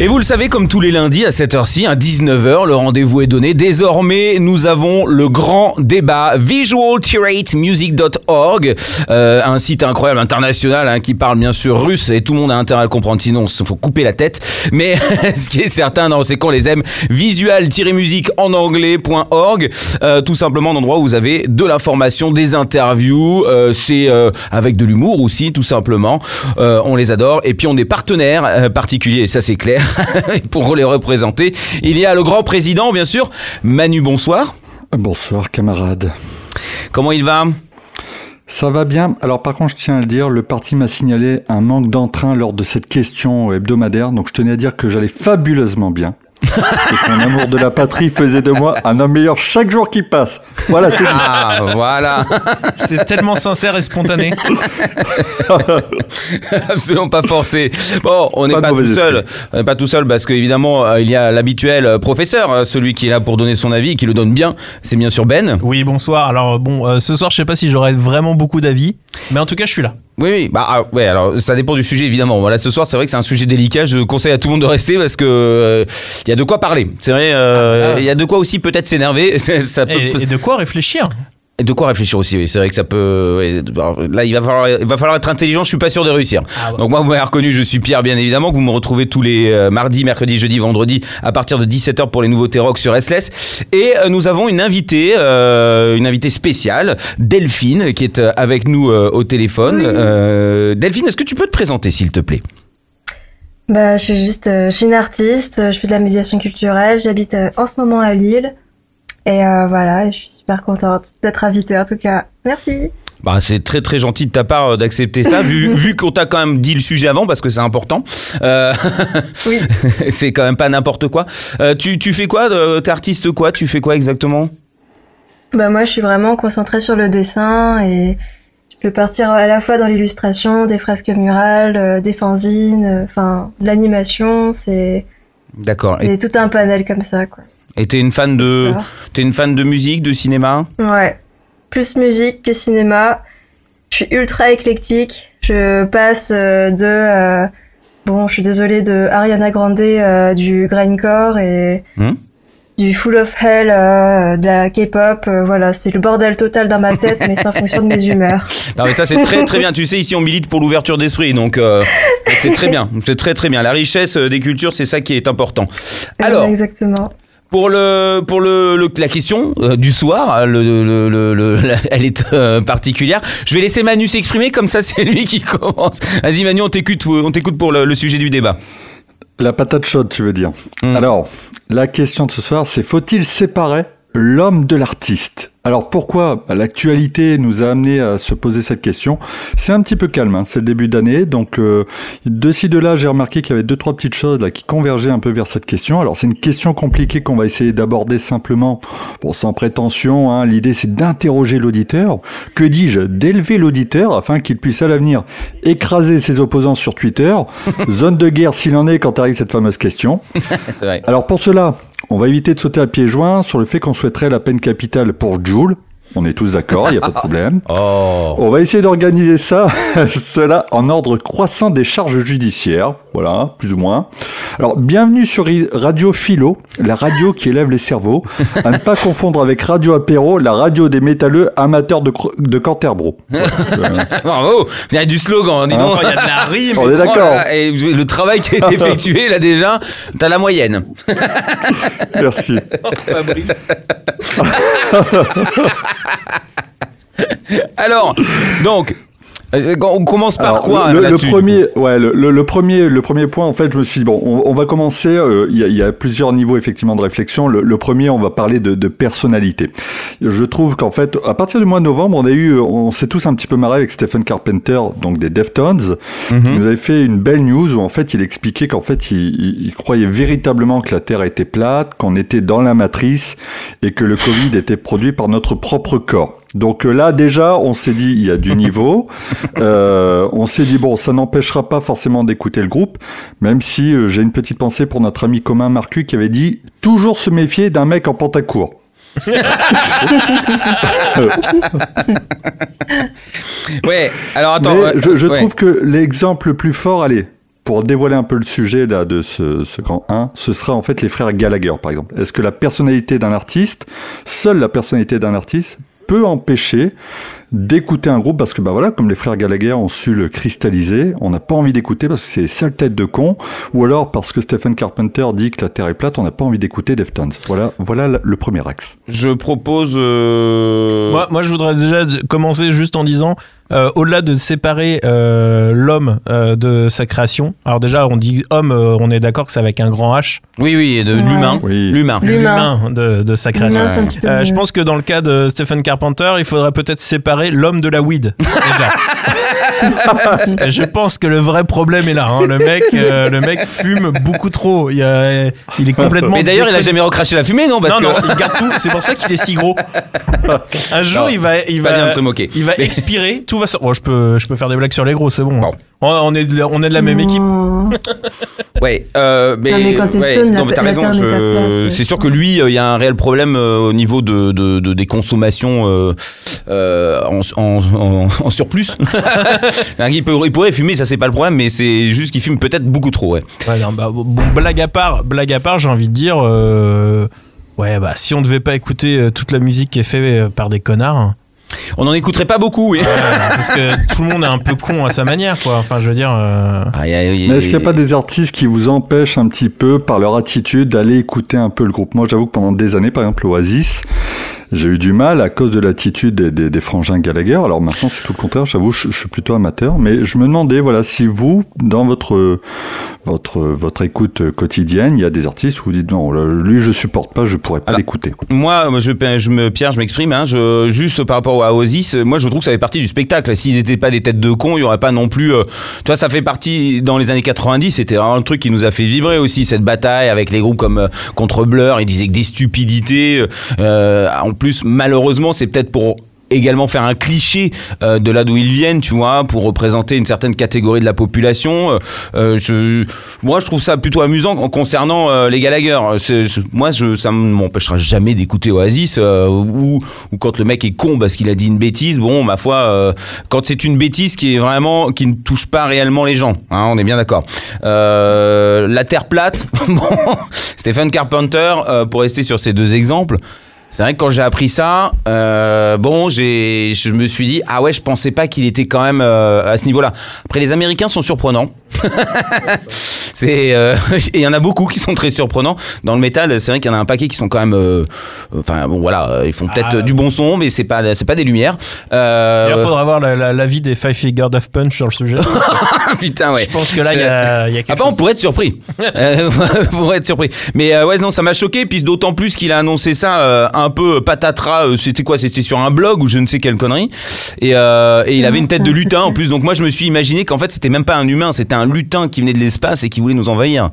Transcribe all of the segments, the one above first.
Et vous le savez, comme tous les lundis à cette heure-ci, à 19h, le rendez-vous est donné. Désormais, nous avons le grand débat visual-music.org, euh, un site incroyable international hein, qui parle bien sûr russe et tout le monde a intérêt à le comprendre, sinon il faut couper la tête. Mais ce qui est certain, c'est qu'on les aime. Visual-music en anglais.org, euh, tout simplement un endroit où vous avez de l'information, des interviews, euh, c'est euh, avec de l'humour aussi, tout simplement. Euh, on les adore. Et puis on est partenaires euh, particuliers, ça c'est clair, pour les représenter. Il y a le grand président, bien sûr. Manu, bonsoir. Bonsoir camarade. Comment il va? Ça va bien. Alors par contre, je tiens à le dire, le parti m'a signalé un manque d'entrain lors de cette question hebdomadaire, donc je tenais à dire que j'allais fabuleusement bien. Mon amour de la patrie faisait de moi un homme meilleur chaque jour qui passe. Voilà, c'est. Ah, voilà. C'est tellement sincère et spontané. Absolument pas forcé. Bon, on n'est Pas tout seul. On n'est pas tout seul parce qu'évidemment, euh, il y a l'habituel euh, professeur, euh, celui qui est là pour donner son avis, et qui le donne bien. C'est bien sûr Ben. Oui, bonsoir. Alors bon, euh, ce soir, je sais pas si j'aurai vraiment beaucoup d'avis, mais en tout cas, je suis là. Oui, oui, bah ah, ouais, alors ça dépend du sujet évidemment. Voilà, ce soir, c'est vrai que c'est un sujet délicat. Je conseille à tout le monde de rester parce que euh, il y a de quoi parler. C'est vrai, euh, Ah, ah. il y a de quoi aussi peut-être s'énerver. C'est- Ça peut, Et, et de quoi réfléchir? Et de quoi réfléchir aussi. Oui, c'est vrai que ça peut. là, il va falloir, il va falloir être intelligent. Je suis pas sûr de réussir. Ah ouais. Donc moi, vous m'avez reconnu. Je suis Pierre, bien évidemment. Que vous me retrouvez tous les euh, mardis, mercredis, jeudi, vendredi à partir de 17h pour les nouveautés rock sur SLS. Et euh, nous avons une invitée, euh, une invitée spéciale, Delphine, qui est euh, avec nous euh, au téléphone. Euh, Delphine, est-ce que tu peux te présenter, s'il te plaît? Bah, je suis juste, euh, je suis une artiste, je fais de la médiation culturelle, j'habite euh, en ce moment à Lille. Et euh, voilà, je suis super contente d'être invitée en tout cas. Merci. Bah, c'est très très gentil de ta part euh, d'accepter ça, vu, vu qu'on t'a quand même dit le sujet avant, parce que c'est important. Euh, Oui. c'est quand même pas n'importe quoi. Euh, tu, tu fais quoi T'es artiste quoi? Tu fais quoi exactement? Bah moi, je suis vraiment concentrée sur le dessin et je peux partir à la fois dans l'illustration, des fresques murales, des fanzines, enfin de l'animation. C'est D'accord. Et tout un panel comme ça, quoi. Et t'es une fan de, t'es une fan de musique, de cinéma Ouais. Plus musique que cinéma. Je suis ultra éclectique. Je passe euh, de euh, bon, je suis désolée de Ariana Grande euh, du grindcore et Hmm? du Full of Hell euh, de la K-pop. voilà, c'est le bordel total dans ma tête, mais c'est en fonction de mes humeurs. Non mais ça c'est très très bien. Tu sais ici on milite pour l'ouverture d'esprit, donc c'est très bien. C'est très très bien. La richesse des cultures, c'est ça qui est important. Alors. Exactement. Pour le pour le, le- la question euh, du soir, le, le- le- le- la- elle est euh, particulière. Je vais laisser Manu s'exprimer comme ça, c'est lui qui commence. Vas-y Manu, on t'écoute, on t'écoute pour le, le sujet du débat. La patate chaude, tu veux dire. Mm. Alors, la question de ce soir, c'est faut-il séparer l'homme de l'artiste? Alors pourquoi L'actualité nous a amené à se poser cette question? C'est un petit peu calme, hein, c'est le début d'année, donc euh, de ci de là, j'ai remarqué qu'il y avait deux trois petites choses là qui convergeaient un peu vers cette question. Alors c'est une question compliquée qu'on va essayer d'aborder simplement, bon sans prétention. Hein, L'idée c'est d'interroger l'auditeur. Que dis-je? D'élever l'auditeur afin qu'il puisse à l'avenir écraser ses opposants sur Twitter. Zone de guerre s'il en est quand arrive cette fameuse question. Vrai. Alors pour cela, on va éviter de sauter à pieds joints sur le fait qu'on souhaiterait la peine capitale pour Joule. On est tous d'accord, il n'y a pas de problème. Oh. On va essayer d'organiser ça, cela en ordre croissant des charges judiciaires, voilà, plus ou moins. Alors, bienvenue sur Radio Philo, la radio qui élève les cerveaux, à ne pas confondre avec Radio Apéro, la radio des métalleux amateurs de, de Canterbro. Bravo. Il y a du slogan. Dis donc, il y a de la rime. On est d'accord. Et le travail qui a été effectué là déjà, t'as la moyenne. Merci. Fabrice. Alors, donc. Euh, On commence par Alors, quoi le, le premier, ouais, le, le- le premier, le premier point, en fait, je me suis dit bon, on, on va commencer. euh, Il y, a, il y a plusieurs niveaux effectivement de réflexion. Le, premier, on va parler de, de personnalité. Je trouve qu'en fait, à partir du mois de novembre, on a eu, on s'est tous un petit peu marré avec Stephen Carpenter, donc des Deftones, qui nous avait fait une belle news où en fait, il expliquait qu'en fait, il, il- il croyait véritablement que la Terre était plate, qu'on était dans la matrice et que le Covid était produit par notre propre corps. Donc euh, là déjà, on s'est dit il y a du niveau. Euh, on s'est dit bon, ça n'empêchera pas forcément d'écouter le groupe, même si euh, j'ai une petite pensée pour notre ami commun Marcu qui avait dit toujours se méfier d'un mec en pantacourt. Ouais, alors attends. Mais je, je ouais. trouve que l'exemple le plus fort, allez, pour dévoiler un peu le sujet là, de ce, ce grand 1, ce sera en fait les frères Gallagher, par exemple. Est-ce que la personnalité d'un artiste, seule la personnalité d'un artiste, peut empêcher d'écouter un groupe parce que bah voilà comme les frères Gallagher ont su le cristalliser on n'a pas envie d'écouter parce que c'est sale tête de con ou alors parce que Stephen Carpenter dit que la terre est plate on n'a pas envie d'écouter Deftones voilà voilà le- premier axe Je propose. euh, Moi, moi, je voudrais déjà commencer juste en disant, euh, au-delà de séparer euh, l'homme euh, de sa création, alors déjà, on dit homme, euh, on est d'accord que c'est avec un grand H, Oui, oui, de Ouais. l'humain. Oui. L'humain. L'humain. de, de sa création. Euh, je pense que dans le cas de Stephen Carpenter, il faudrait peut-être séparer l'homme de la weed, déjà. Parce que je pense que le vrai problème est là. hein. Le, mec, euh, le mec fume beaucoup trop. Il, y a- il est complètement. Mais d'ailleurs, il a jamais recraché la fumée, non Parce non, que- non, il garde tout. C'est pour ça qu'il est si gros. Un jour, Non, il va, il va, bien de se moquer. il va expirer. Tout va. se- Bon, je peux, je peux faire des blagues sur les gros, c'est bon. Bon. On, on est, de, la- on est de la même équipe. Ouais, euh, mais, Non, mais quand t'es ouais, stone, non, la- mais t'as la raison. terre n'est pas je-. C'est sûr que lui, euh, il y a un réel problème euh, au niveau de, de- de- des consommations euh, euh, en, en- en- en surplus. il, peut- il pourrait fumer, ça c'est pas le problème, mais c'est juste qu'il fume peut-être beaucoup trop. Ouais. Ouais, non, bah, bon, blague à part, blague à part, j'ai envie de dire. euh, ouais, bah si on devait pas écouter toute la musique qui est faite par des connards. On n'en écouterait pas beaucoup, oui. euh, parce que tout le monde est un peu con à sa manière, quoi. Enfin, je veux dire. euh, Mais est-ce qu'il n'y a pas des artistes qui vous empêchent un petit peu, par leur attitude, d'aller écouter un peu le groupe? Moi, j'avoue que pendant des années, par exemple, Oasis, j'ai eu du mal à cause de l'attitude des, des- des frangins Gallagher. Alors maintenant, c'est tout le contraire. J'avoue, je, je suis plutôt amateur. Mais je me demandais, voilà, si vous, dans votre, votre, votre écoute quotidienne, il y a des artistes où vous dites non, lui, je supporte pas, je pourrais pas l'écouter. Moi, je, je me, Pierre, je m'exprime. Hein, je, juste par rapport à Oasis, moi, je trouve que ça fait partie du spectacle. S'ils n'étaient pas des têtes de cons, il y aurait pas non plus. euh, tu vois, ça fait partie dans les années 90. C'était le truc qui nous a fait vibrer aussi cette bataille avec les groupes comme euh, contre Blur. Ils disaient que des stupidités. euh, en plus, malheureusement, c'est peut-être pour également faire un cliché euh, de là d'où ils viennent, tu vois, pour représenter une certaine catégorie de la population. Euh, euh, je, moi, je trouve ça plutôt amusant en concernant les Gallagher. C'est- moi, je, ça m'empêchera jamais d'écouter Oasis ou, quand le mec est con parce qu'il a dit une bêtise. Bon, ma foi, quand c'est une bêtise qui est vraiment qui ne touche pas réellement les gens, hein, on est bien d'accord. La Terre plate, bon, Stephen Carpenter, pour rester sur ces deux exemples. C'est vrai que quand j'ai appris ça, euh, bon, j'ai, je me suis dit ah ouais, je pensais pas qu'il était quand même euh, à ce niveau-là. Après, les Américains sont surprenants. c'est, euh, et il y en a beaucoup qui sont très surprenants dans le métal. C'est vrai qu'il y en a un paquet qui sont quand même, enfin bon voilà, ils font peut-être Ah. du bon son, mais c'est pas, c'est pas des lumières. Il faudra voir la- la- l'avis des Five Finger Death Punch sur le sujet. putain ouais. Je pense que là, il y a, y a quelque Après, on chose. pourrait être surpris. On pourrait être surpris. Mais ouais, non, ça m'a choqué. Puis d'autant plus qu'il a annoncé ça euh, un peu patatras. euh, C'était quoi C'était sur un blog ou je ne sais quelle connerie. Et, euh, et il avait une tête de lutin en plus. Donc moi, je me suis imaginé qu'en fait, c'était même pas un humain. C'était un lutin qui venait de l'espace et qui voulait nous envahir.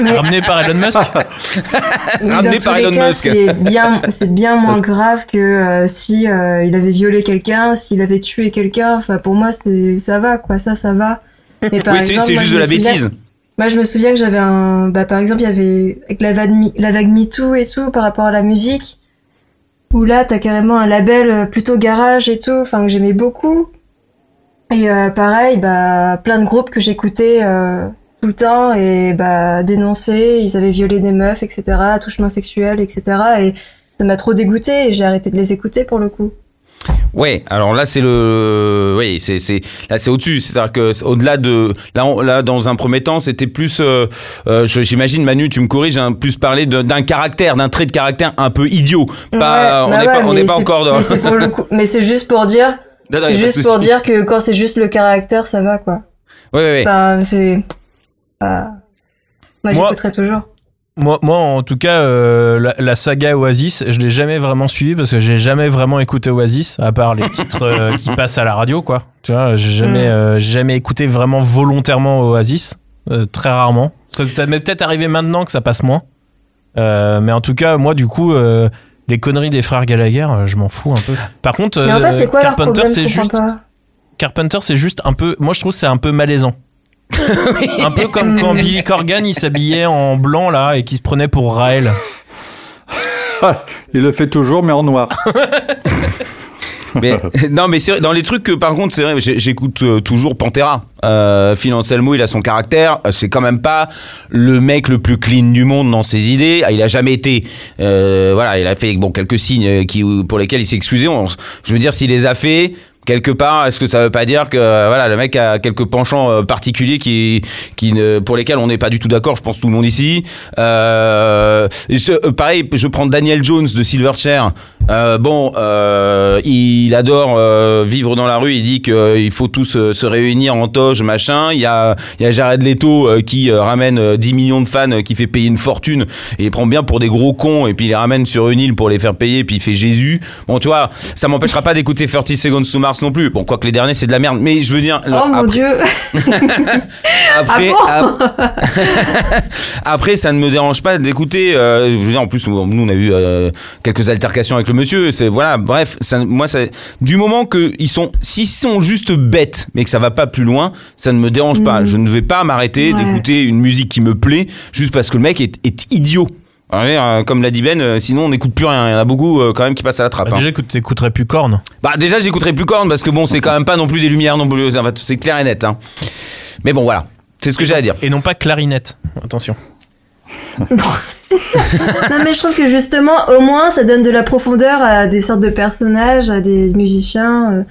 Mais, Ramené par Elon Musk. mais Ramené par Elon cas, Musk. c'est bien, c'est bien moins grave que euh, si euh, il avait violé quelqu'un, s'il avait tué quelqu'un. Enfin, pour moi, c'est ça va, quoi. Ça, ça va. Mais par oui, c'est exemple, c'est moi, juste de la souviens- bêtise. Moi, je me souviens que j'avais un. Bah, par exemple, il y avait. Avec la vague, la vague MeToo et tout, par rapport à la musique. Où là, t'as carrément un label euh, plutôt garage et tout, enfin, que j'aimais beaucoup. Et euh, pareil, bah, plein de groupes que j'écoutais euh, tout le temps et bah, dénoncés, ils avaient violé des meufs, etc., attouchement sexuel, etc. Et ça m'a trop dégoûté et j'ai arrêté de les écouter pour le coup. Ouais, alors là c'est le, oui, c'est c'est là c'est au-dessus, c'est-à-dire que au-delà de là on- là dans un premier temps c'était plus, euh, euh, j'imagine Manu, tu me corriges, hein, plus parler d'un caractère, d'un trait de caractère un peu idiot. Pas, Ouais, on bah n'est ouais, pas, on n'est pas encore dans. Mais c'est juste pour dire, Non, juste pour dire que quand c'est juste le caractère, ça va quoi. Ouais, ouais, ouais. Enfin, c'est. bah, Moi, Moi- j'écouterai toujours. Moi, moi, en tout cas, euh, la, la saga Oasis, je l'ai jamais vraiment suivi parce que j'ai jamais vraiment écouté Oasis, à part les titres euh, qui passent à la radio, quoi. Tu vois, j'ai jamais, Mm. euh, jamais écouté vraiment volontairement Oasis, très rarement. Ça, ça m'est peut-être arrivé maintenant que ça passe moins. Mais en tout cas, moi, du coup, Les conneries des frères Gallagher, je m'en fous un peu. Par contre, en fait, quoi Carpenter, c'est juste. Carpenter, c'est juste un peu. Moi, je trouve c'est un peu malaisant. un peu comme quand Billy Corgan il s'habillait en blanc là et qui se prenait pour Raël. Il le fait toujours, mais en noir. Mais, non, mais c'est vrai, dans les trucs que par contre, c'est vrai, j'écoute euh, toujours Pantera. Euh, Phil Anselmo, il a son caractère. Euh, C'est quand même pas le mec le plus clean du monde dans ses idées. Ah, Il a jamais été. euh, voilà, il a fait bon quelques signes euh, qui, pour lesquels il s'est excusé. On- je veux dire, s'il les a fait. Quelque part, est-ce que ça veut pas dire que euh, voilà le mec a quelques penchants euh, particuliers qui, qui ne, pour lesquels on n'est pas du tout d'accord Je pense tout le monde ici. Euh, euh, pareil, je prends Daniel Jones de Silverchair. Euh, bon, euh, il adore euh, vivre dans la rue. Il dit qu'il faut tous se réunir en toge, machin. Il y a, il y a Jared Leto qui ramène euh, 10 millions de fans, qui fait payer une fortune et il prend bien pour des gros cons et puis il les ramène sur une île pour les faire payer. Puis il fait Jésus. Bon, tu vois, ça m'empêchera pas d'écouter 30 Seconds to Mars non plus. Bon, quoique les derniers c'est de la merde. Mais je veux dire, Oh mon après- dieu après, Ah ap- après, ça ne me dérange pas d'écouter. je veux dire, en plus, nous, on a eu quelques altercations avec le monsieur. C'est voilà, bref, ça, moi, ça, du moment que ils sont, s'ils sont juste bêtes, mais que ça va pas plus loin, ça ne me dérange pas. Mhm. Je ne vais pas m'arrêter Ouais. d'écouter une musique qui me plaît juste parce que le mec est, est idiot. Alors, euh, comme l'a dit Ben, euh, sinon on n'écoute plus rien. Il y en a beaucoup euh, quand même qui passent à la trappe. Bah, hein. déjà, écoute, t'écouterais plus Korn. Bah déjà j'écouterai plus Korn parce que bon c'est quand même pas non plus des lumières non plus, c'est clair et net. hein. Mais bon voilà, c'est ce que j'ai à dire. Et non pas clarinette. Attention. Non mais je trouve que justement, au moins, ça donne de la profondeur à des sortes de personnages, à des musiciens. euh,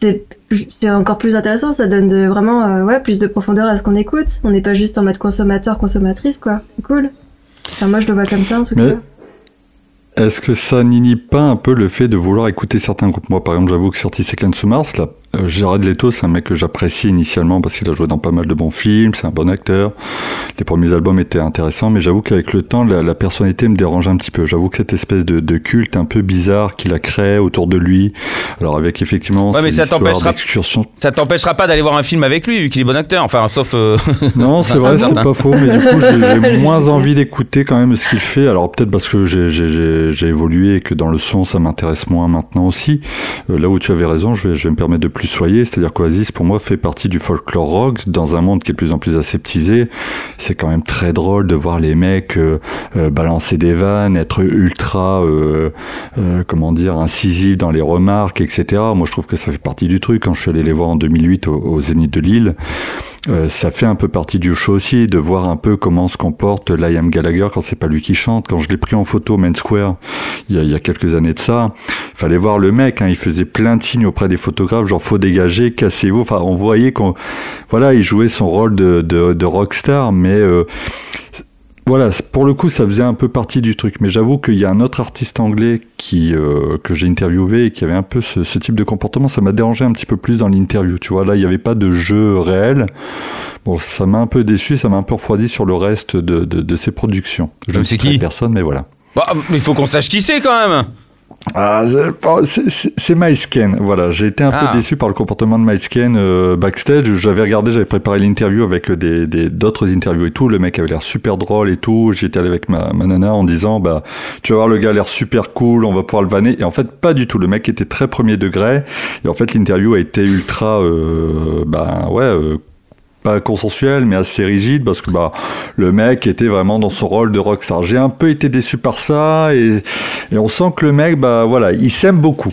C'est c'est encore plus intéressant, ça donne de, vraiment euh, ouais, plus de profondeur à ce qu'on écoute. On n'est pas juste en mode consommateur, consommatrice, quoi. C'est cool. Enfin, moi, je le vois comme ça, en tout Mais- cas. Est-ce que ça n'inhibe pas un peu le fait de vouloir écouter certains groupes? Moi, par exemple, j'avoue que sur to Mars, là, euh, Gérard Leto, c'est un mec que j'apprécie initialement parce qu'il a joué dans pas mal de bons films, c'est un bon acteur. Les premiers albums étaient intéressants, mais j'avoue qu'avec le temps, la, la personnalité me dérange un petit peu. J'avoue que cette espèce de, de culte un peu bizarre qu'il a créé autour de lui, alors avec effectivement Ouais, mais ça t'empêchera- d'excursion Ça t'empêchera pas d'aller voir un film avec lui vu qu'il est bon acteur. Enfin sauf. euh, Non, c'est Ça, vrai, c'est pas faux, mais du coup, j'ai moins envie d'écouter quand même ce qu'il fait. Alors peut-être parce que j'ai évolué et que dans le son, ça m'intéresse moins maintenant aussi. Euh, là où tu avais raison, je vais, je vais me permettre de plus soyer, c'est-à-dire qu'Oasis, pour moi, fait partie du folklore rock dans un monde qui est de plus en plus aseptisé. C'est quand même très drôle de voir les mecs euh, euh, balancer des vannes, être ultra, euh, comment dire, incisifs dans les remarques, etc. Moi, je trouve que ça fait partie du truc. Quand je suis allé les voir en 2008 au, au Zénith de Lille, euh, ça fait un peu partie du show aussi, de voir un peu comment se comporte Liam Gallagher quand c'est pas lui qui chante. Quand je l'ai pris en photo au Main Square, il y a, il y a quelques années de ça, fallait voir le mec, hein, il faisait plein de signes auprès des photographes, genre faut dégager, cassez-vous. Enfin, on voyait qu'on, voilà, il jouait son rôle de, de, de rockstar, mais euh, voilà, pour le coup, ça faisait un peu partie du truc. Mais j'avoue qu'il y a un autre artiste anglais qui, euh, que j'ai interviewé et qui avait un peu ce, ce type de comportement. Ça m'a dérangé un petit peu plus dans l'interview. Tu vois, là, il n'y avait pas de jeu réel. Bon, ça m'a un peu déçu, ça m'a un peu refroidi sur le reste de, de, de ses productions. Je ne citerai qui? personne, mais voilà. Bah, mais il faut qu'on sache qui c'est quand même. Ah, c'est pas- c'est- c'est c'est Miles Kane. Voilà, j'ai été un Ah. peu déçu par le comportement de Miles Kane euh, backstage. J'avais regardé, j'avais préparé l'interview avec des d'autres interviews et tout. Le mec avait l'air super drôle et tout. J'étais allé avec ma, ma nana en disant, bah, tu vas voir, le gars a l'air super cool, on va pouvoir le vanner. Et en fait, pas du tout. Le mec était très premier degré. Et en fait, l'interview a été ultra, euh, bah, ouais. euh, consensuel mais assez rigide parce que bah le mec était vraiment dans son rôle de rockstar. J'ai un peu été déçu par ça et, et on sent que le mec bah voilà, il s'aime beaucoup.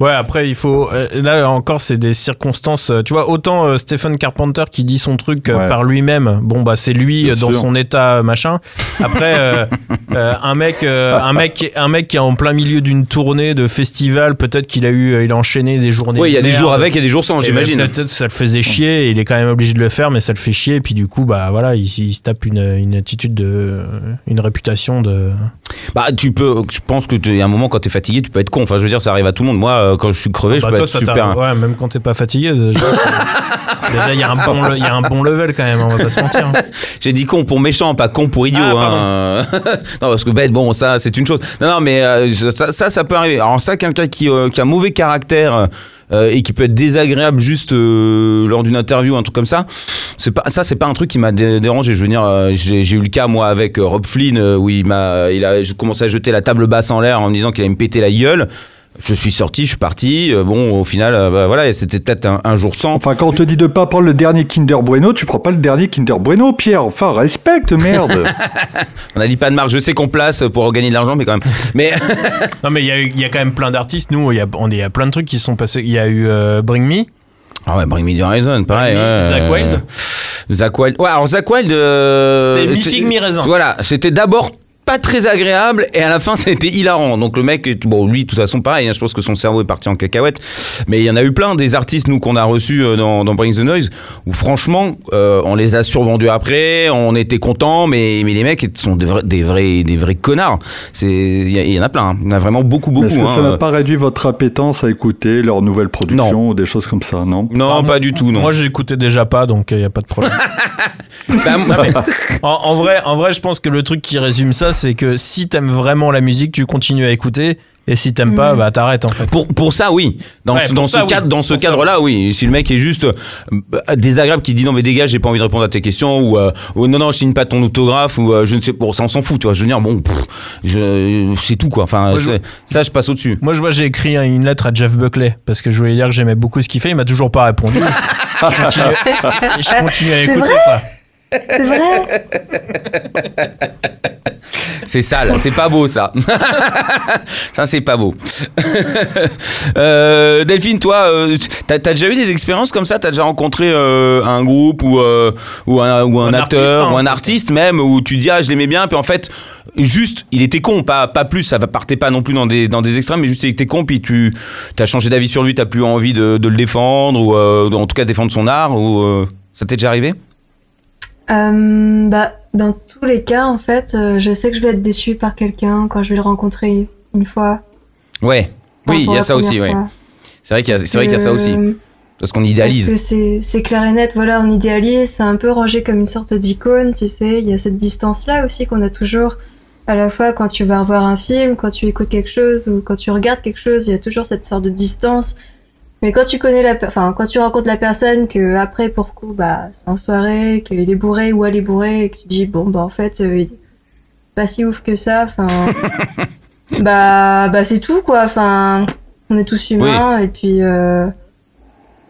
Ouais, après, il faut. euh, Là encore, c'est des circonstances. euh, Tu vois, autant euh, Stephen Carpenter qui dit son truc euh, Ouais. par lui-même, bon, bah, c'est lui Bien dans sûr. son état machin. Après, euh, euh, un, mec, euh, un, mec, qui- un mec qui est en plein milieu d'une tournée de festival, peut-être qu'il a eu. Il a enchaîné des journées. Oui, il y a de des jours avec et des jours sans, j'imagine. Peut-être que ça le faisait chier, et il est quand même obligé de le faire, mais ça le fait chier, et puis du coup, bah voilà, il, il se tape une, une attitude de. une réputation de. Bah, tu peux. Je pense que tu- y a un moment quand t'es fatigué, tu peux être con. Enfin, je veux dire, ça arrive à tout le monde. Moi, euh, quand je suis crevé, je Bah, peux toi, être ça super. Ouais, même quand t'es pas fatigué. Déjà, déjà, il y, a un bon le- il y a un bon level quand même, on va pas se mentir. J'ai dit con pour méchant, pas con pour idiot. Ah, hein. non, parce que bête, bon, ça, c'est une chose. Non, non, mais euh, ça, ça, ça peut arriver. Alors, ça, quelqu'un qui, euh, qui a un mauvais caractère. euh, et qui peut être désagréable juste euh, lors d'une interview, un truc comme ça. C'est pas ça, c'est pas un truc qui m'a dé- dérangé. Je veux dire, euh, j'ai j'ai eu le cas moi avec euh, Rob Flynn euh, où il m'a, il a commencé à jeter la table basse en l'air en me disant qu'il allait me péter la gueule. Je suis sorti, je suis parti. Euh, bon, au final, euh, bah, voilà, c'était peut-être un, un jour sans. Enfin, quand on te dit de pas prendre le dernier Kinder Bueno, tu prends pas le dernier Kinder Bueno, Pierre. Enfin, respecte, merde. On a dit pas de marque. Je sais qu'on place pour gagner de l'argent, mais quand même. Mais Non, mais il y, a y quand même plein d'artistes. Nous, il y a, on, y a plein de trucs qui sont passés. Il y a eu euh, Bring Me. Ah ouais, Bring Me the Horizon, pareil. Bring Me, euh, Wylde. Zakk Wylde. Ouais, alors Zakk Wylde. euh, C'était mi figue, mi raisin. Voilà, c'était d'abord pas très agréable et à la fin c'était hilarant. Donc le mec, bon lui de toute façon pareil, hein, je pense que son cerveau est parti en cacahuète. Mais il y en a eu plein des artistes nous qu'on a reçus euh, dans, dans Bring the Noise où franchement euh, on les a survendus après, on était contents, mais, mais les mecs sont des vrais, des vrais, des vrais connards. C'est il y, en a plein, hein. il y en a vraiment beaucoup beaucoup. Est-ce que ça hein. n'a pas réduit votre appétence à écouter leurs nouvelles productions ou des choses comme ça, non? Non, Pardon pas du tout, non. Moi, j'écoutais déjà pas, donc il n'y a pas de problème. Bah, en, en vrai, en vrai, je pense que le truc qui résume ça, c'est que si t'aimes vraiment la musique, tu continues à écouter. Et si t'aimes pas, Mhm. bah t'arrêtes en fait. Pour, pour ça, oui. Dans, Ouais, ce, dans ça, ce oui. cadre, dans ce Pour ça, cadre-là, oui. Si le mec est juste euh, désagréable, qui dit non mais dégage, j'ai pas envie de répondre à tes questions, ou, euh, ou non non, je signe pas ton autographe, ou euh, je ne sais pas, ça on s'en fout, tu vois. Je veux dire, bon, c'est tout quoi. Enfin, Moi, je- c'est- ça je passe au dessus. Moi, je vois, j'ai écrit une lettre à Jeff Buckley parce que je voulais dire que j'aimais beaucoup ce qu'il fait. Il m'a toujours pas répondu. je, continue, je continue à écouter. C'est vrai C'est sale, c'est pas beau ça. ça c'est pas beau. Euh, Delphine, toi, euh, t'as as déjà eu des expériences comme ça? T'as déjà rencontré euh, un groupe ou, euh, ou un, ou un Un acteur artiste, hein. ou un artiste même où tu dis ah je l'aimais bien puis en fait juste il était con pas pas plus ça partait pas non plus dans des dans des extrêmes mais juste il était con puis tu as changé d'avis sur lui t'as plus envie de, de le défendre ou euh, en tout cas défendre son art ou euh, ça t'est déjà arrivé? Euh, bah, dans tous les cas, en fait, euh, je sais que je vais être déçue par quelqu'un quand je vais le rencontrer une fois. Ouais. Oui, il y a ça aussi, ouais. C'est vrai qu'il y a, vrai qu'il y a ça aussi. Parce qu'on Parce idéalise. que c'est c'est clair et net, voilà, on idéalise, c'est un peu rangé comme une sorte d'icône, tu sais, il y a cette distance-là aussi qu'on a toujours, à la fois quand tu vas revoir un film, quand tu écoutes quelque chose ou quand tu regardes quelque chose, il y a toujours cette sorte de distance. Mais quand tu connais la, enfin, quand tu rencontres la personne, que après, pour coup, bah, c'est en soirée, qu'il est bourré ou elle est bourrée, et que tu dis, bon, bah, en fait, euh, il est pas si ouf que ça, enfin, bah, bah, c'est tout, quoi, enfin, on est tous humains, et puis, euh,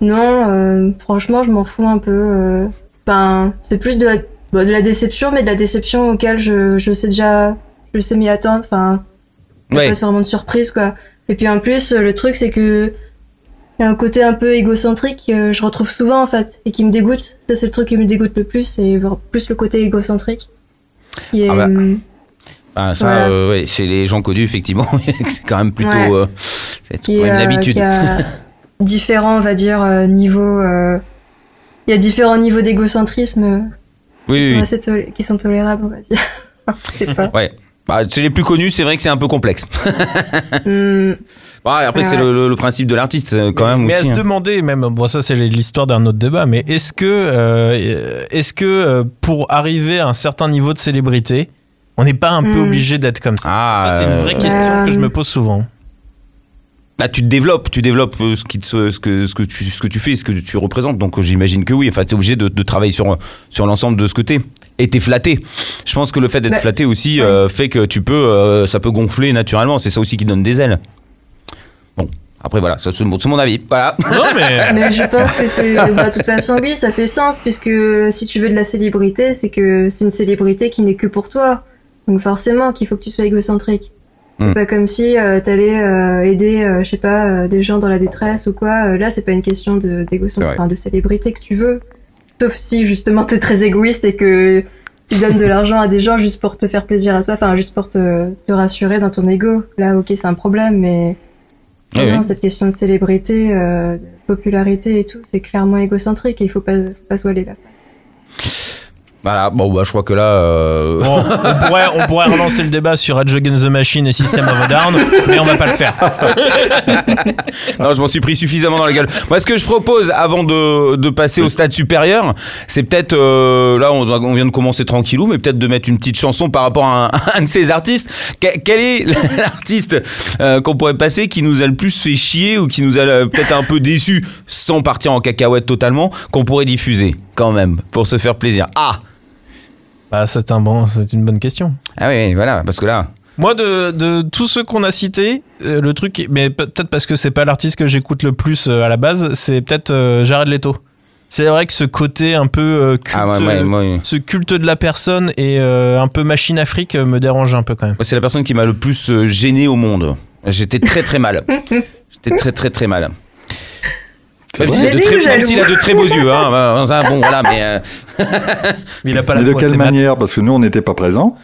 non, euh, franchement, je m'en fous un peu. euh. Enfin, c'est plus de la, bah, de la déception, mais de la déception auquel je, je sais déjà, je sais m'y attendre. Enfin, Ouais. pas vraiment de surprise, quoi. Et puis en plus, le truc, c'est que y a un côté un peu égocentrique que je retrouve souvent, en fait, et qui me dégoûte. Ça, c'est le truc qui me dégoûte le plus, c'est plus le côté égocentrique. Qui est, Ah bah, hum, Ah, ça, Voilà. euh, ouais, chez les gens connus, effectivement, c'est quand même plutôt. Ouais. euh, c'est est, même euh, d'habitude. différents, on va dire, euh, niveaux. euh, Il y a différents niveaux d'égocentrisme euh, Oui, qui, oui, qui sont tolérables, on va dire. Ouais. Bah, chez les plus connus, c'est vrai que c'est un peu complexe. Hum, Après, Ouais, c'est le, le- le principe de l'artiste, euh, quand même. mais aussi, à se hein. demander, même, bon, ça c'est l'histoire d'un autre débat, mais est-ce que, euh, est-ce que euh, pour arriver à un certain niveau de célébrité, on n'est pas un peu Hmm. obligé d'être comme ça? Ah, Ça, c'est une vraie euh, question que je me pose souvent. Bah, tu te développes, tu développes ce, qui te- ce, que, ce, que tu, ce que tu fais, ce que tu représentes. Donc j'imagine que oui. Enfin, tu es obligé de, de travailler sur, sur l'ensemble de ce que t'es. Et t'es flatté. Je pense que le fait d'être Bah, flatté aussi ouais. euh, fait que tu peux, euh, ça peut gonfler naturellement. C'est ça aussi qui donne des ailes. Bon, après voilà, ça, c'est mon avis. Voilà. Non, mais. Mais je pense que c'est. Bah, de toute façon, oui, ça fait sens, puisque si tu veux de la célébrité, c'est que c'est une célébrité qui n'est que pour toi. Donc forcément qu'il faut que tu sois égocentrique. Hmm. C'est pas comme si euh, t'allais euh, aider, euh, je sais pas, euh, des gens dans la détresse ou quoi. Euh, là, c'est pas une question d'égocentrisme, enfin, de célébrité que tu veux. Sauf si justement t'es très égoïste et que tu donnes de l'argent à des gens juste pour te faire plaisir à toi, enfin juste pour te, te rassurer dans ton ego. Là, ok, c'est un problème, mais Oui, non, oui. cette question de célébrité, euh, de popularité et tout, c'est clairement égocentrique et il faut pas, faut pas se voiler là. Voilà, bon, bah, je crois que là. euh, Bon, on, pourrait, on pourrait relancer le débat sur Rage Against the Machine et System of a Down, mais on va pas le faire. Non, je m'en suis pris suffisamment dans la gueule. Moi, ce que je propose avant de, de passer au stade supérieur, c'est peut-être, euh, là, on, on vient de commencer tranquillou, mais peut-être de mettre une petite chanson par rapport à un, à un de ces artistes. Que- quel est l'artiste euh, qu'on pourrait passer qui nous a le plus fait chier ou qui nous a peut-être un peu déçu, sans partir en cacahuète totalement, qu'on pourrait diffuser quand même, pour se faire plaisir? Ah Bah, c'est un bon, c'est une bonne question. Ah oui, voilà, parce que là. Moi, de, de tous ceux qu'on a cités, euh, le truc, mais pe- peut-être parce que c'est pas l'artiste que j'écoute le plus euh, à la base, c'est peut-être euh, Jared Leto. C'est vrai que ce côté un peu culte, Ah, ouais, ouais, moi, ce culte de la personne et un peu machine afrique me dérange un peu quand même. c'est la personne qui m'a le plus gêné au monde. J'étais très très mal. J'étais très très très mal. Même s'il a, de très- a de beaux yeux. Hein. Enfin, Bon, voilà, mais. euh, Mais il a pas Mais la de quelle manière? Parce que nous, on n'était pas présents.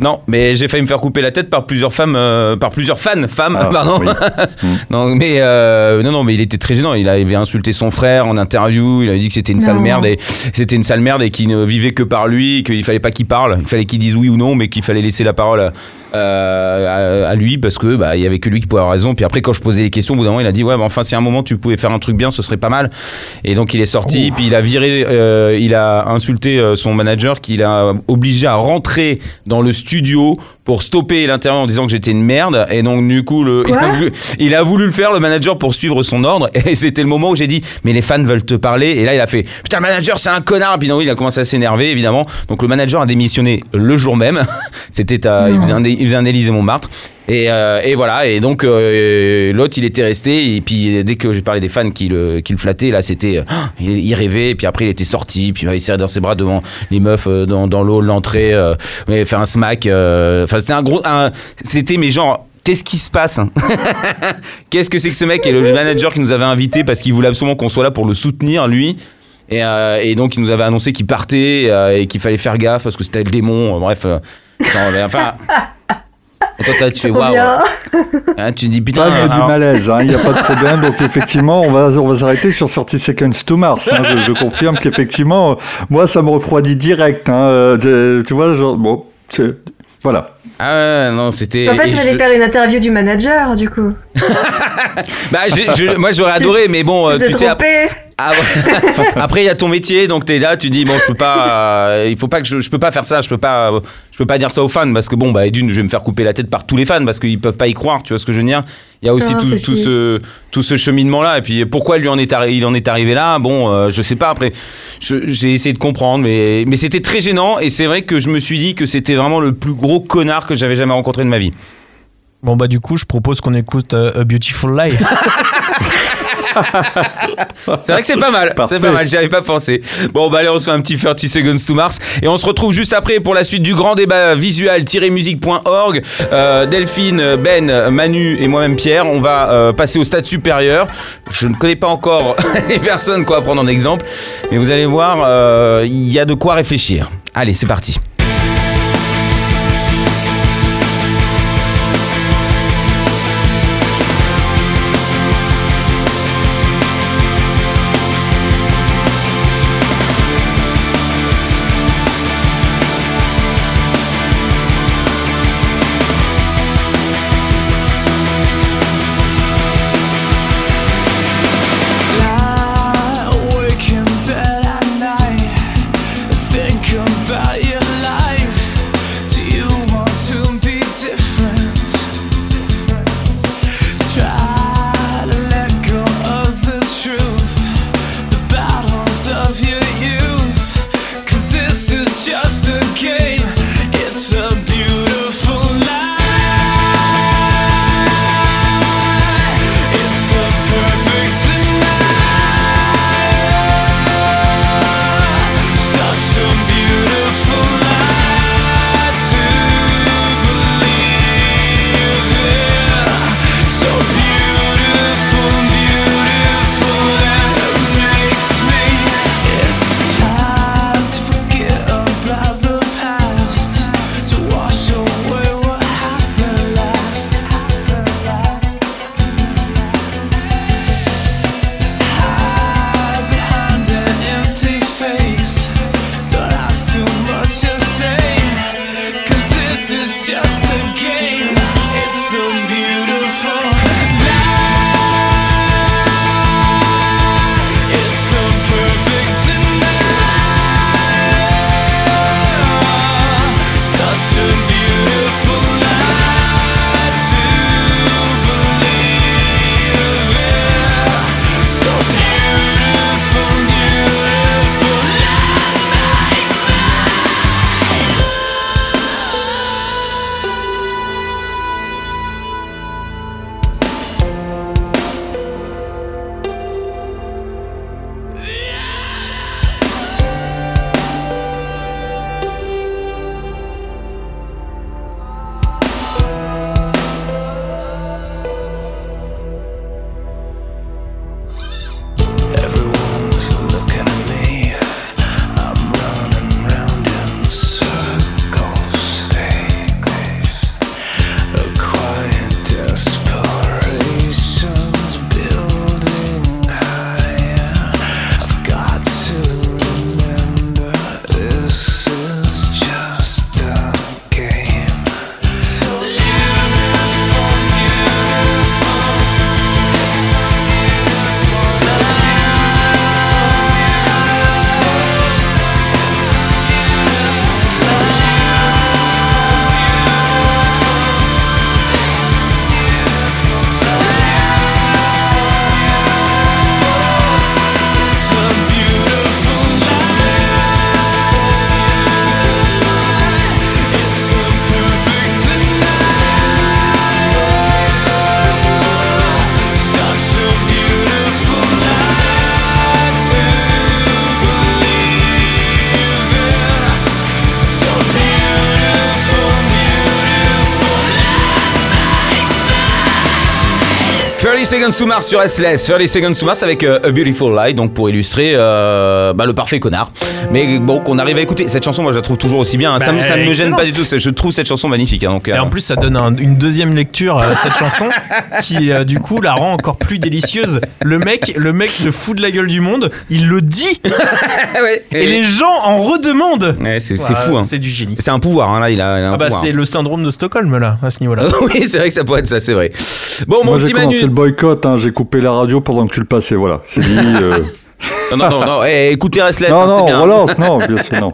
Non, mais j'ai failli me faire couper la tête par plusieurs femmes, euh, par plusieurs fans, femmes, Ah, pardon. oui. non, mais euh, non, non, mais il était très gênant. Il avait insulté son frère en interview. Il avait dit que c'était une sale merde et c'était une sale merde et qu'il ne vivait que par lui, qu'il fallait pas qu'il parle. Il fallait qu'il dise oui ou non, mais qu'il fallait laisser la parole euh, à, à lui parce que bah il y avait que lui qui pouvait avoir raison. Puis après, quand je posais les questions, au bout d'un moment, il a dit ouais, mais enfin, si à un moment tu pouvais faire un truc bien, ce serait pas mal. Et donc il est sorti. Puis il a viré, euh, il a insulté euh, son manager, qu'il a obligé à rentrer dans le studio pour stopper l'intérieur en disant que j'étais une merde. Et donc du coup, le, il, a voulu, il a voulu le faire, le manager, pour suivre son ordre. Et c'était le moment où j'ai dit mais les fans veulent te parler. Et là, il a fait putain, le manager, c'est un connard. Puis non, il a commencé à s'énerver, évidemment. Donc le manager a démissionné le jour même. C'était à, il faisait un, il faisait un Élysée Montmartre. Et, euh, et voilà, et donc euh, l'autre il était resté, et puis dès que j'ai parlé des fans qui le, qui le flattaient, là c'était. euh, il, il rêvait, et puis après il était sorti, puis il serrait dans ses bras devant les meufs dans, dans l'eau, l'entrée, euh, ouais, faire un smack. Enfin, c'était un gros. un- c'était, mais genre. Qu'est-ce qui se passe hein Qu'est-ce que c'est que ce mec et le manager qui nous avait invités parce qu'il voulait absolument qu'on soit là pour le soutenir, lui et, et donc il nous avait annoncé qu'il partait et qu'il fallait faire gaffe parce que c'était le démon. bref, enfin. Et toi, t'as- tu fais waouh. Hein, tu dis putain. Pas il y a du alors- malaise, hein, il n'y a pas de problème. Donc effectivement, on va, on va s'arrêter sur 30 Seconds to Mars. hein. Je, je confirme qu'effectivement, moi, ça me refroidit direct. hein. Euh, de- tu vois, genre, bon, c'est- voilà. Ah ouais, non, c'était. En fait, fallait je- faire une interview du manager, du coup. Bah, j'ai- je- moi j'aurais adoré, mais bon, euh, Tu tu sais. après- trompé. Ah. Après, il y a ton métier, donc t'es là, tu dis bon, je peux pas, euh, il faut pas que je, je peux pas faire ça, je peux pas, euh, je peux pas dire ça aux fans parce que bon, bah d'une, je vais me faire couper la tête par tous les fans parce qu'ils peuvent pas y croire, tu vois ce que je veux dire. Il y a aussi Ah, tout, ce, tout ce cheminement là, et puis pourquoi lui en est il en est arrivé là, bon, euh, je sais pas. Après, j'ai essayé de comprendre, mais, mais c'était très gênant, et c'est vrai que je me suis dit que c'était vraiment le plus gros connard que j'avais jamais rencontré de ma vie. Bon, bah, du coup, je propose qu'on écoute euh, A Beautiful Lie. C'est vrai que c'est pas mal. C'est pas mal, j'y avais pas pensé. Bon, bah allez, on se fait un petit 30 seconds to Mars. Et on se retrouve juste après pour la suite du grand débat visual-musique.org. Euh, Delphine, Ben, Manu et moi-même Pierre, on va euh, passer au stade supérieur. Je ne connais pas encore les personnes quoi prendre en exemple. Mais vous allez voir, euh, il y a de quoi réfléchir. Allez, c'est parti. Seconds to Mars sur SLS. 30 Seconds to Mars avec euh, A Beautiful Lie, donc pour illustrer euh, bah, le parfait connard. Mais bon, qu'on arrive à écouter. Cette chanson, moi je la trouve toujours aussi bien. hein. ça, Bah, me- ça ne me gêne pas du tout. Je trouve cette chanson magnifique. hein, donc, Et euh, en plus, ça donne un- une deuxième lecture à cette chanson qui, euh, du coup, la rend encore plus délicieuse. Le mec, le mec se fout de la gueule du monde, il le dit ouais, et les gens en redemandent. Ouais, c'est c'est Voilà, fou. hein. C'est du génie. C'est un pouvoir, hein, là, il a, il a un Ah bah, c'est le syndrome de Stockholm, là, à ce niveau-là. oui, c'est vrai que ça pourrait être ça, c'est vrai. Bon, mon Moi, j'ai petit commencé Manu. le boycott, hein, j'ai coupé la radio pendant que tu le passais, voilà. C'est dit. euh, Non, non, non, non. Eh, écoutez Restless, non, hein, non, bien. relance, non, bien sûr, non.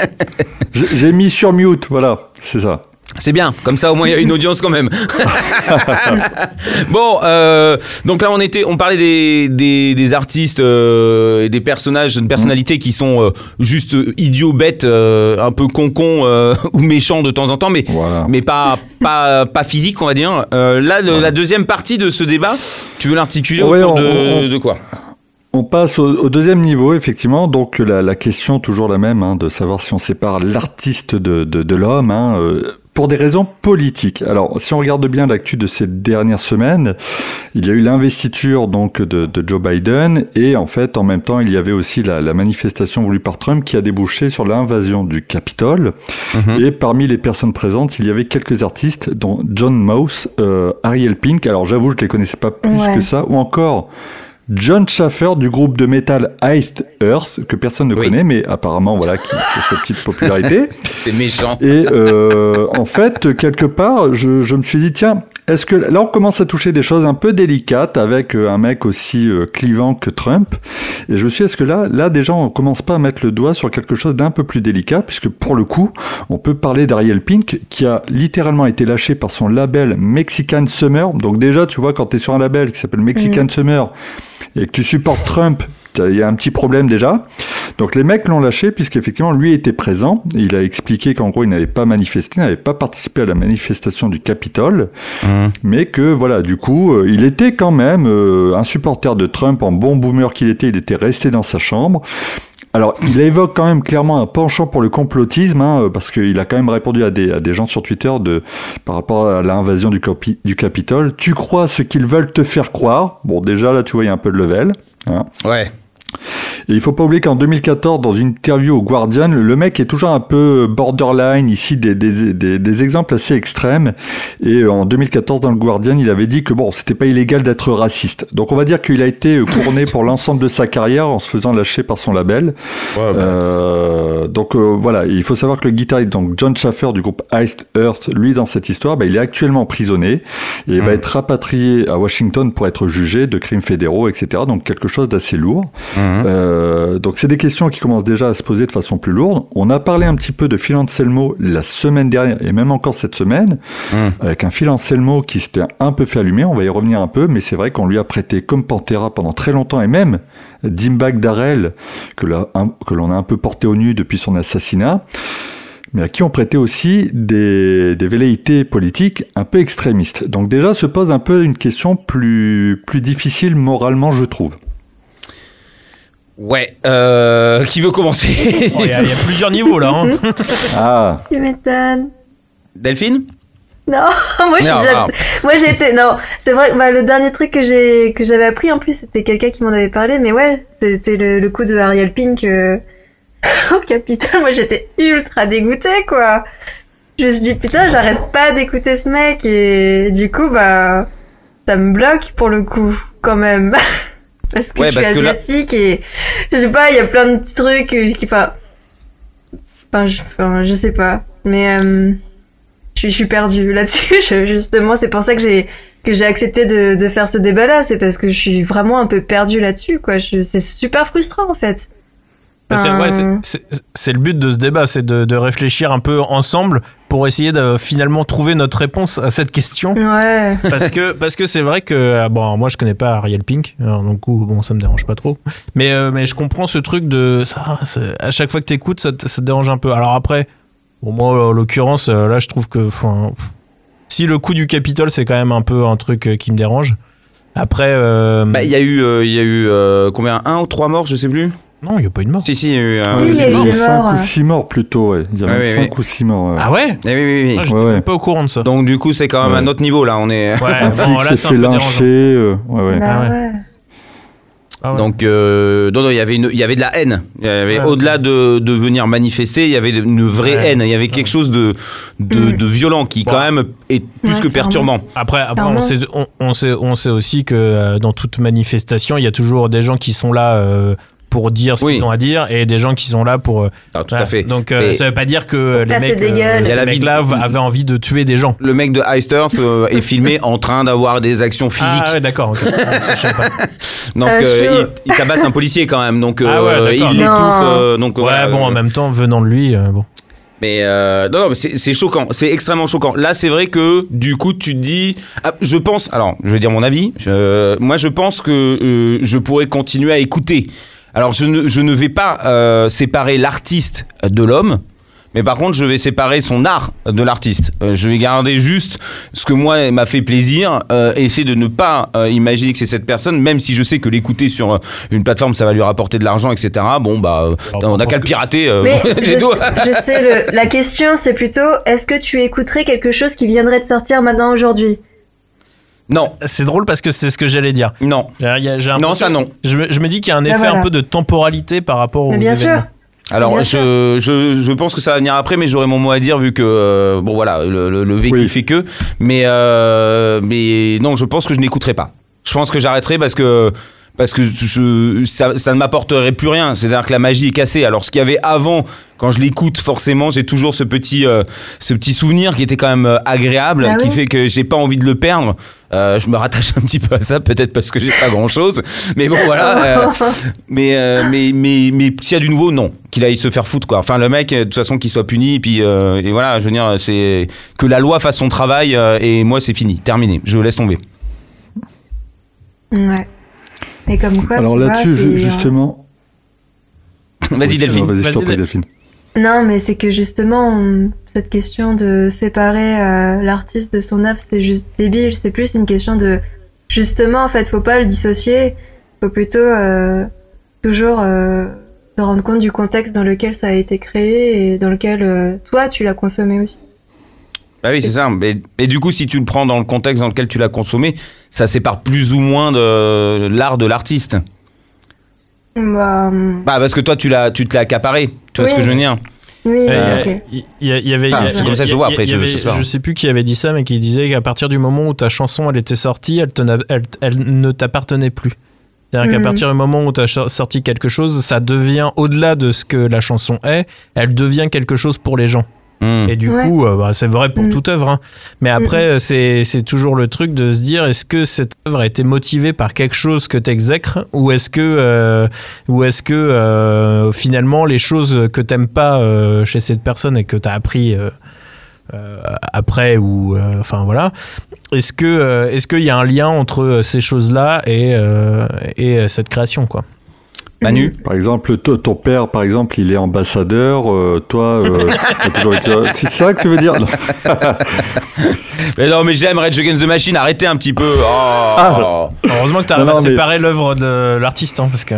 J'ai mis sur mute, voilà, c'est ça. C'est bien, comme ça au moins il y a une audience quand même. bon, euh, donc là on était, on parlait des, des, des artistes euh, et des personnages, de personnalités qui sont euh, juste euh, idiots, bêtes, euh, un peu concons euh, ou méchants de temps en temps, mais Voilà. mais pas pas pas physique on va dire. Euh, là, le- la deuxième partie de ce débat, tu veux l'articuler Ouais, autour on- de, on- de quoi? On passe au, au deuxième niveau, effectivement. Donc la, la question toujours la même, hein, de savoir si on sépare l'artiste de, de, de l'homme, hein, euh, pour des raisons politiques. Alors, si on regarde bien l'actu de ces dernières semaines, il y a eu l'investiture donc de, de Joe Biden et en fait, en même temps, il y avait aussi la, la manifestation voulue par Trump qui a débouché sur l'invasion du Capitole. Mhm. Et parmi les personnes présentes, il y avait quelques artistes, dont John Mouse, euh, Ariel Pink. Alors, j'avoue, je ne les connaissais pas plus Ouais. que ça, ou encore. John Schaffer du groupe de métal Iced Earth, que personne ne Oui. connaît, mais apparemment, voilà, qui, a cette petite popularité. C'est méchant. Et euh, en fait, quelque part, je, je me suis dit, tiens, est-ce que là, on commence à toucher des choses un peu délicates avec euh, un mec aussi euh, clivant que Trump Et je me suis dit, est-ce que là, là, déjà, on commence pas à mettre le doigt sur quelque chose d'un peu plus délicat, puisque pour le coup, on peut parler d'Ariel Pink, qui a littéralement été lâché par son label Mexican Summer. Donc déjà, tu vois, quand tu es sur un label qui s'appelle Mexican Summer et que tu supportes Trump, il y a un petit problème déjà. Donc les mecs l'ont lâché puisqu'effectivement lui était présent. Il a expliqué qu'en gros il n'avait pas manifesté, n'avait pas participé à la manifestation du Capitole, mais que voilà du coup euh, il était quand même euh, un supporter de Trump en bon boomer qu'il était. Il était resté dans sa chambre. Alors, il évoque quand même clairement un penchant pour le complotisme, hein, parce qu'il a quand même répondu à des, gens sur Twitter par rapport à l'invasion du Capitole. Tu crois ce qu'ils veulent te faire croire? Bon, déjà, là, tu vois, il y a un peu de level. hein. Ouais. Et il faut pas oublier qu'en 2014, dans une interview au Guardian, le mec est toujours un peu borderline, ici des, des, des, des exemples assez extrêmes. Et en 2014, dans le Guardian, il avait dit que bon, c'était pas illégal d'être raciste. Donc on va dire qu'il a été euh, couronné pour l'ensemble de sa carrière en se faisant lâcher par son label. Ouais. Euh, donc euh, voilà, il faut savoir que le guitariste, donc John Schaffer du groupe Iced Earth, lui dans cette histoire, bah, il est actuellement emprisonné et il va être rapatrié à Washington pour être jugé de crimes fédéraux, etc. Donc quelque chose d'assez lourd. Euh, donc c'est des questions qui commencent déjà à se poser de façon plus lourde. On a parlé un petit peu de Phil Anselmo la semaine dernière et même encore cette semaine avec un Phil Anselmo qui s'était un peu fait allumer. On va y revenir un peu, mais c'est vrai qu'on lui a prêté comme Pantera pendant très longtemps et même Dimbag Darrell que l'on a, que l'on a un peu porté au nu depuis son assassinat. Mais à qui on prêtait aussi des, des velléités politiques un peu extrémistes. Donc déjà se pose un peu une question plus, plus difficile moralement, je trouve. Ouais. Euh, qui veut commencer Oh, Il y, a il y a plusieurs niveaux là. hein. Ah, Tu m'étonnes. Delphine? Non, moi j'ai Non, déjà... ah. moi j'ai été non, c'est vrai bah, le dernier truc que j'ai que j'avais appris en plus c'était quelqu'un qui m'en avait parlé mais ouais, c'était le, le coup de Ariel Pink euh, au Capitole. Moi j'étais ultra dégoûtée quoi. Je me suis dit putain, j'arrête pas d'écouter ce mec et du coup bah ça me bloque pour le coup quand même. Parce que Ouais, je suis parce que là- asiatique et je sais pas, il y a plein de petits trucs euh, qui enfin enfin je, enfin, je sais pas mais euh, je suis, je suis perdue là-dessus. Justement, c'est pour ça que j'ai que j'ai accepté de, de faire ce débat-là. C'est parce que je suis vraiment un peu perdue là-dessus, quoi. C'est super frustrant, en fait. Bah, c'est, ouais, le but de ce débat, c'est de, de réfléchir un peu ensemble pour essayer de finalement trouver notre réponse à cette question. Ouais. parce que parce que c'est vrai que ah, bon moi je connais pas Ariel Pink alors donc bon ça me dérange pas trop. Mais euh, mais je comprends ce truc de ça à chaque fois que t'écoutes ça, te- ça te dérange un peu. Alors après bon moi en l'occurrence euh, là je trouve que enfin, si le coup du Capitole c'est quand même un peu un truc euh, qui me dérange. Après euh, Bah, il y a eu, euh, il y a eu euh, combien? Un ou trois morts, je sais plus? Non, il n'y a pas eu de mort. Si, si, il y a eu un. Oui, il y a eu Il y a des 5 morts. ou 6 morts plutôt, ouais. Il y a Ouais, même ouais, 5 ouais. ou 6 morts. ouais. Ah ouais Eh oui, oui, oui. Ah, J'étais Ouais, ouais. même pas au courant de ça. Donc, du coup, c'est quand même Ouais. un autre niveau là. On est. ouais, un bon, flic là, s'est c'est un fait peu lyncher. dérangeant. euh, ouais, ouais. Bah Ah ouais. ouais. Ah ouais. Donc, euh, non, non, il y avait une, il y avait de la haine. Il y avait Ouais. au-delà de, de venir manifester, il y avait une vraie Ouais. haine. Il y avait quelque chose de, de, Mm. de violent qui, quand même, est plus Ouais, que perturbant. Après, après Clairement. on, sait, on, on sait, on sait aussi que euh, dans toute manifestation, il y a toujours des gens qui sont là euh, pour dire ce Oui. qu'ils ont à dire et des gens qui sont là pour. euh, Ah, tout voilà. à fait. Donc, euh, ça veut pas dire que les mecs, a ces la vie de- mecs-là avaient envie de tuer des gens. Le mec de Ice Turf euh, est filmé en train d'avoir des actions physiques. Ah ouais, d'accord. Donc Ah, euh, il, il tabasse un policier quand même. Donc Ah ouais, euh, il l'étouffe. Euh, donc Ouais, voilà, bon, euh, en même temps, venant de lui, euh, bon. Mais euh, non, non, mais c'est c'est choquant, c'est extrêmement choquant. Là, c'est vrai que du coup, tu te dis, ah, je pense, alors, je vais dire mon avis. Je- moi, je pense que euh, je pourrais continuer à écouter. Alors, je ne, je ne vais pas euh, séparer l'artiste de l'homme. Mais par contre, je vais séparer son art de l'artiste. Euh, je vais garder juste ce que moi m'a fait plaisir, euh, essayer de ne pas euh, imaginer que c'est cette personne, même si je sais que l'écouter sur une plateforme, ça va lui rapporter de l'argent, etc. Bon, bah, Alors, on n'a qu'à le pirater. euh, Mais je, sais- je sais, le, la question c'est plutôt est-ce que tu écouterais quelque chose qui viendrait de sortir maintenant aujourd'hui? Non, C'est drôle parce que c'est ce que j'allais dire. non. Non, ça non. Je me, je me dis qu'il y a un Ah, effet voilà. un peu de temporalité par rapport aux Mais bien événements. sûr. Alors, je, je, je pense que ça va venir après, mais j'aurai mon mot à dire vu que, euh, bon voilà, le, le, le vécu Oui. fait que. Mais, euh, mais non, je pense que je n'écouterai pas. Je pense que j'arrêterai parce que, parce que je, ça, ça ne m'apporterait plus rien. C'est-à-dire que la magie est cassée. Alors, ce qu'il y avait avant, quand je l'écoute, forcément, j'ai toujours ce petit, euh, ce petit souvenir qui était quand même agréable, Ah qui oui. fait que j'ai pas envie de le perdre. Euh, je me rattache un petit peu à ça, peut-être parce que j'ai pas grand-chose. Mais bon, voilà. euh, mais, euh, mais, mais, mais s'il y a du nouveau, non. Qu'il aille se faire foutre, quoi. Enfin, le mec, de toute façon, qu'il soit puni. Et puis, euh, et voilà, je veux dire, c'est que la loi fasse son travail. euh, et moi, c'est fini, terminé. Je laisse tomber. Ouais. Et comme quoi. Alors là-dessus, justement. Vas-y, Delphine. Vas-y, je Vas-y, t'en prie, Del- Delphine. Non, mais c'est que justement, on- cette question de séparer euh, l'artiste de son œuvre, c'est juste débile. C'est plus une question de. Justement, en fait, faut pas le dissocier. Faut plutôt euh, toujours euh, te rendre compte du contexte dans lequel ça a été créé et dans lequel euh, toi, tu l'as consommé aussi. Bah oui, c'est ça. Mais, et du coup, si tu le prends dans le contexte dans lequel tu l'as consommé, ça sépare plus ou moins de l'art de l'artiste. Bah, hum, Bah, parce que toi, tu l'as, tu te l'as accaparé. Tu vois Oui. ce que je veux dire? Oui, ouais, euh, ok. Il y, il avait. Ah, il c'est comme ça que je il vois, après, il y je- avait- je sais pas. je sais plus qui avait dit ça, mais qui disait qu'à partir du moment où ta chanson elle était sortie, elle ne t'appartenait plus. C'est-à-dire qu'à Mhm. partir du moment où tu as sorti quelque chose, ça devient au-delà de ce que la chanson est, elle devient quelque chose pour les gens. Hmm. Et du Ouais. coup, euh, bah, c'est vrai pour Mm. toute œuvre. hein. Mais après, euh, c'est toujours le truc de se dire est-ce que cette œuvre a été motivée par quelque chose que tu exècres ou est-ce que, euh, ou est-ce que euh, finalement les choses que t'aimes pas euh, chez cette personne et que tu as appris euh, euh, après ou euh, enfin voilà est-ce que euh, est-ce qu'il y a un lien entre ces choses-là et, euh, et cette création quoi? Manu Par exemple, to- ton père, par exemple, il est ambassadeur. euh, toi, euh, t'as toujours été- c'est ça que tu veux dire Non. Mais non, mais j'aime Rage Against the Machine. Arrêtez un petit peu. Oh. Ah. heureusement que tu à non, mais- séparer l'œuvre de l'artiste hein, parce que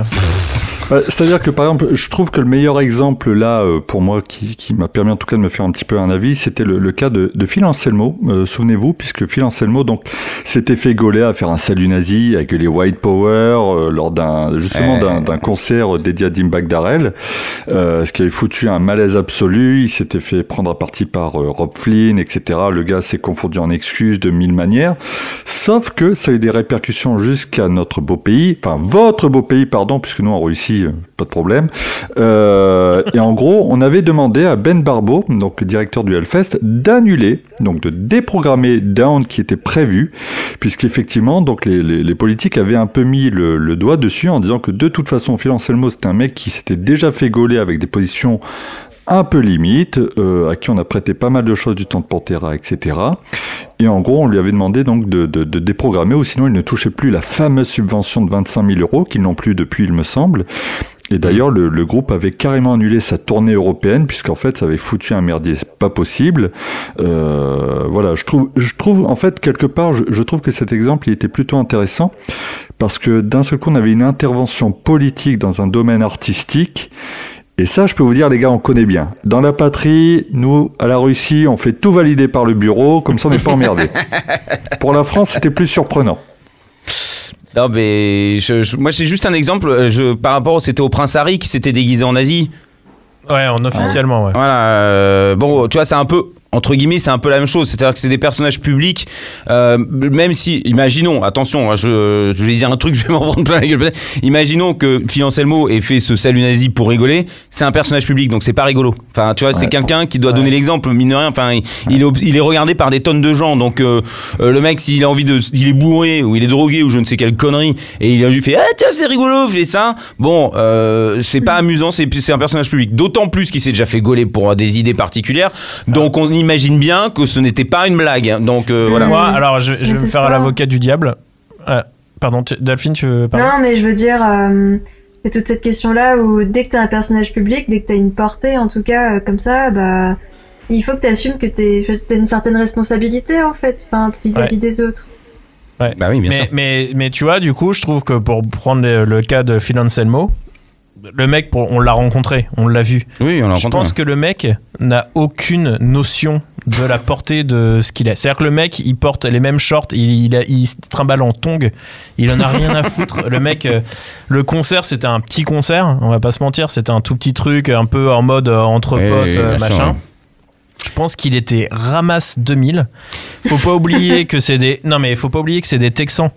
C'est-à-dire que par exemple, je trouve que le meilleur exemple là, euh, pour moi, qui, qui m'a permis en tout cas de me faire un petit peu un avis, c'était le, le cas de, de Phil Anselmo. Euh, Souvenez-vous, puisque Phil Anselmo donc s'était fait gauler à faire un salut nazi avec les White Power euh, lors d'un justement d'un concert dédié à Dimebag Darrell, euh, ce qui avait foutu un malaise absolu. Il s'était fait prendre à partie par Rob Flynn, etc. Le gars s'est confondu en excuses de mille manières. Sauf que ça a eu des répercussions jusqu'à notre beau pays, enfin votre beau pays, pardon, puisque nous en Russie, euh, pas de problème. Euh, et en gros, on avait demandé à Ben Barbeau, donc directeur du Hellfest, d'annuler, donc de déprogrammer Down qui était prévu, puisqu'effectivement, donc les, politiques avaient un peu mis le, le doigt dessus en disant que de toute façon, Phil Anselmo, c'était un mec qui s'était déjà fait gauler avec des positions un peu limite, euh, à qui on a prêté pas mal de choses du temps de Pantera, etc. Et en gros, on lui avait demandé donc de, de, de déprogrammer, ou sinon il ne touchait plus la fameuse subvention de 25 000 euros, qu'ils n'ont plus depuis, il me semble. Et d'ailleurs, le, le groupe avait carrément annulé sa tournée européenne, puisqu'en fait, ça avait foutu un merdier pas possible. Euh, voilà, je trouve, je trouve, en fait, quelque part, je, je trouve que cet exemple, il était plutôt intéressant, parce que d'un seul coup, on avait une intervention politique dans un domaine artistique, et ça, je peux vous dire, les gars, on connaît bien. Dans la patrie, nous, à la Russie, on fait tout valider par le bureau, comme ça on n'est pas emmerdé. Pour la France, c'était plus surprenant. Non, mais je- je- moi, c'est juste un exemple. euh, Je, par rapport, c'était au prince Harry qui s'était déguisé en Asie. Ouais, en officiellement, ouais. Voilà. euh, bon, tu vois, c'est un peu. Entre guillemets, c'est un peu la même chose. C'est-à-dire que c'est des personnages publics, euh, même si, imaginons, attention, hein, je, je vais dire un truc, je vais m'en prendre plein la gueule. Imaginons que Phil Anselmo ait fait ce salut nazi pour rigoler. C'est un personnage public, donc c'est pas rigolo. Enfin, tu vois, c'est quelqu'un qui doit donner l'exemple, mine de rien. Enfin, il, il est, ob- il est regardé par des tonnes de gens. Donc, euh, euh, le mec, s'il a envie de, il est bourré ou il est drogué ou je ne sais quelle connerie, et il a lui fait, ah tiens, c'est rigolo, fais ça. Bon, euh, c'est pas amusant, c'est c'est un personnage public. D'autant plus qu'il s'est déjà fait gauler pour des idées particulières. Donc, on imagine bien que ce n'était pas une blague. Donc, euh, voilà. Moi, alors, je, vais me faire l'avocat du diable. Euh, pardon, tu- Delphine, tu veux parler? Non, mais je veux dire, euh, c'est toute cette question-là où dès que t'es un personnage public, dès que t'as une portée, en tout cas, euh, comme ça, bah, il faut que t'assumes que t'es- t'as une certaine responsabilité, en fait, enfin, vis-à-vis des autres. Ouais. Bah oui, bien sûr. mais, mais, mais tu vois, du coup, je trouve que pour prendre le, le cas de Phil Anselmo, le mec, on l'a rencontré, on l'a vu. Oui, on l'a Je entendu. pense que le mec n'a aucune notion de la portée de ce qu'il est. C'est-à-dire que le mec, il porte les mêmes shorts, il, il, a- il se trimballe en tongs, il en a rien à foutre. Le mec, euh, le concert, c'était un petit concert, on va pas se mentir, c'était un tout petit truc, un peu en mode euh, entre potes, euh, machin. Je pense qu'il était ramasse 2000. Faut pas oublier que c'est des non mais faut pas oublier que c'est des Texans.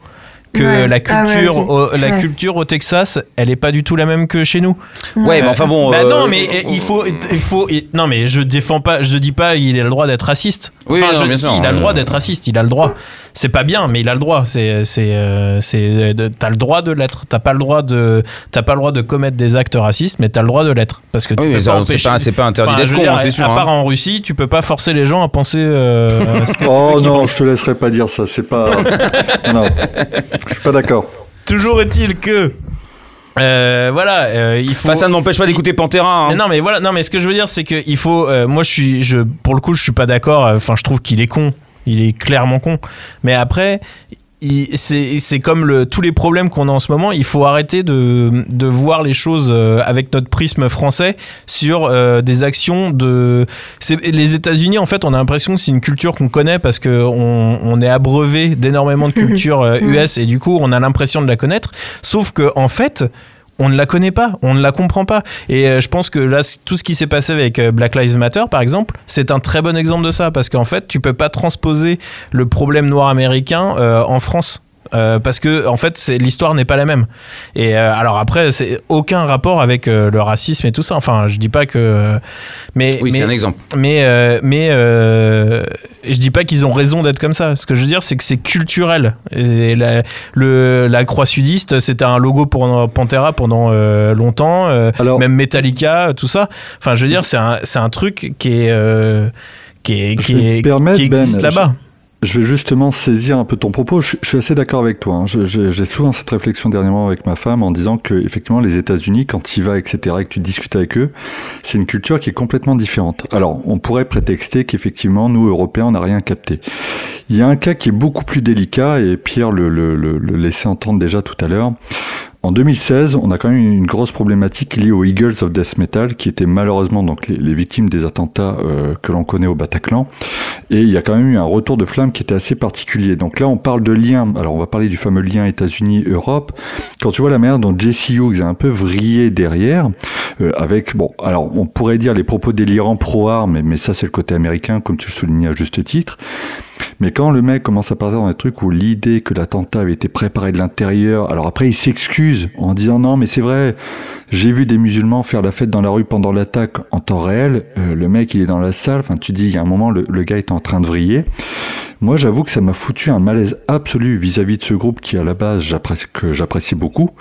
Que Ouais. la Ah ouais, culture, au, la Ouais. culture au Texas, elle est pas du tout la même que chez nous. Ouais, mais enfin bon. Bah euh, non, mais il faut, il faut, il- non, mais je défends pas, je dis pas, il a le droit d'être raciste. Oui, enfin, non, je- bien si, sûr, il a le droit euh, d'être raciste, il a le droit. C'est pas bien, mais il a le droit. C'est, c'est, euh, c'est, t'as le droit de l'être. T'as pas le droit de, t'as pas le droit de commettre des actes racistes, mais t'as le droit de l'être parce que tu Oui, peux mais pas empêcher. c'est pas, c'est pas interdit d'être je veux con, dire, hein, c'est sûr. À hein. part en Russie, tu peux pas forcer les gens à penser. euh, à ce que tu veux Oh non, je te laisserai pas dire ça, c'est pas. non, je suis pas d'accord. Toujours est-il que, euh, voilà, euh, il faut. Enfin, ça ne m'empêche pas d'écouter Pantera. hein. Mais non, mais voilà, non, mais ce que je veux dire, c'est que il faut. euh, moi, je suis, je, pour le coup, je suis pas d'accord. euh, Enfin, je trouve qu'il est con. Il est clairement con. Mais après, c'est c'est comme le, tous les problèmes qu'on a en ce moment. Il faut arrêter de, de voir les choses euh, avec notre prisme français sur euh, des actions de. Les États-Unis, en fait, on a l'impression que c'est une culture qu'on connaît parce que on, on est abreuvé d'énormément de culture euh, US et du coup, on a l'impression de la connaître. Sauf que, en fait on ne la connaît pas, on ne la comprend pas. Et euh, je pense que là, tout ce qui s'est passé avec euh, Black Lives Matter, par exemple, c'est un très bon exemple de ça, parce qu'en fait, tu peux pas transposer le problème noir américain euh, en France. Euh, parce que en fait c'est l'histoire n'est pas la même et euh, alors après c'est aucun rapport avec euh, le racisme et tout ça enfin je dis pas que mais Oui, c'est un exemple. mais euh, mais euh, je dis pas qu'ils ont raison d'être comme ça. Ce que je veux dire, c'est que c'est culturel. Et la, le, la croix sudiste, c'était un logo pour Pantera pendant euh, longtemps. euh, Alors- même Metallica, tout ça. Enfin, je veux dire, c'est un, c'est un truc qui est euh, qui est qui, vais est, te permettre, qui Ben, existe là-bas. Je vais justement saisir un peu ton propos. Je, je suis assez d'accord avec toi. hein. Je- J'ai souvent cette réflexion dernièrement avec ma femme en disant que effectivement les États-Unis, quand tu y vas, etc., et que tu discutes avec eux, c'est une culture qui est complètement différente. Alors, on pourrait prétexter qu'effectivement nous Européens, on n'a rien capté. Il y a un cas qui est beaucoup plus délicat et Pierre le laissait entendre déjà tout à l'heure. En 2016, on a quand même une grosse problématique liée aux Eagles of Death Metal, qui étaient malheureusement donc les, victimes des attentats euh, que l'on connaît au Bataclan. Et il y a quand même eu un retour de flamme qui était assez particulier. Donc là, on parle de lien. Alors, on va parler du fameux lien États-Unis-Europe. Quand tu vois la manière dont Jesse Hughes a un peu vrillé derrière, euh, avec, bon, alors, on pourrait dire les propos délirants pro-armes, mais, mais ça, c'est le côté américain, comme tu le soulignais à juste titre. Mais quand le mec commence à partir dans des trucs où l'idée que l'attentat avait été préparé de l'intérieur, alors après il s'excuse en disant non mais c'est vrai, j'ai vu des musulmans faire la fête dans la rue pendant l'attaque en temps réel, euh, le mec il est dans la salle, enfin tu dis il y a un moment le, gars est en train de vriller. Moi j'avoue que ça m'a foutu un malaise absolu vis-à-vis de ce groupe qui à la base que j'apprécie beaucoup.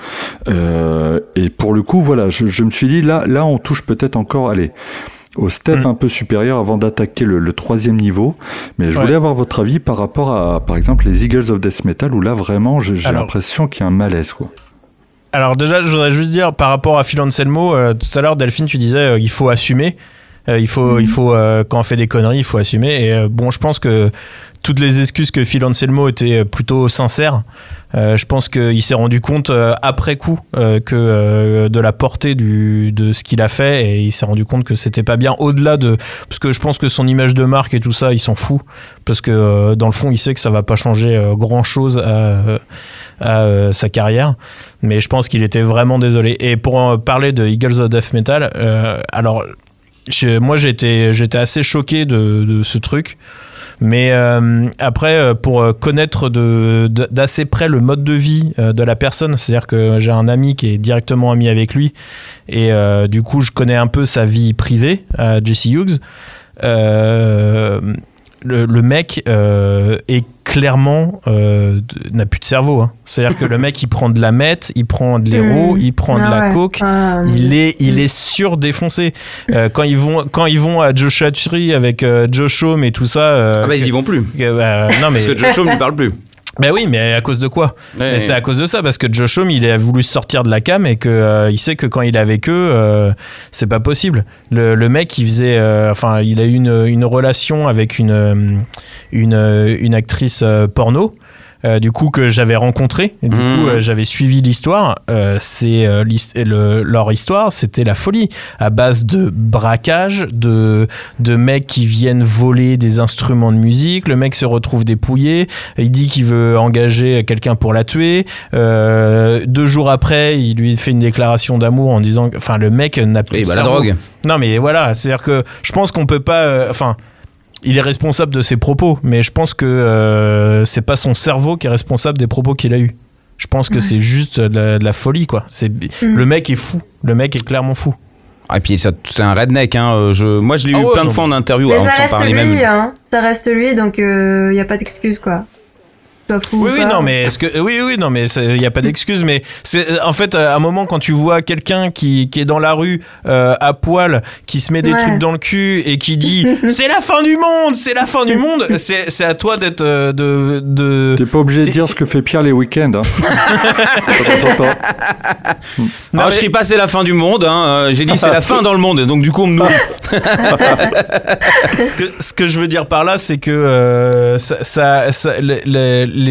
Euh, et pour le coup voilà, je, je me suis dit là, là on touche peut-être encore, allez au step Mm. un peu supérieur avant d'attaquer le, le troisième niveau. Mais je Ouais. voulais avoir votre avis par rapport à, par exemple, les Eagles of Death Metal, où là, vraiment, j'ai l'impression qu'il y a un malaise, quoi. Alors déjà, je voudrais juste dire par rapport à Phil Anselmo, euh, tout à l'heure, Delphine, tu disais euh, il faut assumer. Euh, il faut, il faut euh, quand on fait des conneries, il faut assumer. Et bon, je pense que toutes les excuses que Phil Anselmo étaient plutôt sincères. Euh, je pense qu'il s'est rendu compte euh, après coup euh, que euh, de la portée de ce qu'il a fait et il s'est rendu compte que c'était pas bien. Au-delà de parce que je pense que son image de marque et tout ça il s'en fout. Parce que euh, dans le fond il sait que ça va pas changer grand chose à, euh, sa carrière. Mais je pense qu'il était vraiment désolé. Et pour parler de Eagles of Death Metal euh, alors moi j'étais j'étais assez choqué de ce truc mais euh, après, euh, pour euh, connaître de- de- d'assez près le mode de vie de la personne, c'est-à-dire que j'ai un ami qui est directement ami avec lui, et du coup, je connais un peu sa vie privée, Jesse Hughes. Le, le mec euh, est clairement euh, de- n'a plus de cerveau. hein. C'est-à-dire que le mec, il prend de la meth, il prend de l'héros, Mm. il prend de Ah la ouais. coke, Ah, il est, il Mm. est surdéfoncé. Euh, quand ils vont, quand ils vont à Joe Chattery avec euh, Joe Chaume et tout ça. euh, Ah bah ils y vont plus. que- bah, non mais. Parce que Joe Chaume ne parle plus. Bah oui, mais à cause de quoi Ouais. C'est à cause de ça, parce que Chaume, il a voulu sortir de la cam et que euh, il sait que quand il est avec eux, euh, c'est pas possible. Le, le mec, il faisait, euh, enfin, il a eu une, une relation avec une euh, une, une actrice porno. Euh, du coup que j'avais rencontré et du coup euh, j'avais suivi l'histoire Euh, c'est le- leur histoire c'était la folie à base de braquage de de mecs qui viennent voler des instruments de musique le mec se retrouve dépouillé il dit qu'il veut engager quelqu'un pour la tuer. Deux jours après, il lui fait une déclaration d'amour en disant, que- enfin, le mec n'a plus Et de bah la drogue. Non, mais voilà, c'est-à-dire que je pense qu'on peut pas, enfin. Il est responsable de ses propos, mais je pense que euh, c'est pas son cerveau qui est responsable des propos qu'il a eus. Je pense que c'est juste de la, de la folie, quoi. C'est Mm. le mec est fou. Le mec est clairement fou. Ah, et puis c'est un redneck. Hein. euh, Je, moi, je l'ai Ah eu ouais, plein de fois en interview. Mais ça reste lui, même. hein. Ça reste lui, donc il n'y a pas d'excuse, quoi. Fou Oui, ou oui, pas. non, mais est-ce que oui, oui, non, mais il n'y a pas d'excuse. Mais c'est euh, en fait à un moment quand tu vois quelqu'un qui, qui est dans la rue euh, à poil, qui se met des Ouais. trucs dans le cul et qui dit c'est la fin du monde, c'est la fin du monde. C'est c'est à toi d'être euh, de de. T'es pas obligé de dire ce que fait Pierre les week-ends. Hein. De temps en temps. Non, Alors, mais- je crie pas c'est la fin du monde. Hein. euh, J'ai dit c'est la fin dans le monde. Donc du coup on me nourrit. ce que, ce que je veux dire par là, c'est que euh, ça, ça- ça- les- les- les-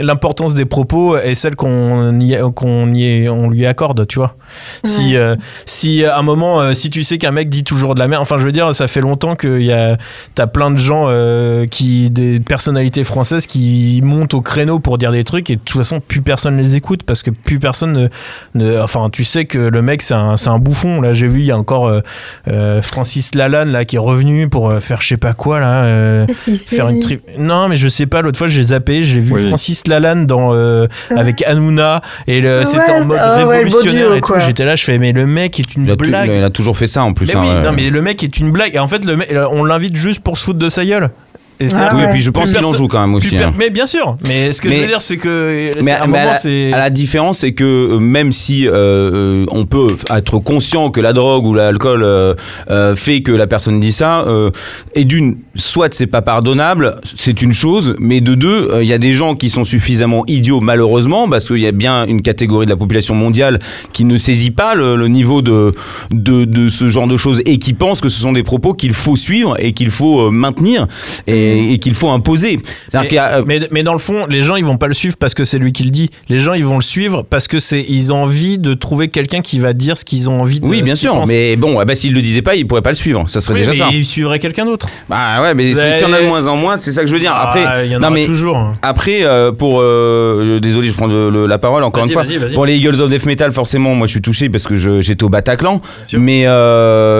l'importance des propos est celle qu'on y, qu'on y on lui accorde, tu vois. Si, euh, si à un moment, euh, si tu sais qu'un mec dit toujours de la merde, enfin, je veux dire, ça fait longtemps que y a, t'as plein de gens euh, qui, des personnalités françaises qui montent au créneau pour dire des trucs et de toute façon, plus personne les écoute parce que plus personne ne, ne- enfin, tu sais que le mec, c'est un, c'est un bouffon. Là, j'ai vu, il y a encore euh, euh, Francis Lalanne là qui est revenu pour euh, faire je sais pas quoi là. euh, faire une lui? tri... Non, mais je sais pas. L'autre fois, j'ai zappé. J'ai vu Oui. Francis Lalanne dans euh, avec Hanouna et le- Ouais, c'était en mode ah ouais, le beau révolutionnaire et tout. J'étais là, je fais mais le mec est une Il a, tu- blague. il a toujours fait ça en plus. Mais hein, oui, non, mais le mec est une blague. Et en fait, le mec, on l'invite juste pour se foutre de sa gueule. Et Ah Oui, ouais. puis je pense qu'il en joue quand même aussi. hein. Mais bien sûr. Mais ce que je veux dire, c'est que Mais, à un mais à, moment, la, c'est. à la différence, c'est que euh, même si euh, euh, on peut être conscient que la drogue ou l'alcool euh, euh, fait que la personne dit ça, euh, et d'une, soit c'est pas pardonnable, c'est une chose, mais de deux, euh, il y a des gens qui sont suffisamment idiots malheureusement, parce qu'il y a bien une catégorie de la population mondiale qui ne saisit pas le, le niveau de, de, de ce genre de choses et qui pense que ce sont des propos qu'il faut suivre et qu'il faut euh, maintenir et, et qu'il faut imposer. Mais, a, euh, mais, mais dans le fond, les gens ils vont pas le suivre parce que c'est lui qui le dit. Les gens ils vont le suivre parce que c'est ils ont envie de trouver quelqu'un qui va dire ce qu'ils ont envie de Oui, bien sûr, pensent. mais bon, ah bah, s'il le disait pas, il pourrait pas le suivre. Ça serait Oui, déjà mais ça. il suivrait quelqu'un d'autre. Bah ouais, mais si- y en a de moins en moins, c'est ça que je veux dire. Après, Ah, il y en non aura mais toujours. hein. après, euh, pour euh, désolé, je prends le- le- la parole encore une fois. Pour les Eagles of Death Metal, forcément, moi je suis touché parce que j'étais au Bataclan, mais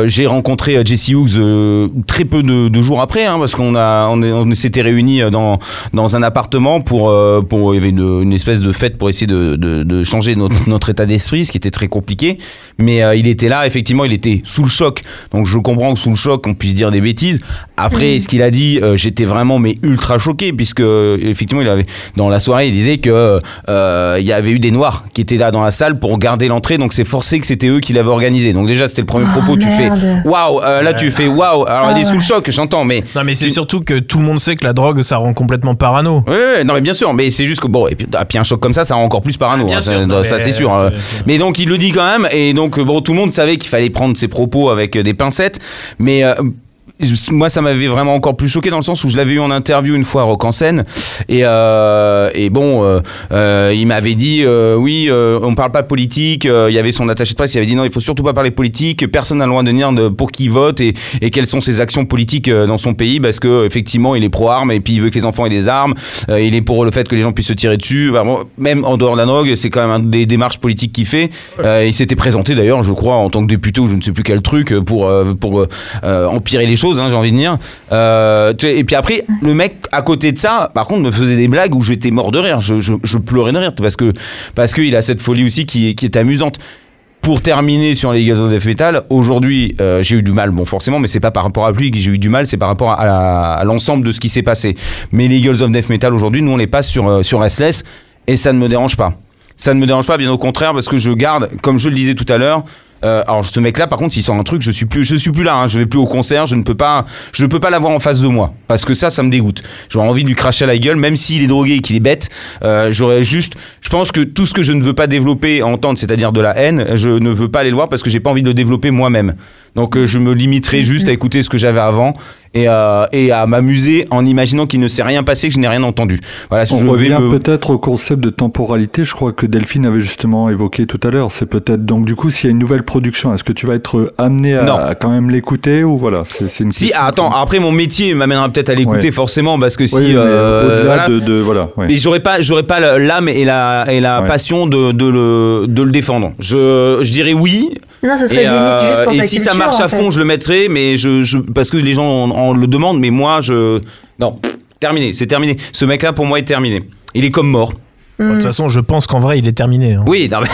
j'ai rencontré Jesse Hughes très peu de, de jours après, hein, parce qu'on a on, s'était réunis euh, dans dans un appartement pour euh, pour il y avait une, espèce de fête pour essayer de, de, changer notre, notre état d'esprit, ce qui était très compliqué. Mais euh, il était là, effectivement, il était sous le choc. Donc je comprends que sous le choc, on puisse dire des bêtises. Après, ce qu'il a dit, euh, j'étais vraiment mais ultra choqué puisque euh, effectivement, il avait dans la soirée, il disait que euh, il y avait eu des noirs qui étaient là dans la salle pour garder l'entrée, donc c'est forcé que c'était eux qui l'avaient organisé. Donc déjà, c'était le premier Oh, propos. Tu fais waouh, euh, là tu fais waouh. Alors il est Ah sous le choc, j'entends, mais Non, mais c'est Tu- surtout que tout le monde sait que la drogue, ça rend complètement parano. Ouais, ouais, non mais bien sûr, mais c'est juste que bon, et puis, ah, puis un choc comme ça, ça rend encore plus parano, Bien hein, sûr, ça, c'est sûr. hein. Mais donc il le dit quand même, et donc bon, tout le monde savait qu'il fallait prendre ses propos avec des pincettes, mais euh, moi ça m'avait vraiment encore plus choqué dans le sens où je l'avais eu en interview une fois à Rock en scène, et, euh, et bon, euh, euh, il m'avait dit oui, on parle pas politique, il y avait son attaché de presse, il avait dit non, il faut surtout pas parler politique, personne n'a le droit de dire pour qui il vote et, quelles sont ses actions politiques dans son pays, parce que effectivement il est pro-armes et puis il veut que les enfants aient des armes, il est pour le fait que les gens puissent se tirer dessus. Même en dehors de la drogue, c'est quand même des démarches politiques qu'il fait. Il s'était présenté d'ailleurs, je crois, en tant que député ou je ne sais plus quel truc pour, pour empirer les choses, hein, j'ai envie de dire. Euh, et puis après, le mec à côté de ça, par contre, me faisait des blagues où j'étais mort de rire. Je, pleurais de rire parce que parce qu'il a cette folie aussi qui, est- amusante. Pour terminer sur les of Death Metal, aujourd'hui, euh, j'ai eu du mal, bon forcément, mais c'est pas par rapport à lui que j'ai eu du mal, c'est par rapport à l'ensemble de ce qui s'est passé. Mais les Eagles of Death Metal aujourd'hui, nous on les passe sur, euh, sur Restless et ça ne me dérange pas. Ça ne me dérange pas, bien au contraire, parce que je garde, comme je le disais tout à l'heure, euh, alors ce mec-là, par contre, s'il sort un truc, je suis plus, je suis plus là. hein, je vais plus au concert. Je ne peux pas, je ne peux pas l'avoir en face de moi parce que ça, ça me dégoûte. J'aurais envie de lui cracher à la gueule, même s'il est drogué et qu'il est bête. euh, J'aurais juste, je pense que tout ce que je ne veux pas développer, entendre, c'est-à-dire de la haine, je ne veux pas aller le voir parce que j'ai pas envie de le développer moi-même. Donc euh, je me limiterai juste à écouter ce que j'avais avant et, euh, et à m'amuser en imaginant qu'il ne s'est rien passé, que je n'ai rien entendu. Voilà, On je vais revient me- peut-être au concept de temporalité, je crois que Delphine avait justement évoqué tout à l'heure. C'est peut-être donc du coup s'il y a une nouvelle production, est-ce que tu vas être amené à, quand même l'écouter ou voilà, c'est c'est une Si, ah, attends, après mon métier m'amènera peut-être à l'écouter Ouais. forcément parce que si. Oui, mais euh, voilà. de, de- voilà, ouais. Mais j'aurais pas, j'aurais pas l'âme et la, et la Ouais. passion de, de, le, de le défendre. Je, je dirais oui. Non, ce serait Et, limite euh, juste pour et ta si ça marche en à fait. fond, je le mettrai, mais je, je, parce que les gens en, en le demandent, mais moi, je. Non, terminé, c'est terminé. Ce mec-là, pour moi, est terminé. Il est comme mort. De toute façon, je pense qu'en vrai, il est terminé. hein. Oui, non, mais,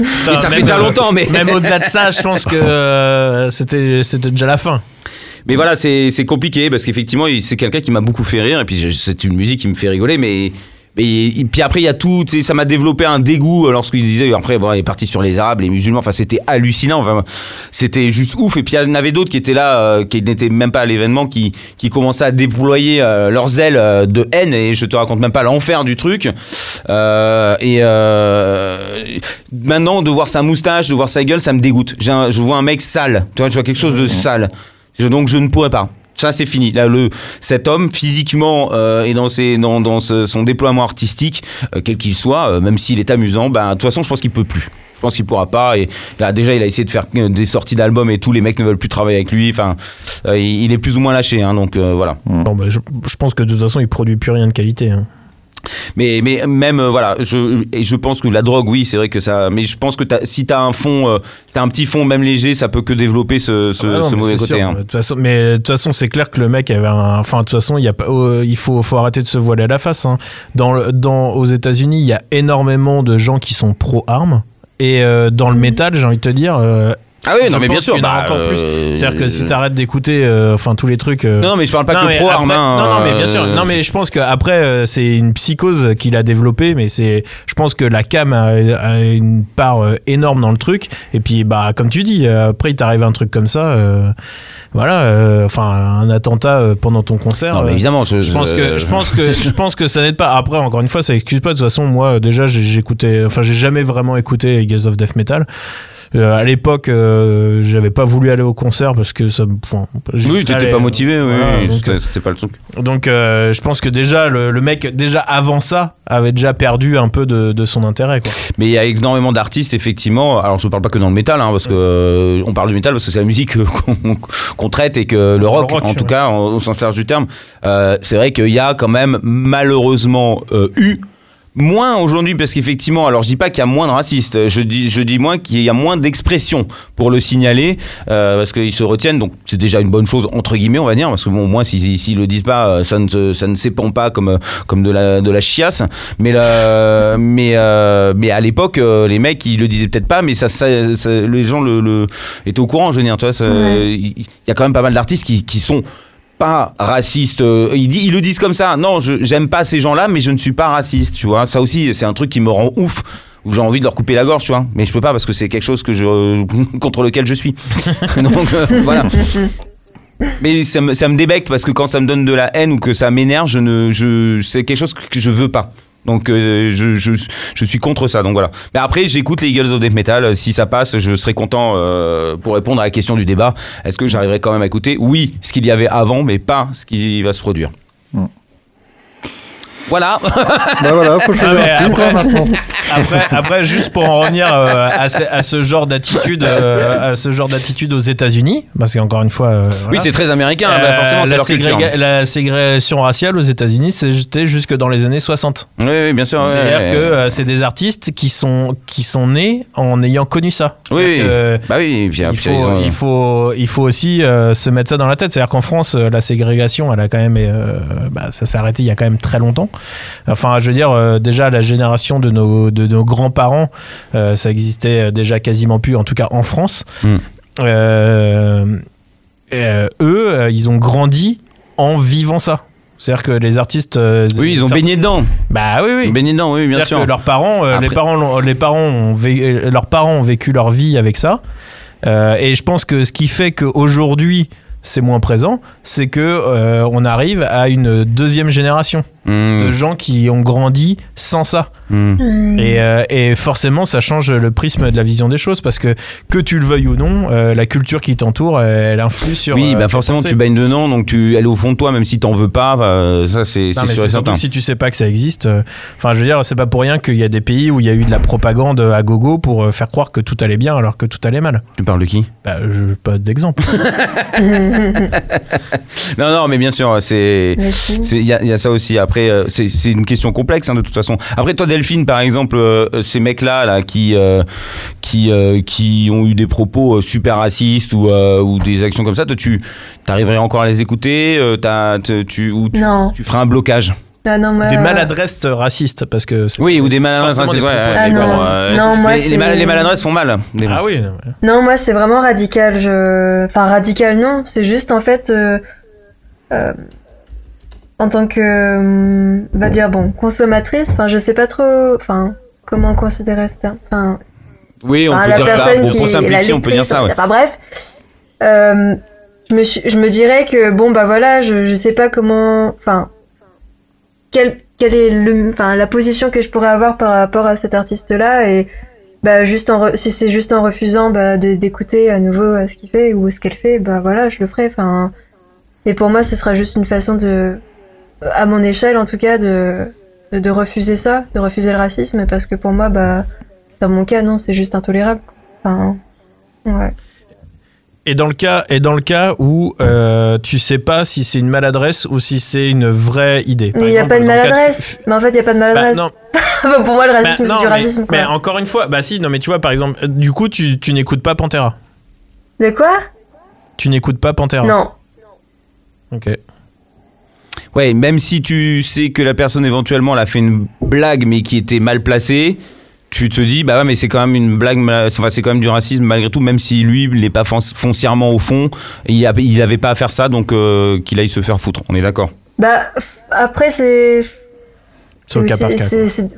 mais ça fait déjà euh, longtemps, mais. Même au-delà de ça, je pense que euh, c'était c'était déjà la fin. Mais voilà, c'est c'est compliqué parce qu'effectivement, il- c'est quelqu'un qui m'a beaucoup fait rire. Et puis, j'ai- c'est une musique qui me fait rigoler, mais. Et puis après, il y a tout, ça m'a développé un dégoût euh, lorsqu'il disait, après, il est parti sur les Arabes, les musulmans, enfin, c'était hallucinant, c'était juste ouf. Et puis, il y en avait d'autres qui étaient là, euh, qui n'étaient même pas à l'événement, qui, commençaient à déployer euh, leurs ailes de haine, et je te raconte même pas l'enfer du truc. Et maintenant, de voir sa moustache, de voir sa gueule, ça me dégoûte. Je vois un mec sale, tu vois, je vois quelque chose de sale. Donc, je ne pourrais pas. Ça, c'est fini. Là, le, cet homme, physiquement euh, et dans, ses, dans, son déploiement artistique, euh, quel qu'il soit, euh, même s'il est amusant, ben, de toute façon, je pense qu'il peut plus. Je pense qu'il pourra pas. Et là, déjà, il a essayé de faire euh, des sorties d'albums et tout. Les mecs ne veulent plus travailler avec lui. Enfin, euh, il, est plus ou moins lâché. hein, donc euh, voilà. Bon, je, je pense que de toute façon, il produit plus rien de qualité. hein. Mais, mais même, euh, voilà, je, je pense que la drogue, oui, c'est vrai que ça. Mais je pense que si t'as un fond, euh, t'as un petit fond, même léger, ça peut que développer ce, ce, Ah non, ce mais mauvais côté. hein. De toute façon, mais de toute façon, c'est clair que le mec avait un. Enfin, de toute façon, il y a pas. euh, il faut, faut arrêter de se voiler à la face. hein. Dans, le- dans, aux États-Unis, il y a énormément de gens qui sont pro-armes. Et euh, dans le métal, j'ai envie de te dire. Ah oui, je non, mais bien sûr. en bah, encore plus. euh, C'est-à-dire que si t'arrêtes d'écouter, euh, enfin, tous les trucs. euh, Non, mais je parle pas non, que pro après- hein, non, non, mais bien sûr. euh, Non, mais je pense qu'après, euh, c'est une psychose qu'il a développée, mais c'est, je pense que la cam a, a une part énorme dans le truc. Et puis, bah, comme tu dis, après, il t'arrive un truc comme ça, euh, voilà, euh, enfin, un attentat pendant ton concert. Non, mais évidemment, je, je pense que je pense que je pense que ça n'aide pas. Après, encore une fois, ça excuse pas. De toute façon, moi, déjà, j'ai j'écoutais, enfin, j'ai jamais vraiment écouté Gaze of Death Metal. Euh, à l'époque, euh, j'avais pas voulu aller au concert parce que ça. me- enfin, Oui, t'étais pas euh, motivé, oui, voilà, oui, donc, c'était- pas le truc. donc euh, je pense que déjà le, le mec déjà avant ça avait déjà perdu un peu de, de son intérêt quoi. Mais il y a énormément d'artistes, effectivement. Alors, je ne parle pas que dans le métal, hein, parce que euh, on parle du métal parce que c'est la musique euh, qu'on qu'on traite et que le rock, rock, en tout ouais. cas, en- au sens large du terme, euh, c'est vrai qu'il y a quand même malheureusement euh, eu moins aujourd'hui parce qu'effectivement alors je dis pas qu'il y a moins de racistes je dis je dis moins qu'il y a moins d'expression pour le signaler euh, parce qu'ils se retiennent donc c'est déjà une bonne chose entre guillemets on va dire parce que bon au moins s'ils s'ils le disent pas euh, ça ne ça ne s'épand pas comme euh, comme de la de la chiasse mais la- mais euh, mais à l'époque euh, les mecs ils le disaient peut-être pas mais ça, ça- ça- les gens le, le étaient au courant je veux dire tu vois Ouais. il y a quand même pas mal d'artistes qui, qui sont pas raciste. Euh, Ils, dit- ils le disent comme ça. Non, j'aime pas ces gens-là, mais je ne suis pas raciste. Tu vois, ça aussi, c'est un truc qui me rend ouf. Où j'ai envie de leur couper la gorge, tu vois. Mais je peux pas parce que c'est quelque chose que je contre lequel je suis. Donc euh, voilà. Mais ça me, ça me débecte parce que quand ça me donne de la haine ou que ça m'énerve, je ne, je, c'est quelque chose que je veux pas. Donc euh, je, je, suis contre ça. Donc voilà. Mais après, j'écoute les Eagles of Death Metal. Si ça passe, je serai content euh, pour répondre à la question du débat. Est-ce que j'arriverai quand même à écouter? Oui, ce qu'il y avait avant, mais pas ce qui va se produire. Voilà. Bah voilà, faut choisir Ah, un après- maintenant. Après, après, juste pour en revenir euh, à, ce, à ce genre d'attitude, euh, à ce genre d'attitude aux États-Unis, parce qu'encore une fois, euh, voilà. Oui, c'est très américain. bah, forcément, c'est la, leur culture. la ségrégation raciale aux États-Unis, c'était jusque dans les années 60. Oui, oui, bien sûr. C'est-à-dire ouais. que euh, c'est des artistes qui sont, qui sont nés en ayant connu ça. Oui, que, Bah oui. puis, il, faut, il, faut, il faut aussi euh, se mettre ça dans la tête. C'est-à-dire qu'en France, la ségrégation, elle a quand même, euh, bah, ça s'est arrêté il y a quand même très longtemps. Enfin, je veux dire, euh, déjà, la génération de nos, de nos grands-parents, euh, ça existait déjà quasiment plus, en tout cas en France. Mm. Euh, euh, eux, euh, ils ont grandi en vivant ça. C'est-à-dire que les artistes. euh, Oui, ils ont baigné dedans. Bah oui, Ils oui. ont baigné dedans, oui, bien sûr. que leurs parents, euh, les parents, les parents ont vé- euh, leurs parents ont vécu leur vie avec ça. Euh, et je pense que ce qui fait qu'aujourd'hui c'est moins présent, c'est que euh, on arrive à une deuxième génération Mmh, de gens qui ont grandi sans ça. mmh. Hmm. Et, euh, et forcément, ça change le prisme de la vision des choses parce que que tu le veuilles ou non, euh, la culture qui t'entoure, elle influe sur. Oui, euh, bah forcément, tu baignes dedans, donc tu, elle est au fond de toi, même si t'en veux pas. bah, ça, c'est sûr c'est et surtout certain. si tu sais pas que ça existe, euh, enfin, je veux dire, c'est pas pour rien qu'il y a des pays où il y a eu de la propagande à gogo pour euh, faire croire que tout allait bien alors que tout allait mal. Tu parles de qui? Bah, je pas d'exemple. Non, non, mais bien sûr, c'est. Il y, y a ça aussi. Après, euh, c'est une question complexe hein, de toute façon. Après, toi, Delphine, par exemple, euh, ces mecs-là, là, qui, euh, qui, euh, qui ont eu des propos euh, super racistes ou, euh, ou des actions comme ça, toi, tu arriverais encore à les écouter euh, tu, Ou tu, Non. tu ferais un blocage Ah non, moi, des euh, maladresses racistes parce que. c'est- Oui, ou des maladresses. ouais, Ah non, bon, euh, non, moi, les, mal- les maladresses font mal. Les- Ah oui. Non, moi, c'est vraiment radical. Je... Enfin, radical, non. C'est juste, en fait, euh, euh, en tant que, on va dire, bon, consommatrice, enfin, je sais pas trop, enfin, comment considérer ce terme. Enfin, Oui, on enfin, peut la dire ça. personne Pour, simplifier, on peut dire ça. Ouais. Enfin, bref, euh, je, me je me dirais que, bon, bah voilà, je, je sais pas comment, enfin, quelle, quelle est le, enfin, la position que je pourrais avoir par rapport à cet artiste-là et, bah, juste en si c'est juste en refusant bah, d'écouter à nouveau euh, ce qu'il fait ou ce qu'elle fait, bah voilà, je le ferai. Enfin, et pour moi, ce sera juste une façon de, à mon échelle en tout cas, de, de, refuser ça, de refuser le racisme, parce que pour moi, bah, dans mon cas, non, c'est juste intolérable. Enfin, ouais. Et dans le cas, et dans le cas où euh, tu sais pas si c'est une maladresse ou si c'est une vraie idée. Par Mais il n'y a pas de maladresse. Mais en fait, il n'y a pas de Bah, maladresse. non, pour moi, le bah, racisme, c'est du mais- racisme. Quoi. mais encore une fois, bah si, non mais tu vois par exemple, euh, du coup tu, tu n'écoutes pas Pantera. De quoi? Tu n'écoutes pas Pantera. Non. Ok. Ouais, même si tu sais que la personne éventuellement elle a fait une blague mais qui était mal placée, tu te dis bah ouais mais c'est quand même une blague, enfin c'est quand même du racisme malgré tout, même si lui il n'est pas fon- foncièrement au fond, il, a- il avait pas à faire ça donc euh, qu'il aille se faire foutre. On est d'accord? Bah, après, c'est. C'est au cas par cas.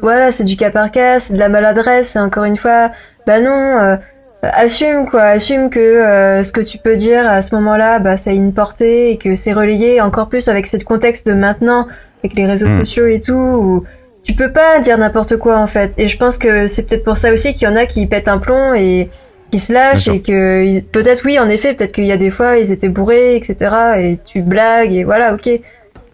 Voilà, c'est du cas par cas, c'est de la maladresse, et encore une fois, bah non, euh, assume quoi, assume que euh, ce que tu peux dire à ce moment-là, bah ça a une portée et que c'est relayé encore plus avec ce contexte de maintenant, avec les réseaux Mm. sociaux et tout, où tu peux pas dire n'importe quoi en fait. Et je pense que c'est peut-être pour ça aussi qu'il y en a qui pètent un plomb et qui se lâchent et que peut-être oui en effet, peut-être qu'il y a des fois ils étaient bourrés, etc. Et tu blagues et voilà, ok.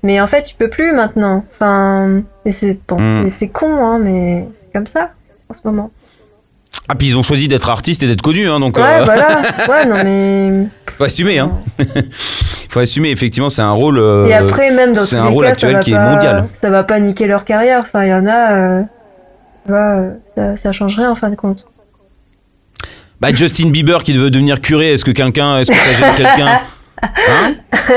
Mais en fait, tu peux plus maintenant. Enfin, c'est bon, Mm. c'est con, hein, mais c'est comme ça en ce moment. Ah puis ils ont choisi d'être artistes et d'être connus hein, donc Ouais, euh, voilà. Ouais, non mais. faut assumer hein. faut assumer effectivement c'est un rôle. euh, Et après, même dans tous les rôle cas, actuel ça va qui est pas, mondial. Ça va pas niquer leur carrière. Enfin, il y en a. Euh, ça, ça change rien en fin de compte. Bah Justin Bieber qui veut devenir curé, est-ce que quelqu'un, est-ce que ça gêne quelqu'un? Hein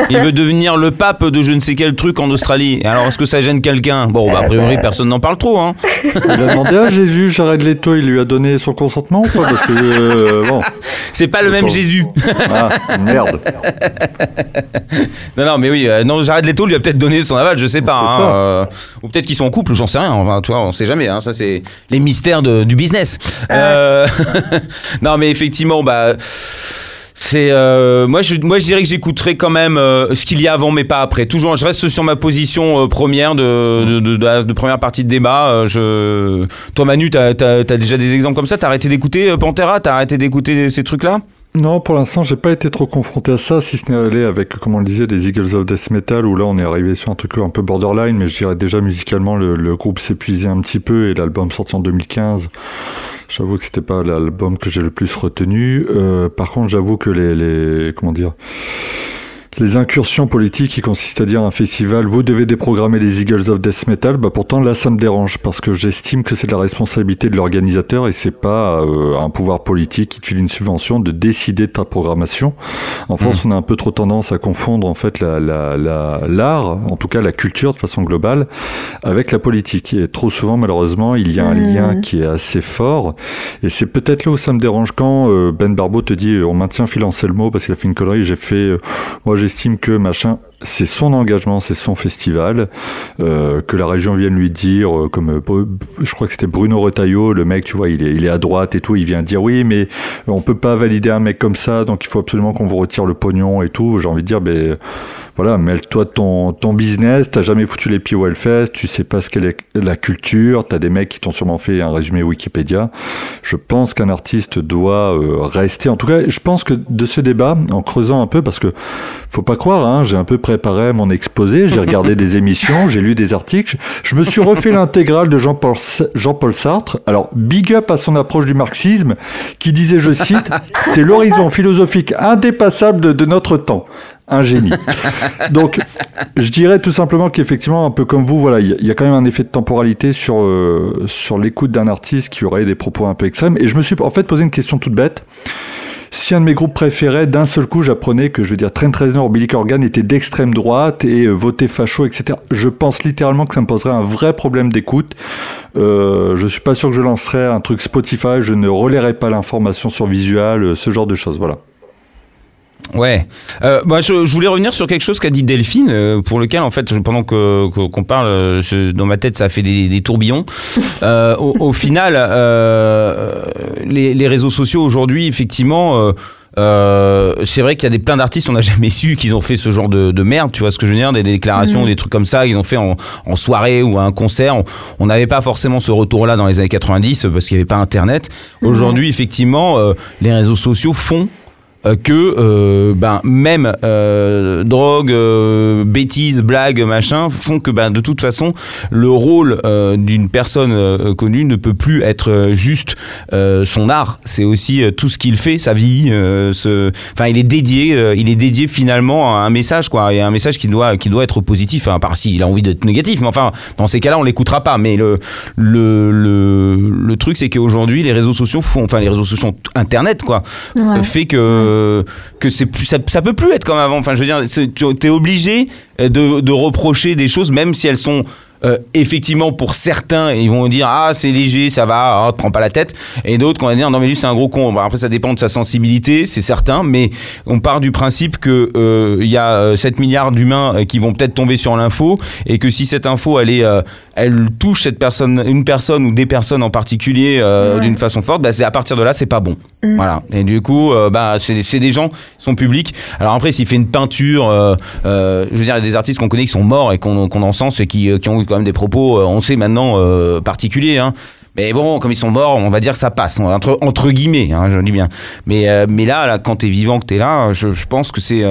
il veut devenir le pape de je ne sais quel truc en Australie. Alors, est-ce que ça gêne quelqu'un? Bon, bah, a priori, personne n'en parle trop. Hein. Il a demandé à Jésus, Jared Leto, il lui a donné son consentement ou pas? Parce que, euh, bon. C'est pas le même. Jésus. Ah, merde. Non, non, mais oui, euh, non, Jared Leto lui a peut-être donné son aval, je sais pas. Hein, euh, ou peut-être qu'ils sont en couple, j'en sais rien. Enfin, tu vois, on sait jamais. hein, ça, c'est les mystères de- du business. Euh, non, mais effectivement, bah. C'est euh, moi je moi je dirais que j'écouterai quand même euh, ce qu'il y a avant mais pas après. Toujours je reste sur ma position euh, première de première partie de débat. Je toi Manu t'as as, déjà des exemples comme ça? T'as arrêté d'écouter Pantera? T'as arrêté d'écouter ces trucs là. Non, pour l'instant, j'ai pas été trop confronté à ça, si ce n'est avec, comme on le disait, des Eagles of Death Metal, où là, on est arrivé sur un truc un peu borderline, mais je dirais déjà musicalement, le, le groupe s'épuisait un petit peu, et l'album sorti en 2015, j'avoue que c'était pas l'album que j'ai le plus retenu. Euh, par contre, j'avoue que les, les, comment dire, les incursions politiques qui consistent à dire un festival, vous devez déprogrammer les Eagles of Death Metal, bah pourtant là ça me dérange parce que j'estime que c'est de la responsabilité de l'organisateur et c'est pas euh, un pouvoir politique qui te file une subvention de décider de ta programmation. En France, on a un peu trop tendance à confondre en fait la la la- l'art, en tout cas la culture de façon globale, avec la politique. Et trop souvent, malheureusement, il y a un Mhm. lien qui est assez fort. Et c'est peut-être là où ça me dérange quand euh, Ben Barbeau te dit euh, on maintient Phil Anselmo parce qu'il a fait une connerie. J'ai fait, euh, moi j'estime que machin, c'est son engagement, c'est son festival, euh, que la région vienne lui dire, euh, comme euh, je crois que c'était Bruno Retailleau, le mec, tu vois, il est, à droite et tout, il vient dire oui, mais on peut pas valider un mec comme ça, donc il faut absolument qu'on vous retire le pognon et tout. J'ai envie de dire, ben voilà, mêle-toi ton, ton business, t'as jamais foutu les pieds au Hellfest, tu sais pas ce qu'est la- la culture, t'as des mecs qui t'ont sûrement fait un résumé Wikipédia. Je pense qu'un artiste doit rester, en tout cas, je pense que de ce débat, en creusant un peu, parce que faut pas croire, hein, j'ai un peu préparé mon exposé, j'ai regardé des émissions, j'ai lu des articles, je me suis refait l'intégrale de Jean-Paul Jean-Paul Sartre. Alors, big up à son approche du marxisme, qui disait, je cite, c'est l'horizon philosophique indépassable de, de notre temps. Un génie. Donc, je dirais tout simplement qu'effectivement, un peu comme vous, voilà, il y, a- il y a quand même un effet de temporalité sur, euh, sur l'écoute d'un artiste qui aurait des propos un peu extrêmes. Et je me suis en fait posé une question toute bête. Si un de mes groupes préférés, d'un seul coup, j'apprenais que, je veux dire, Trent Reznor ou Billy Corgan était d'extrême droite et euh, votait facho, etc. Je pense littéralement que ça me poserait un vrai problème d'écoute. Euh, je suis pas sûr que je lancerais un truc Spotify, je ne relayerais pas l'information sur Visual, euh, ce genre de choses, voilà. Ouais. Euh, moi, je, je voulais revenir sur quelque chose qu'a dit Delphine, euh, pour lequel, en fait, pendant que- que- qu'on parle, euh, je- dans ma tête, ça a fait des, des tourbillons. Euh, au, au final, euh, les, les réseaux sociaux aujourd'hui, effectivement. euh, euh, c'est vrai qu'il y a des plein d'artistes, on n'a jamais su qu'ils ont fait ce genre de, de merde, tu vois ce que je veux dire, des, des déclarations, Mhm. des trucs comme ça, qu'ils ont fait en, en soirée ou à un concert. On- n'avait pas forcément ce retour-là dans les années 90 parce qu'il n'y avait pas Internet. Aujourd'hui, effectivement, euh, les réseaux sociaux font que euh, ben, même euh, drogue, euh, bêtises, blagues, machin, font que ben, de toute façon, le rôle euh, d'une personne euh, connue ne peut plus être euh, juste euh, son art. C'est aussi euh, tout ce qu'il fait, sa vie. euh, ce... Enfin, il est dédié, euh, il est dédié finalement à un message, quoi, et un message qui doit, qui doit être positif. Enfin, à part s'il a envie d'être négatif, mais enfin, dans ces cas-là, on l'écoutera pas. Mais le, le, le, le truc, c'est qu'aujourd'hui, les réseaux sociaux font, enfin, les réseaux sociaux, Internet, quoi, Ouais. fait que que c'est plus ça, ça peut plus être comme avant. Enfin je veux dire tu es obligé euh, de reprocher des choses même si elles sont euh, effectivement pour certains ils vont dire ah c'est léger ça va te prends pas la tête. Et d'autres qu'on va dire non mais lui c'est un gros con. Après ça dépend de sa sensibilité c'est certain mais on part du principe que euh, il y a euh, 7 milliards d'humains euh, qui vont peut-être tomber sur l'info et que si cette info elle est euh, elle touche cette personne une personne ou des personnes en particulier euh, Ouais. d'une façon forte bah, c'est à partir de là c'est pas bon. Mm. voilà. Et du coup euh, bah c'est c'est des gens sont publics. Alors après s'il fait une peinture euh, euh, je veux dire il y a des artistes qu'on connaît qui sont morts et qu'on qu'on encense et qui, euh, qui ont eu quand même des propos euh, on sait maintenant euh, particuliers hein. mais bon, comme ils sont morts, on va dire que ça passe, entre, entre guillemets, hein, je dis bien. Mais, euh, mais là, là, quand t'es vivant, que t'es là, je, pense que c'est,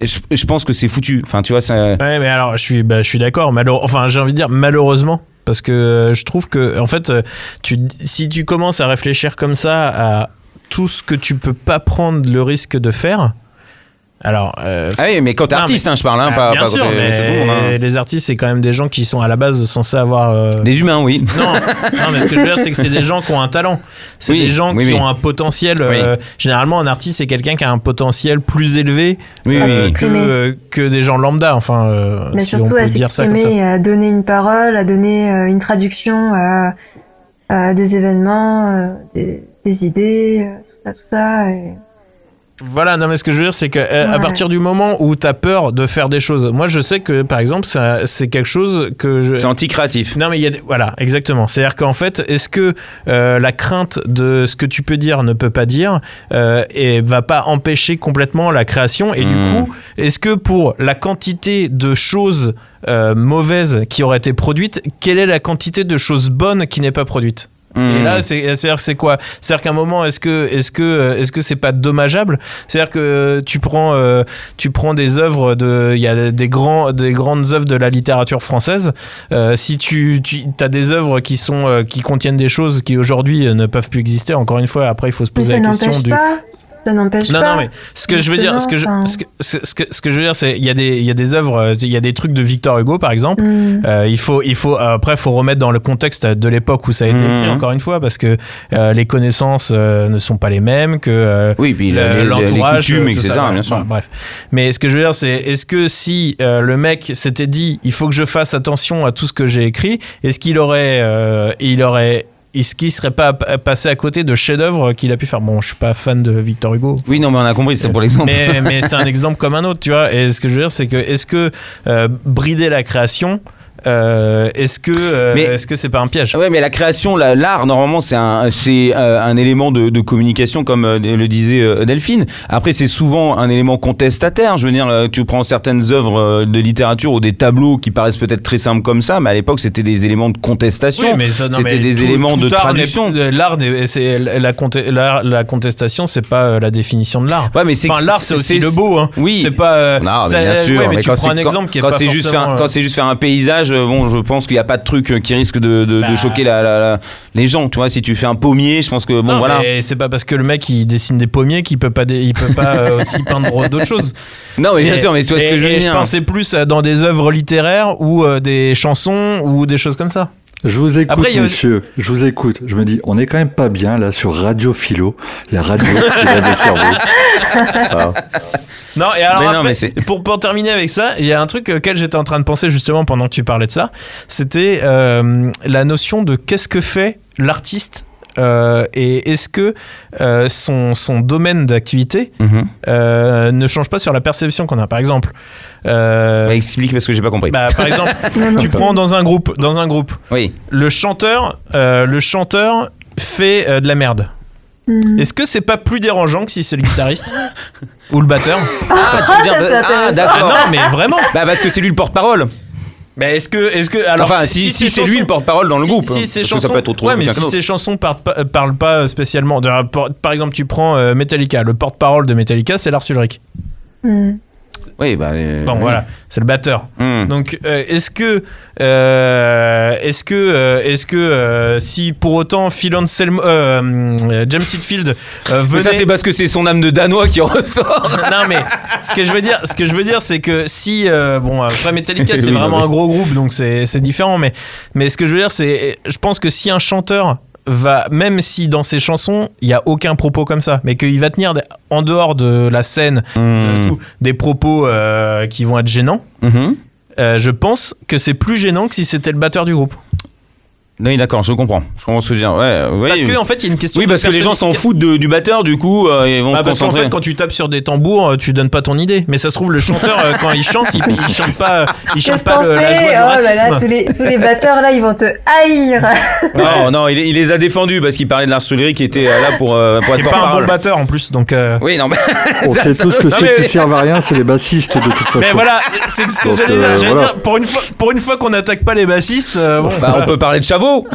je, pense que c'est foutu. Enfin, tu vois, ça, mais alors je suis, bah, suis d'accord. Enfin, j'ai envie de dire malheureusement. Parce que je trouve que, en fait, si tu commences à réfléchir comme ça à tout ce que tu peux pas prendre le risque de faire, Alors, euh, Ah oui, mais quand t'es Non, artiste, mais- hein, je parle, hein, ah, pas, bien pas sûr, mais c'est tout le monde, hein. les artistes, c'est quand même des gens qui sont à la base censés avoir. euh, Des humains, oui. Non, non, mais ce que je veux dire, c'est que c'est des gens qui ont un talent. C'est Oui, des gens oui, qui oui. ont un potentiel. euh, généralement, un artiste, c'est quelqu'un qui a un potentiel plus élevé Oui, euh, oui, que, euh, que des gens lambda. Enfin, euh, Mais si on surtout peut à s'exprimer, à donner une parole, à donner euh, une traduction à, à des événements, euh, des, des idées, euh, tout ça, tout ça. Et... Voilà, non, mais ce que je veux dire, c'est que euh, à Ouais. partir du moment où tu as peur de faire des choses, moi, je sais que, par exemple, c'est quelque chose que je. C'est anti-créatif. Non mais il y a des- voilà exactement c'est à dire qu'en fait est-ce que euh, la crainte de ce que tu peux dire ne peut pas dire euh, et va pas empêcher complètement la création? Et du Hmm. coup est-ce que pour la quantité de choses euh, mauvaises qui auraient été produites quelle est la quantité de choses bonnes qui n'est pas produite? Et Hmm. là, c'est c'est-à-dire c'est quoi? C'est-à-dire qu'à un moment, est-ce que est-ce que euh, est-ce que c'est pas dommageable? C'est-à-dire que tu prends euh, tu prends des œuvres de il y a des grands des grandes œuvres de la littérature française. Euh, si tu tu as des œuvres qui sont euh, qui contiennent des choses qui aujourd'hui euh, ne peuvent plus exister. Encore une fois, après il faut se Mais poser ça la question du pas. Ça n'empêche non, pas. non, mais ce que je veux dire, ce que je, ce que, ce que, ce que je veux dire, c'est il y a des, il y a des œuvres, euh, il y a des trucs de Victor Hugo par exemple. Hmm. Euh, il faut, il faut après, faut remettre dans le contexte de l'époque où ça a été Mhm. écrit. Encore une fois, parce que euh, les connaissances euh, ne sont pas les mêmes que euh, Oui, puis le- l'entourage, euh, tout etc. ça, bien sûr. Bref. Mais ce que je veux dire, c'est est-ce que si euh, le mec s'était dit, il faut que je fasse attention à tout ce que j'ai écrit, est-ce qu'il aurait, euh, il aurait est-ce qu'il serait pas passé à côté de chefs-d'œuvre qu'il a pu faire? Bon, je suis pas fan de Victor Hugo, Oui, non, mais on a compris, c'était pour l'exemple. mais, mais c'est un exemple comme un autre, tu vois. Et ce que je veux dire, c'est que est-ce que euh, brider la création, euh, est-ce que euh, Mais- est-ce que c'est pas un piège? Ouais, mais la création, la- l'art, normalement, c'est un, c'est euh, un élément de, de communication, comme le disait Delphine. Après, c'est souvent un élément contestataire. Je veux dire, tu prends certaines œuvres de littérature ou des tableaux qui paraissent peut-être très simples comme ça, mais à l'époque, c'était des éléments de contestation. Oui, c'était des tout- éléments tout de art traduction. L'art, c'est la, la, la contestation, c'est pas la définition de l'art. Ouais, mais c'est Enfin, l'art, c'est aussi le beau. Hein. Oui. C'est pas. Non, mais bien sûr. ouais, mais, mais tu prends un exemple qui est quand c'est juste faire, forcément, quand c'est juste faire un paysage, bon, je pense qu'il n'y a pas de truc euh, qui risque de, de, de Bah. choquer la, la- la- les gens. Tu vois, si tu fais un pommier, je pense que bon, non, voilà. mais c'est pas parce que le mec il dessine des pommiers qu'il peut pas, il peut pas euh, aussi peindre d'autres choses. Non, mais bien Et- sûr, mais tu vois ce que je veux dire. pensais plus euh, dans des œuvres littéraires ou euh, des chansons ou des choses comme ça. Je vous écoute, Après, a monsieur. Je vous écoute. Je me dis, on est quand même pas bien là sur Radio Philo, la radio qui cerveaux. Ah. Non, et alors Mais non, après, mais c'est- pour, pour terminer avec ça, il y a un truc auquel j'étais en train de penser justement pendant que tu parlais de ça. C'était euh, la notion de qu'est-ce que fait l'artiste euh, et est-ce que euh, son, son domaine d'activité Mhm. euh, ne change pas sur la perception qu'on a? Par exemple, euh, Bah, explique parce que j'ai pas compris. bah, par exemple, tu prends dans un groupe, dans un groupe, oui. le chanteur, euh, le chanteur fait euh, de la merde. Hmm. Est-ce que c'est pas plus dérangeant que si c'est le guitariste ou le batteur? Ah, ah, intéressant. d'accord. Non, mais vraiment. Bah parce que c'est lui le porte-parole. Mais est-ce que, est-ce que, alors, enfin, si, si, ces c'est lui chansons- le porte-parole dans le si- groupe. si ces parce que chansons, ça peut être autre ouais, mais si ces chansons parlent pas, parlent pas spécialement. de- par, par exemple, tu prends euh, Metallica, le porte-parole de Metallica, c'est Lars Ulrich. Hmm. Oui, bah. euh, Bon, oui. voilà, c'est le batteur. Hmm. Donc, euh, est-ce que, euh, est-ce que, est-ce que, si pour autant Phil Anselmo, James Hetfield euh, Mais venait, ça, c'est parce que c'est son âme de danois qui ressort. non mais ce que je veux dire, ce que je veux dire, c'est que si bon après Metallica c'est Oui, vraiment oui. un gros groupe donc c'est c'est différent mais mais ce que je veux dire c'est je pense que si un chanteur va même si dans ses chansons il y a aucun propos comme ça mais qu'il va tenir en dehors de la scène de Hmm. tout, des propos euh, qui vont être gênants Mhm. euh, je pense que c'est plus gênant que si c'était le batteur du groupe Oui, d'accord, je comprends. Je comprends ce que tu veux dire. Ouais, ouais. parce que en fait il y a une question oui, de parce que les gens s'en foutent de- du batteur, du coup, euh, ils vont Ah, se parce qu'en concentrer. fait, quand tu tapes sur des tambours, euh, tu donnes pas ton idée. Mais ça se trouve, le chanteur, euh, quand il chante, il, il chante pas, il chante Qu'est-ce pas le- la joie du Oh là racisme. là, tous les, tous les batteurs là, ils vont te haïr. Non, non, il, il les a défendus parce qu'il parlait de Lars Ulrich qui était euh, là pour, euh, pour Qui être pas un bon porte-parole. batteur en plus, donc. euh, Oui, non, mais. On Ça, sait ça- tous que ceux qui servent à rien, c'est les bassistes de toute façon. Mais voilà, c'est ce que Donc, j'allais dire. euh, J'allais voilà. dire, pour une fois, pour une fois qu'on n'attaque pas les bassistes, euh, bon. Bah, on peut parler de Chavot.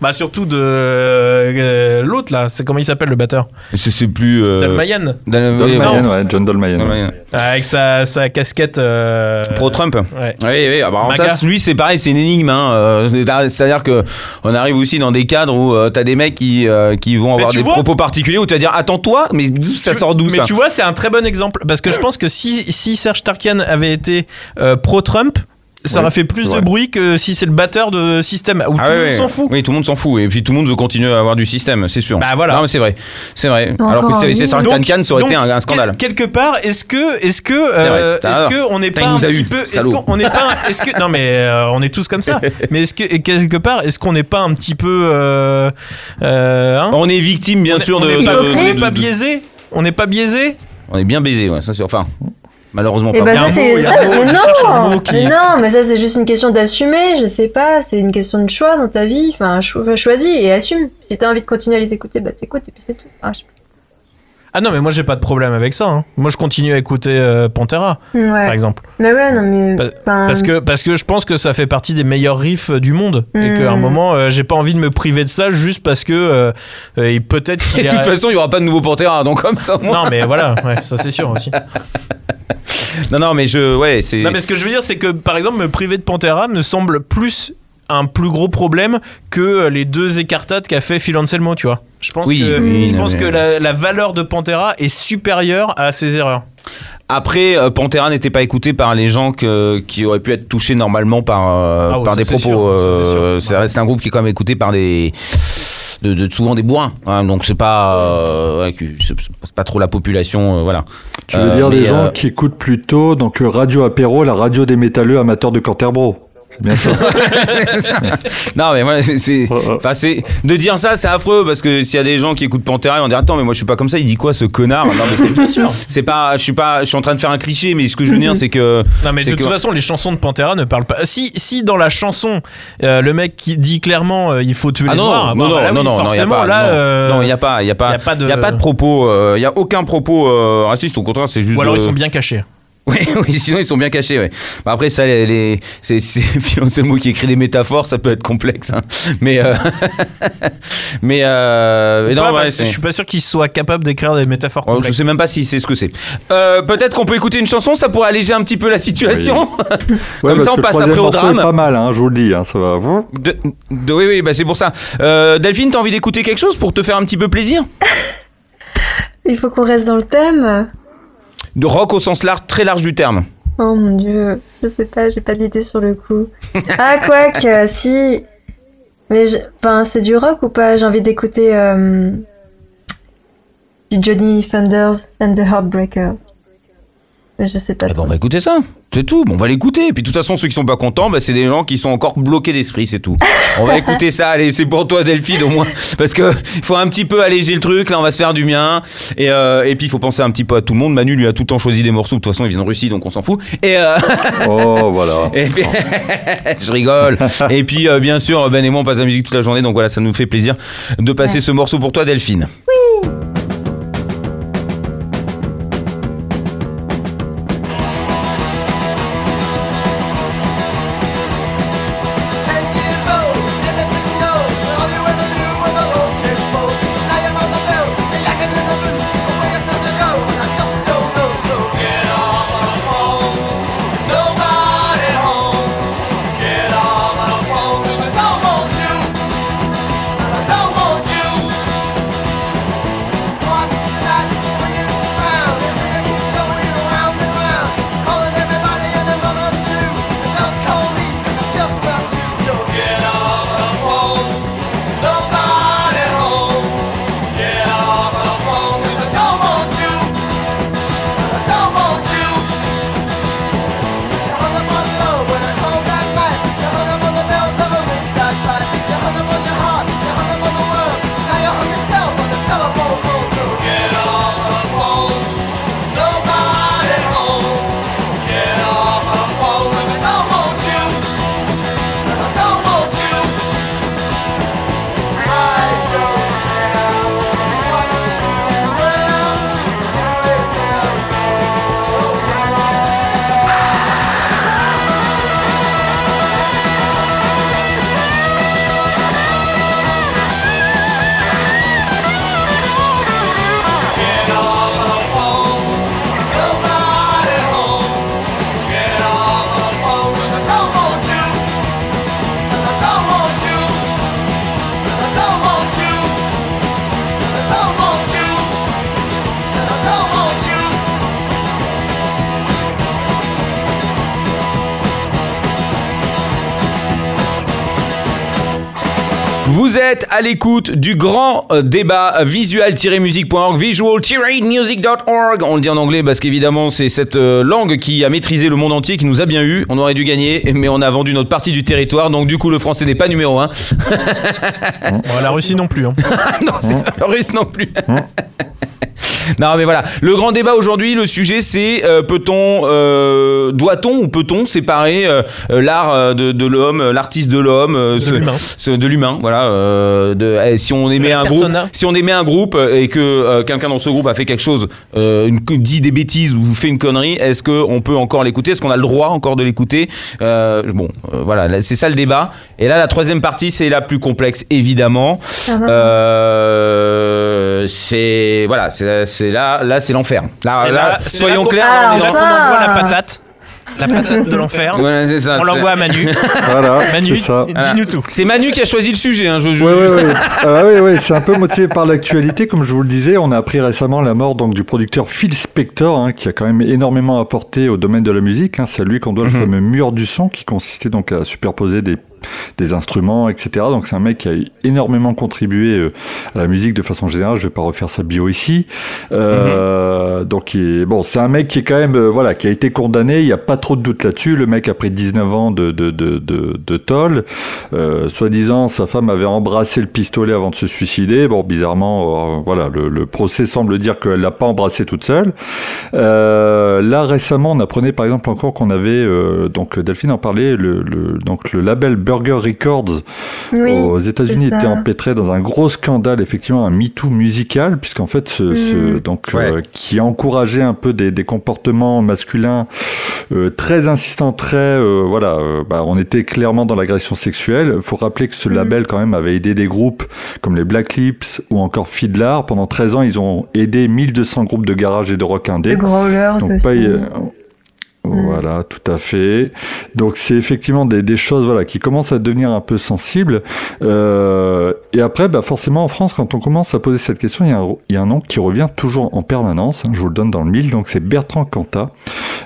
Bah surtout de euh, l'autre là, c'est comment il s'appelle le batteur C'est plus. euh, Dalmayan. Dal- ouais, John ouais. Dolmayan. Avec sa, sa casquette. euh, Pro-Trump. Ouais. Oui, oui. ah bah, ça, lui, c'est pareil, c'est une énigme. hein. Euh, c'est- C'est-à-dire que on arrive aussi dans des cadres où euh, t'as des mecs qui, euh, qui vont avoir des vois- propos particuliers où tu vas dire Attends-toi, mais ça Tu- sort d'où Mais ça? tu vois, c'est un très bon exemple parce que je pense que si, si Serge Tarkian avait été euh, pro-Trump, ça aurait fait plus de bruit que si c'est le batteur de système où Ah tout ouais, le monde ouais. s'en fout. Oui, tout le monde s'en fout. Et puis tout le monde veut continuer à avoir du système, c'est sûr. Bah, voilà. Non, mais c'est vrai. C'est vrai. Alors que c'est un c'est Donc- Tankian, ça aurait été un, un scandale. quel- quelque part, est-ce que, est-ce que, euh, est-ce Ah, que on n'est pas un petit eu, peu, est-ce qu'on n'est pas, est-ce que, non mais euh, on est tous comme ça. mais est-ce que et quelque part, est-ce qu'on n'est pas un petit peu, euh, hein On est victime, bien On sûr, on de. on n'est pas biaisé? On n'est pas biaisé? On est bien baisé, ouais. Ça, c'est enfin. Malheureusement Et pas. ça c'est ça, mais non, qui- mais non, mais ça c'est juste une question d'assumer, je sais pas, c'est une question de choix dans ta vie, enfin cho- choisis et assume. Si t'as envie de continuer à les écouter, bah t'écoutes et puis c'est tout. Enfin, je sais Ah non, mais moi j'ai pas de problème avec ça. hein. Moi je continue à écouter euh, Pantera. Ouais. par exemple. Mais ouais, non mais Pa- Parce que, parce que je pense que ça fait partie des meilleurs riffs euh, du monde. Et Mm. qu'à un moment, euh, j'ai pas envie de me priver de ça juste parce que euh, euh, il- peut-être Et qu'il de toute façon, il y aura pas de nouveau Pantera, donc comme ça. Non, mais voilà, ouais, ça c'est sûr aussi. Non, non, mais je, ouais, c'est. Non, mais ce que je veux dire, c'est que par exemple, me priver de Pantera me semble plus un plus gros problème que les deux écartades qu'a fait Phil Anselmo, tu vois. Je pense Oui, que, oui, je non, pense mais- que la, la valeur de Pantera est supérieure à ses erreurs. Après, euh, Pantera n'était pas écouté par les gens que- qui auraient pu être touchés normalement par, euh, Ah par des propos. c'est euh, un groupe qui est quand même écouté par des. De, de- souvent des bourrins, hein, donc c'est pas, euh, c'est pas trop la population, euh, voilà. Tu veux Euh, dire des gens euh, qui écoutent plutôt donc euh, Radio Apéro, la radio des métalleux amateurs de Canterbro. C'est bien ça. non mais voilà, c'est- Oh, oh. enfin c'est, de dire ça c'est affreux parce que s'il y a des gens qui écoutent Pantera ils vont dire attends mais moi je suis pas comme ça, il dit quoi ce connard Non mais c'est, c'est pas, je suis pas, je suis en train de faire un cliché mais ce que je veux dire c'est que Non mais de que- toute façon les chansons de Pantera ne parlent pas. Si si dans la chanson euh, le mec qui dit clairement euh, il faut tuer Ah les non, noirs, non, bah, non, là, non, oui, non, non, il y a forcément pas, là non, euh, non, il y a pas, il y a pas, y a pas de- il y a pas de propos, euh, il y a aucun propos euh, raciste, au contraire, c'est juste. ou alors ils sont bien cachés. Oui, oui, sinon ils sont bien cachés. Ouais. Bah, après ça, les, les- c'est qui écrit des métaphores, ça peut être complexe. hein. Mais euh, mais euh, non, Ouais, je suis pas sûr qu'ils soient capables d'écrire des métaphores Oh, je complexes. sais même pas si c'est ce que c'est. Euh, Peut-être qu'on peut écouter une chanson, ça pourrait alléger un petit peu la situation. Comme ça, on passe après au drame. est pas mal, hein, je vous le dis. Hein, ça va. De, de- oui, oui, bah c'est pour ça. Euh, Delphine, t'as envie d'écouter quelque chose pour te faire un petit peu plaisir? Il faut qu'on reste dans le thème. De rock au sens large, très large du terme. Oh mon dieu, je sais pas, j'ai pas d'idée sur le coup. Ah quoi que si, mais je- enfin c'est du rock ou pas? J'ai envie d'écouter euh, Johnny Thunders and the Heartbreakers. Mais je sais pas. Eh ben, on va écouter ça. C'est tout. Bon, on va l'écouter. Et puis, de toute façon, ceux qui sont pas contents, bah, c'est des gens qui sont encore bloqués d'esprit, c'est tout. On va écouter ça. Allez, c'est pour toi, Delphine, au moins. Parce que il faut un petit peu alléger le truc. Là, on va se faire du bien. Et, euh, et puis, il faut penser un petit peu à tout le monde. Manu, lui, a tout le temps choisi des morceaux. De toute façon, il vient de Russie, donc on s'en fout. Et, euh, Oh, voilà. et puis- je rigole. Et puis, euh, bien sûr, Ben et moi, on passe la musique toute la journée. Donc voilà, ça nous fait plaisir de passer ce morceau pour toi, Delphine. Ten à l'écoute du grand euh, débat euh, visual-music.org, visual-music.org. On le dit en anglais parce qu'évidemment, c'est cette euh, langue qui a maîtrisé le monde entier, qui nous a bien eu. On aurait dû gagner, mais on a vendu notre partie du territoire. Donc, du coup, le français n'est pas numéro 1. Bon, la Russie non plus. hein. non, c'est pas le russe non plus. Non mais voilà, le grand débat aujourd'hui, le sujet c'est euh, peut-on, euh, doit-on ou peut-on séparer euh, l'art de, de l'homme, l'artiste de l'homme, euh, ce- l'humain. ce- de l'humain, voilà. euh, de, eh, si on aimait la un groupe, si on aimait un groupe et que euh, quelqu'un dans ce groupe a fait quelque chose, euh, une, dit des bêtises ou fait une connerie, est-ce que on peut encore l'écouter? Est-ce qu'on a le droit encore de l'écouter? Euh, Bon, euh, voilà, là, c'est ça le débat. Et là, la troisième partie, c'est la plus complexe, évidemment. Ah, Euh, c'est voilà, c'est c'est là, là c'est l'enfer. Là, C'est là, là- c'est soyons clairs. Ah, on C'est est là qu'on envoie la patate. La patate de l'enfer. Ça, On l'envoie à Manu. Voilà, Manu, dis-nous tout. C'est Manu qui a choisi le sujet. Hein, je, je- Ouais, je- ouais, ouais. Ah ouais, ouais, c'est un peu motivé par l'actualité, comme je vous le disais. On a appris récemment la mort donc du producteur Phil Spector, hein, qui a quand même énormément apporté au domaine de la musique. hein. C'est à lui qu'on doit Mhm. le fameux mur du son, qui consistait donc à superposer des des instruments, etc. Donc c'est un mec qui a énormément contribué euh, à la musique de façon générale. Je vais pas refaire sa bio ici. Euh, Donc il est- bon, c'est un mec qui est quand même euh, voilà, qui a été condamné. Il y a pas trop de doute là-dessus. Le mec a pris 19 ans de de de de, de. Euh, Soi-disant, sa femme avait embrassé le pistolet avant de se suicider. Bon, bizarrement, euh, voilà, le, le procès semble dire qu'elle l'a pas embrassé toute seule. Là, récemment, on apprenait par exemple encore qu'on avait, donc Delphine en parlait, le, le- donc le label Burger Records Oui, aux États-Unis était empêtré dans un gros scandale, effectivement, un MeToo musical, puisqu'en fait, ce, ce- Mm. donc, Ouais. euh, qui encourageait un peu des, des comportements masculins euh, très insistants, très, euh, voilà, euh, bah, on était clairement dans l'agression sexuelle. Il faut rappeler que ce Mm. label, quand même, avait aidé des groupes comme les Black Lips ou encore Fiddler. Pendant 13 ans, ils ont aidé 1200 groupes de garage et de rock indé. The Growlers Donc aussi. pas, euh, voilà, tout à fait. Donc c'est effectivement des, choses voilà qui commencent à devenir un peu sensibles. Euh, et après, bah forcément en France, quand on commence à poser cette question, il y a un, nom qui revient toujours en permanence. hein, je vous le donne dans le mille. Donc c'est Bertrand Cantat,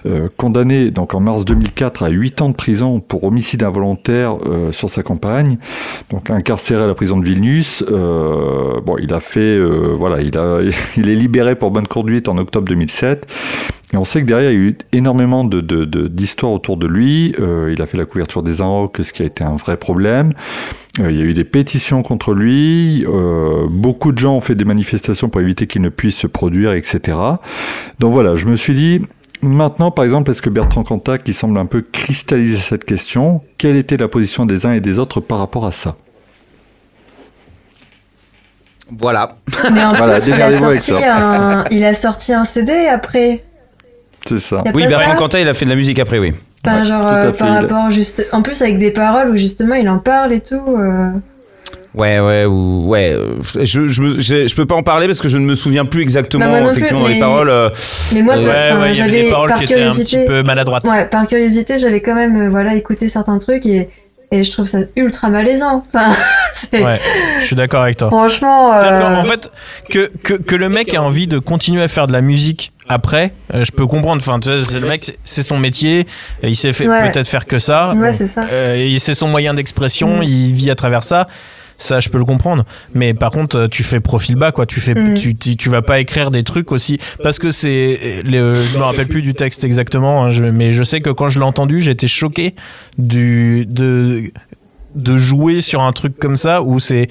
euh, condamné donc en mars 2004 à 8 ans de prison pour homicide involontaire euh, sur sa compagne, donc incarcéré à la prison de Vilnius. Euh, bon, il a fait voilà, il a il est libéré pour bonne conduite en octobre 2007. Et on sait que derrière, il y a eu énormément de, de- de- d'histoires autour de lui. Euh, il a fait la couverture des Inrocks, ce qui a été un vrai problème. Euh, il y a eu des pétitions contre lui. Euh, beaucoup de gens ont fait des manifestations pour éviter qu'il ne puisse se produire, etc. Donc voilà, je me suis dit, maintenant, par exemple, est-ce que Bertrand Cantat, qui semble un peu cristalliser cette question, quelle était la position des uns et des autres par rapport à ça? Voilà. Mais en Voilà, plus, il a, démerdez-vous avec sorti ça. un... il a sorti un CD après. C'est ça. Oui, Bertrand Cantat, il a fait de la musique après, oui. Enfin, Ouais, genre, euh, fait, par rapport juste. En plus, avec des paroles où justement il en parle et tout. euh. Ouais, ouais, ou ouais. Je, je, je, je peux pas en parler parce que je ne me souviens plus exactement Bah, plus, effectivement dans les paroles. euh, Mais moi, Ouais, ouais, j'avais paroles par qui étaient un curiosité. petit peu maladroites. Ouais, par curiosité, j'avais quand même euh, voilà écouté certains trucs et, et je trouve ça ultra malaisant. Enfin, Ouais, je suis d'accord avec toi. franchement. euh, En fait, que, que, que le mec a envie de continuer à faire de la musique après, euh, je peux comprendre. Enfin, tu c'est- le mec, c'est- son métier, il sait fait- Ouais. peut-être faire que ça. Ouais, c'est ça. euh, c'est son moyen d'expression, Mm. il vit à travers ça. Ça, je peux le comprendre. Mais par contre, tu fais profil bas, quoi. Tu fais, Mm. tu, tu, tu vas pas écrire des trucs aussi parce que c'est. Je me rappelle plus du texte exactement, hein, je- mais je sais que quand je l'ai entendu, été choqué du de de jouer sur un truc comme ça où c'est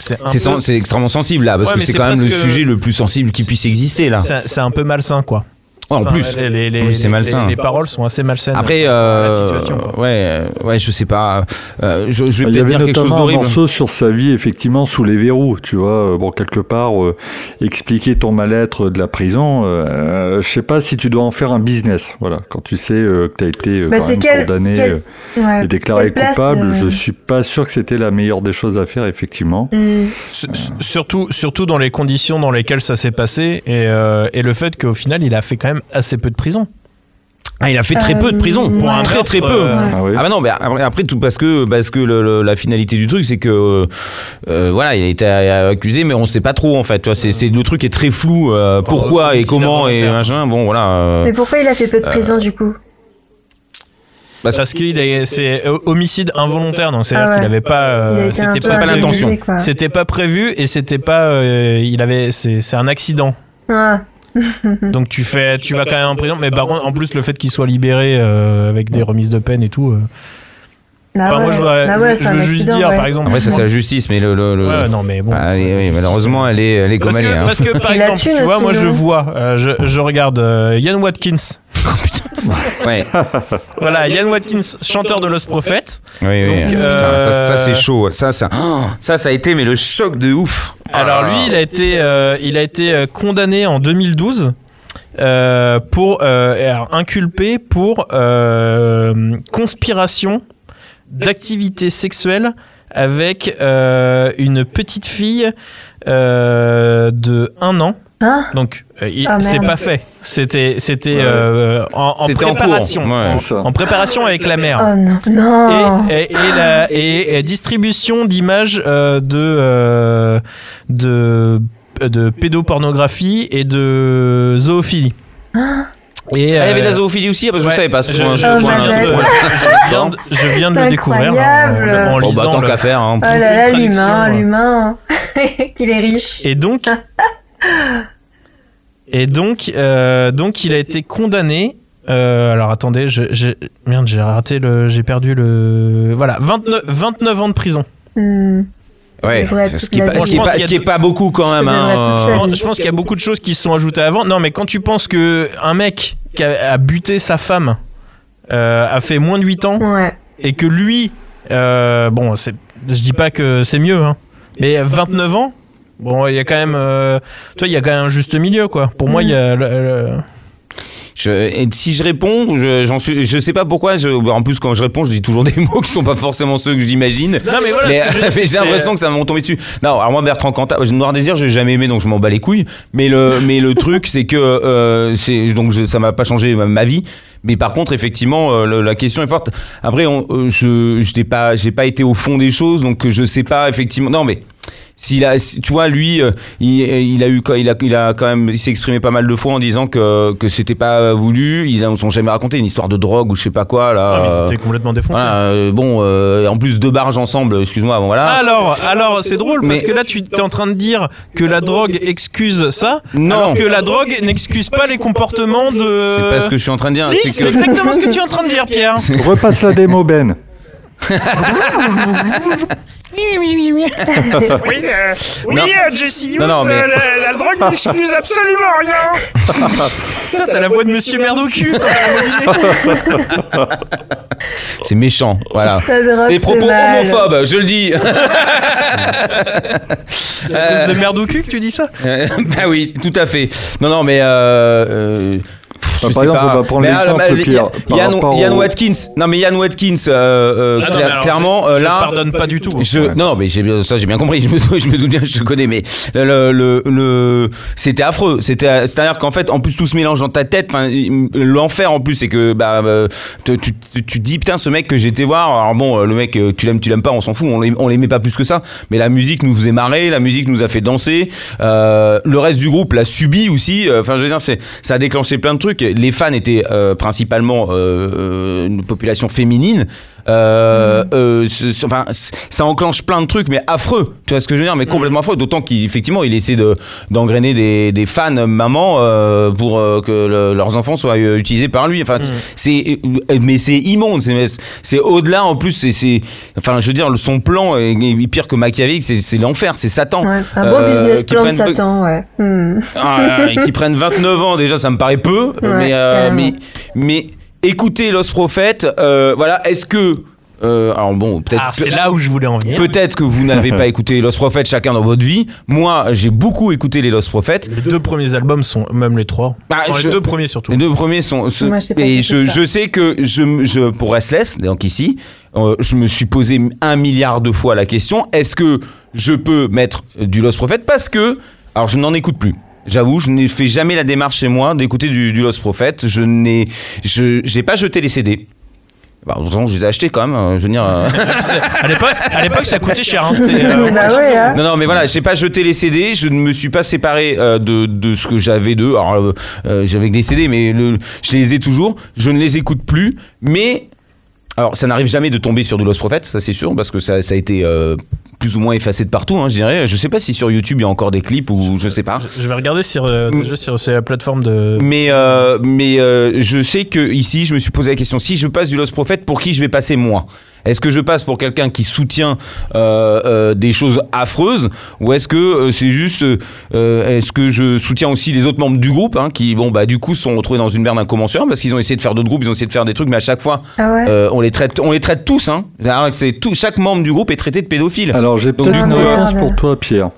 c'est extrêmement sensible là, parce Ouais, que c'est quand même le sujet le plus sensible qui puisse exister là. c'est un peu malsain quoi. Ouais, en plus. les, les, les, En plus, c'est les- malsain. les- les paroles sont assez malsaines. Après, dans euh, la situation, ouais, euh, ouais, je sais pas. euh, je, je vais Il y peut-être avait dire quelque chose notamment un d'horrible. morceau sur sa vie, effectivement, sous les verrous. Tu vois, bon, quelque part, euh, expliquer ton mal-être de la prison, euh, je sais pas si tu dois en faire un business. Voilà, quand tu sais euh, que tu as été euh, Bah, quand c'est même quel- condamné quel- ouais, et déclaré place, coupable, euh, je suis pas sûr que c'était la meilleure des choses à faire, effectivement. s- Surtout, surtout dans les conditions dans lesquelles ça s'est passé et, euh, et le fait qu'au final, il a fait quand même assez peu de prison. Ah, il a fait très peu de prison. Euh, Pour un très très peu. Euh, Ah oui. Ah bah non, mais après, tout parce que parce que le- le- la finalité du truc c'est que euh, voilà il a été accusé mais on sait pas trop en fait. Tu vois, c'est, c'est le truc est très flou. euh, pourquoi et comment et machin. Bon voilà. euh, Mais pourquoi il a fait peu de prison du coup? Parce- Parce qu'il est, c'est homicide involontaire, donc c'est-à-dire Ah ouais. qu'il avait pas, euh, c'était pas, l'intention. quoi. c'était pas prévu et c'était pas, euh, il avait, c'est, c'est un accident. Ah, Donc tu fais, tu vas quand même en prison. Mais par contre, en plus le fait qu'il soit libéré euh, avec des remises de peine et tout. euh, bah enfin, ouais. moi je, voudrais- Bah ouais, je- c'est je un veux juste dire, ouais. par exemple. Après, ça, c'est la justice, mais le. le, le- Ouais, non, mais bon. Ah, oui, oui, malheureusement, elle est, elle est comme Parce elle que, est. hein. parce que par exemple, tu vois, moi je vois, euh, je, je regarde euh, Ian Watkins. Ouais. Voilà, Ian Watkins, chanteur de Lost Prophet. Oui, oui. Donc, Putain, euh, ça, ça, c'est chaud. Ça, ça, oh, ça, ça a été mais le choc de ouf. Alors lui, il a été, euh, il a été euh, condamné en 2012 euh, pour euh, inculpé pour euh, conspiration d'activité sexuelle avec euh, une petite fille euh, de 1 an. Hein Donc, euh, Ah, c'est pas fait. C'était, c'était Ouais. euh, en, en en préparation. Ouais. En préparation avec la mère Oh non, non. et, et, et la, et- et distribution d'images euh, de, euh, de, de pédopornographie et de zoophilie. Et, Ah, il y avait de la zoophilie aussi, parce que ouais, je savais pas je- viens de- je viens de le découvrir hein, incroyable. en, en Bon, bah, tant qu'à faire. hein. Oh là là, l'humain, l'humain. Qu'il est riche. Et donc, et donc, euh, donc, il a été condamné. euh, alors attendez, je, je- merde, j'ai raté le, j'ai perdu le. Voilà, 29, 29 ans de prison. Hmm. Ouais. Ce qui est la pas- vie. ce qui est Je pense pas- qu'il y ce a qui est de- pas beaucoup quand même. hein. Je pense- Je pense qu'il y a beaucoup de choses qui se sont ajoutées avant. Non, mais quand tu penses que un mec qui a, a buté sa femme euh, a fait moins de 8 ans Ouais. et que lui, euh, bon, c'est, je dis pas que c'est mieux, hein, mais 29 ans, bon, il y a quand même, euh, tu vois, il y a quand même un juste milieu, quoi. Pour moi, il y a le- le- Je- et si je réponds, je, suis, je sais pas pourquoi. Je, en plus, quand je réponds, je dis toujours des mots qui sont pas forcément ceux que j'imagine. Non, mais voilà, mais, mais j'ai l'impression que ça m'ont tombé dessus. Non, alors moi, Bertrand Cantat, Noir Désir, j'ai jamais aimé, donc je m'en bats les couilles. Mais le, mais le truc, c'est que euh, c'est donc je, ça m'a pas changé ma, ma vie. Mais par contre, effectivement, euh, le- la question est forte. Après, on, euh, je, je n'ai pas, j'ai pas été au fond des choses, donc euh, je sais pas effectivement. Non, mais s'il a, tu vois, lui, euh, il, il a eu, il a, il a quand même, il s'est exprimé pas mal de fois en disant que que c'était pas voulu. Ils ne sont jamais raconté une histoire de drogue ou je sais pas quoi là. Ah, mais Euh, c'était complètement défoncé. voilà, euh, bon, euh, en plus deux barges ensemble, excuse-moi, bon, voilà. Alors, alors c'est drôle parce Mais- que là tu es en train de dire que la drogue excuse ça, Non. alors que la drogue n'excuse pas les comportements de. c'est pas ce que je suis en train de dire. Si, c'est c'est que- exactement ce que tu es en train de dire, Pierre. Repasse la démo, Ben. Oui, euh, oui, Non. euh, Jesse Non, non, mais- la, drogue n'excuse absolument rien. Putain, t'as la voix de Monsieur Merde au cul. C'est méchant, voilà. Des propos mal. homophobes, je le dis. C'est de Merde au cul que tu dis ça? Euh, bah oui, tout à fait. Non, non, mais. Bah, je par sais exemple, pas. on va prendre Mais, l'exemple, ah, bah, Yann, Yann au- Watkins. Non, mais Yann Watkins, euh, euh, Ah non, cla- mais alors, clairement, je, euh, je là. pardonne pas du tout. Je, Ouais. Non, non, mais j'ai bien- ça j'ai bien compris. Je me, doute- je me doute bien, je te connais, mais le, le, le- c'était affreux. C'est-à-dire qu'en fait, en plus tout se mélange dans ta tête. L'enfer en plus, c'est que bah, tu, tu, dis putain, ce mec que j'étais voir. Alors bon, le mec, tu l'aimes, tu l'aimes pas, on s'en fout. On l'aim- on l'aimait pas plus que ça. Mais la musique nous faisait marrer, la musique nous a fait danser. Euh, le reste du groupe l'a subi aussi. Enfin, je veux dire, ça a déclenché plein de trucs. Les fans étaient euh, principalement euh, euh, une population féminine. Euh, euh, ce- ce- enfin, c- ça enclenche plein de trucs, mais affreux. Tu vois ce que je veux dire? Mais complètement affreux. D'autant qu'effectivement, il essaie de d'engrainer des, des fans mamans euh, pour euh, que le- leurs enfants soient euh, utilisés par lui. Enfin, c- c'est euh, mais c'est immonde. C'est c'est au-delà. En plus, c'est c'est enfin, je veux dire, son plan est, est pire que machiavélique. C'est c'est l'enfer. C'est Satan. Ouais, un beau Euh, business qui plan de Satan, ouais. Hmm. ah, et qui prennent 29 ans déjà ça me paraît peu mais, euh, carrément. mais mais écoutez Los Prophètes euh, voilà est-ce que euh, alors bon peut-être Ah, c'est là où je voulais en venir. Peut-être que vous n'avez pas écouté Los Prophètes chacun dans votre vie. Moi, j'ai beaucoup écouté les Los Prophètes. Les deux premiers albums sont, même les trois. Bah, Enfin, je- les deux premiers surtout. Les deux premiers sont. ce- Moi, je et je, sais que je, je pour Restless, donc ici, euh, je me suis posé un milliard de fois la question est-ce que je peux mettre du Lost Prophet Parce que, alors je n'en écoute plus. J'avoue, je n'ai fait jamais la démarche chez moi d'écouter du, du Lost Prophet. Je n'ai, je, j'ai pas jeté les CD. Bah, de toute façon, je les ai achetés quand même. euh, Je veux dire. euh, à l'époque, à l'époque, ça coûtait cher. Hein, c'était, euh, bah ouais, hein. Non, non, mais voilà, j'ai pas jeté les CD, je ne me suis pas séparé euh, de, de ce que j'avais d'eux. Alors, euh, euh, j'avais que des CD, mais le, je les ai toujours. Je ne les écoute plus, mais Alors, ça n'arrive jamais de tomber sur du Lost Prophet, ça c'est sûr, parce que ça, ça a été euh, plus ou moins effacé de partout, hein, je dirais. Je sais pas si sur YouTube il y a encore des clips ou je sais pas. Je vais regarder sur, euh, Mm. déjà sur, sur la plateforme de. Mais, euh, mais euh, je sais que ici, je me suis posé la question si je passe du Lost Prophet, pour qui je vais passer moi? Est-ce que je passe pour quelqu'un qui soutient euh, euh, des choses affreuses ou est-ce que euh, c'est juste euh, est-ce que je soutiens aussi les autres membres du groupe hein, qui bon bah du coup se sont retrouvés dans une merde incommensurable parce qu'ils ont essayé de faire d'autres groupes, ils ont essayé de faire des trucs mais à chaque fois Ah ouais? euh, on les traite on les traite tous hein. C'est tout chaque membre du groupe est traité de pédophile. Alors j'ai Donc, peut-être une réponse pour toi, Pierre.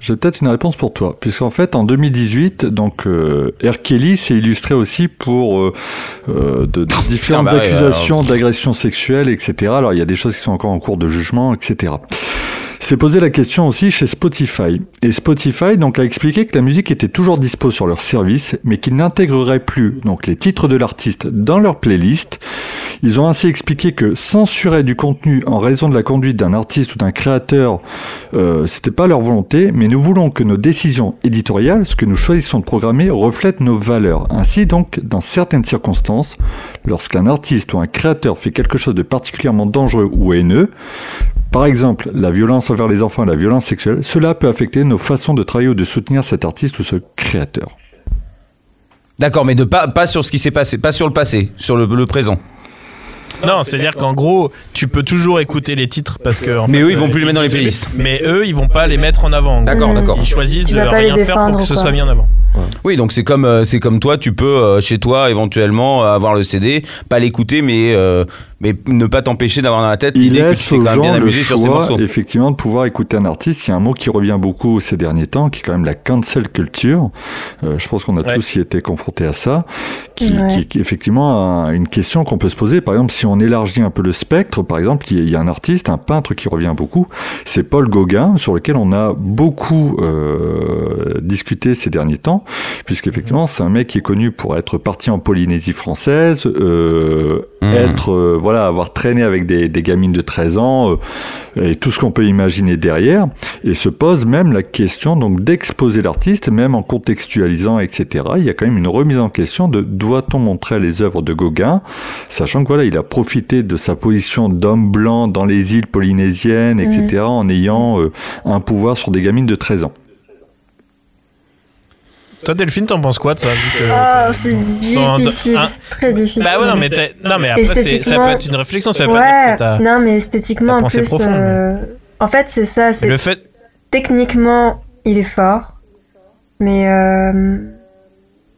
J'ai peut-être une réponse pour toi, puisqu'en fait en 2018, donc euh, R. Kelly s'est illustré aussi pour euh, euh, de, de différentes bah ouais, accusations d'agression sexuelle, etc. Alors il y a des choses qui sont encore en cours de jugement, etc. s'est posé la question aussi chez Spotify. Et Spotify donc a expliqué que la musique était toujours dispo sur leur service, mais qu'ils n'intégreraient plus donc les titres de l'artiste dans leur playlist. Ils ont ainsi expliqué que censurer du contenu en raison de la conduite d'un artiste ou d'un créateur, euh, c'était pas leur volonté, mais nous voulons que nos décisions éditoriales, ce que nous choisissons de programmer, reflètent nos valeurs. Ainsi donc, dans certaines circonstances, lorsqu'un artiste ou un créateur fait quelque chose de particulièrement dangereux ou haineux, par exemple la violence envers les enfants et la violence sexuelle, cela peut affecter nos façons de travailler ou de soutenir cet artiste ou ce créateur. D'accord, mais de pas, pas sur ce qui s'est passé, pas sur le passé, sur le, le présent. Non, c'est-à-dire qu'en gros, tu peux toujours écouter les titres parce que. en Mais fait, eux, ils vont euh, plus les mettre dans les playlists. Mais eux, ils vont pas les mettre en avant. D'accord, Mmh. d'accord. Ils choisissent Tu de vas pas les rien faire pour défendre que ce soit mis en avant. Oui, donc c'est comme, euh, c'est comme toi, tu peux euh, chez toi éventuellement avoir le CD, pas l'écouter, mais, euh, mais ne pas t'empêcher d'avoir dans la tête Il l'idée que tu laisse aux quand même bien le amusé sur ces choix, morceaux. effectivement, de pouvoir écouter un artiste. Il y a un mot qui revient beaucoup ces derniers temps, qui est quand même la cancel culture. Euh, je pense qu'on a Ouais. tous y été confrontés à ça, qui, Ouais. qui- qui est effectivement un- une question qu'on peut se poser. Par exemple, si on élargit un peu le spectre, par exemple, il y a- un artiste, un peintre qui revient beaucoup, c'est Paul Gauguin, sur lequel on a beaucoup euh, discuté ces derniers temps, puisqu'effectivement, c'est un mec qui est connu pour être parti en Polynésie française, euh, Mhm. être, euh, voilà, avoir traîné avec des, des gamines de 13 ans, euh, et tout ce qu'on peut imaginer derrière, et se pose même la question donc d'exposer l'artiste, même en contextualisant, etc. Il y a quand même une remise en question de doit-on montrer les œuvres de Gauguin, sachant que voilà, il a profité de sa position d'homme blanc dans les îles polynésiennes, etc., en ayant euh, un pouvoir sur des gamines de 13 ans. Toi, Delphine, t'en penses quoi de ça vu que- Ah, c'est difficile, un- c'est très difficile. Bah ouais, non, mais, non, mais après, c'est- ça Esthétiquement- peut être une réflexion, ça pas que Ouais, c'est ta. non, mais esthétiquement, en plus, profonde, euh, en fait, c'est ça, c'est Le fait. techniquement, il est fort, mais euh,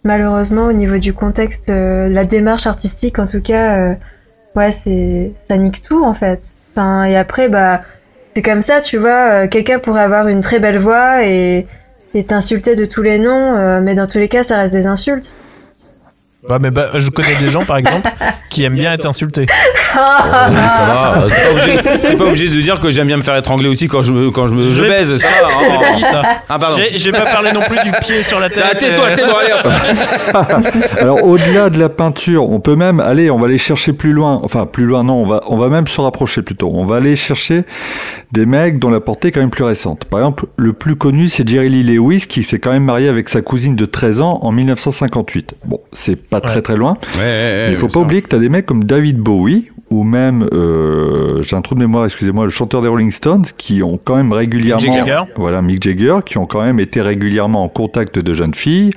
malheureusement, au niveau du contexte, euh, la démarche artistique, en tout cas, euh, ouais, c'est ça nique tout en fait. Enfin, et après, bah, c'est comme ça, tu vois. Quelqu'un pourrait avoir une très belle voix et et t'insulter de tous les noms, euh, mais dans tous les cas, ça reste des insultes. Bah, mais bah, je connais des gens, par exemple, qui aiment bien être insultés. Euh, ça va, euh, t'es pas obligé- t'es pas obligé de dire que j'aime bien me faire étrangler aussi quand je quand je me, je baise, ça va. Je l'ai pas dit, ça. Ah pardon. J'ai j'ai pas parlé non plus du pied sur la tête. Ah, tais-toi, euh, c'est bon, allez hop. Alors au-delà de la peinture, on peut même aller, on va aller chercher plus loin. Enfin plus loin, non, on va, on va même se rapprocher plutôt. On va aller chercher des mecs dont la portée est quand même plus récente. Par exemple, le plus connu, c'est Jerry Lee Lewis qui s'est quand même marié avec sa cousine de 13 ans en 1958. Bon, c'est pas très Ouais. très loin. Ouais, ouais, Il faut pas oublier que tu as des mecs comme David Bowie ou même, euh, j'ai un trou de mémoire, excusez-moi, le chanteur des Rolling Stones qui ont quand même régulièrement, Mick Jagger. voilà, Mick Jagger, qui ont quand même été régulièrement en contact de jeunes filles.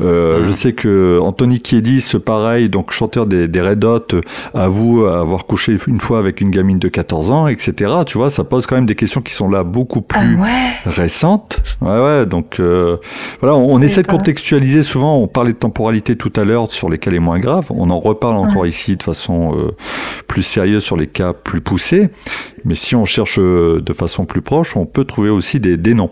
Euh, Je sais que Anthony Kiedis, pareil, donc chanteur des, des Red Hot, avoue avoir couché une fois avec une gamine de 14 ans, etc. Tu vois, ça pose quand même des questions qui sont là beaucoup Ah plus ouais. récente. Ouais, ouais, donc euh, voilà, on, on essaie de contextualiser souvent. On parlait de temporalité tout à l'heure sur les cas les moins graves. On en reparle encore ici de façon euh, plus sérieuse sur les cas plus poussés. Mais si on cherche euh, de façon plus proche, on peut trouver aussi des, des noms.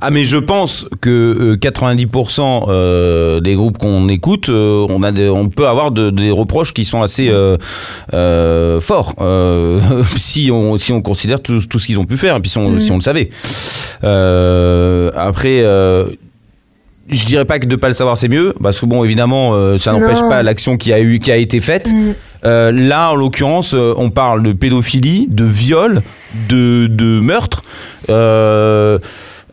Ah mais je pense que euh, 90% euh, des groupes qu'on écoute, euh, on a des- on peut avoir de- des reproches qui sont assez euh, euh, forts euh, si on si on considère tout, tout ce qu'ils ont pu faire et puis si on, Mm. si on le savait. Euh, après. Je dirais pas que de pas le savoir c'est mieux parce que bon évidemment euh, ça n'empêche pas l'action qui a eu qui a été faite Mm. euh, là, en l'occurrence, euh, on parle de pédophilie, de viol, de, de meurtre. Euh,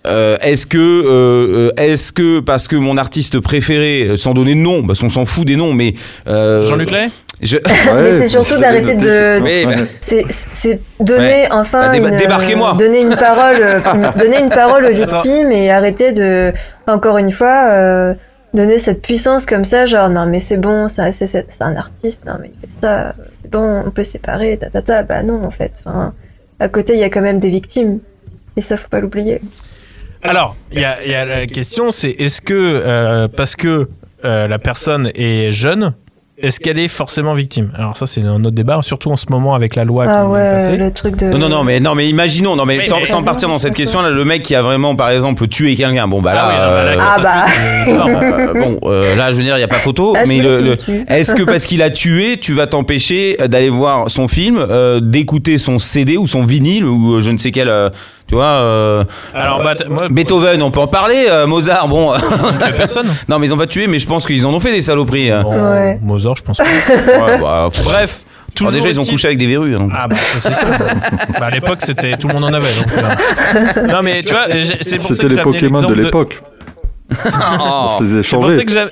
euh, est-ce que, est-ce que parce que mon artiste préféré, sans donner de nom, parce qu'on s'en fout des noms, mais euh, Jean-Luc Lay Je... mais c'est surtout d'arrêter de. Oui, bah, C'est c'est donner enfin Bah, déba- une, débarquez-moi. euh, donner une parole, une- donner une parole aux victimes et arrêter de encore une fois euh, donner cette puissance comme ça, genre non mais c'est bon, c'est un artiste, non mais il fait ça, c'est bon, on peut séparer, ta ta ta, bah non en fait, à côté il y a quand même des victimes et ça faut pas l'oublier. Alors, il y a, il y a la question, c'est est-ce que euh, parce que euh, la personne est jeune, est-ce qu'elle est forcément victime? Alors ça, c'est un autre débat, surtout en ce moment avec la loi Ah ouais, le truc de. Non, non, non, mais, non, mais imaginons, non, mais sans, mais- sans partir dans cette question-là, le mec qui a vraiment, par exemple, tué quelqu'un, bon, bah là, Ah oui, non, bah là, euh, il y a Ah bah. euh, euh, bon, euh, là, je veux dire, il n'y a pas photo, Ah, mais le, le- est-ce que parce qu'il a tué, tu vas t'empêcher d'aller voir son film, euh, d'écouter son CD ou son vinyle ou euh, je ne sais quel, euh, tu vois, euh, Alors, bah, t- moi, Beethoven, on peut en parler, euh, Mozart, bon, il y a personne. non, mais ils ont pas tué, mais je pense qu'ils en ont fait des saloperies. euh. Bon, Ouais. Mozart, je pense pas. Ouais, bah, pff. Bref, Alors toujours déjà, ils ont est-il- couché avec des verrues. hein. Ah bah ça c'est sûr. bah, à l'époque c'était tout le monde en avait. donc, euh. Non mais tu vois, j'ai- c'est pour ça C'était que les j'ai amené Pokémon de l'exemple l'époque. Oh. On se a C'est pour ça que j'ai.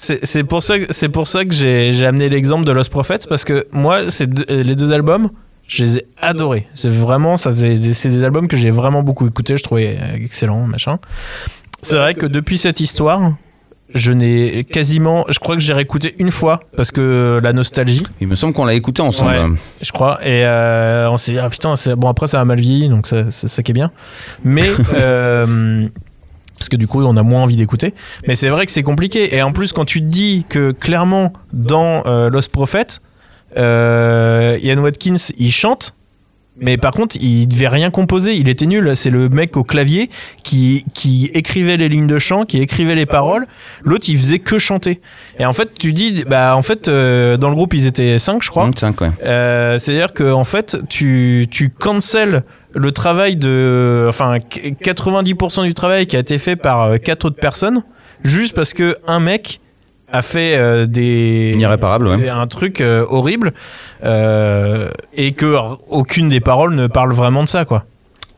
C'est c'est pour ça que c'est pour ça que j'ai j'ai amené l'exemple de Lost Prophets parce que moi c'est deux- les deux albums je les ai adorés c'est vraiment ça faisait c'est des albums que j'ai vraiment beaucoup écoutés je trouvais euh, excellent machin c'est vrai que depuis cette histoire je n'ai quasiment je crois que j'ai réécouté une fois parce que la nostalgie Il me semble qu'on l'a écouté ensemble. Ouais. je crois. Et euh, on s'est dit, ah putain, bon, après, ça a mal vieilli, donc ça- c'est ça qui est bien. Mais. euh, parce que du coup, on a moins envie d'écouter. Mais c'est vrai que c'est compliqué. Et en plus, quand tu te dis que clairement, dans euh, Lost Prophet, euh, Ian Watkins, il chante. Mais par contre, il devait rien composer, il était nul. C'est le mec au clavier qui, qui écrivait les lignes de chant, qui écrivait les paroles. L'autre, il faisait que chanter. Et en fait, tu dis, bah en fait, euh, dans le groupe, ils étaient 5, je crois. 25, ouais. Euh, C'est-à-dire que en fait, tu, tu cancelles le travail de. Enfin, qu- 90% du travail qui a été fait par quatre autres personnes, juste parce que un mec a fait euh, des. Irréparable, ouais. Un truc euh, horrible. euh, et que aucune des paroles ne parle vraiment de ça, quoi.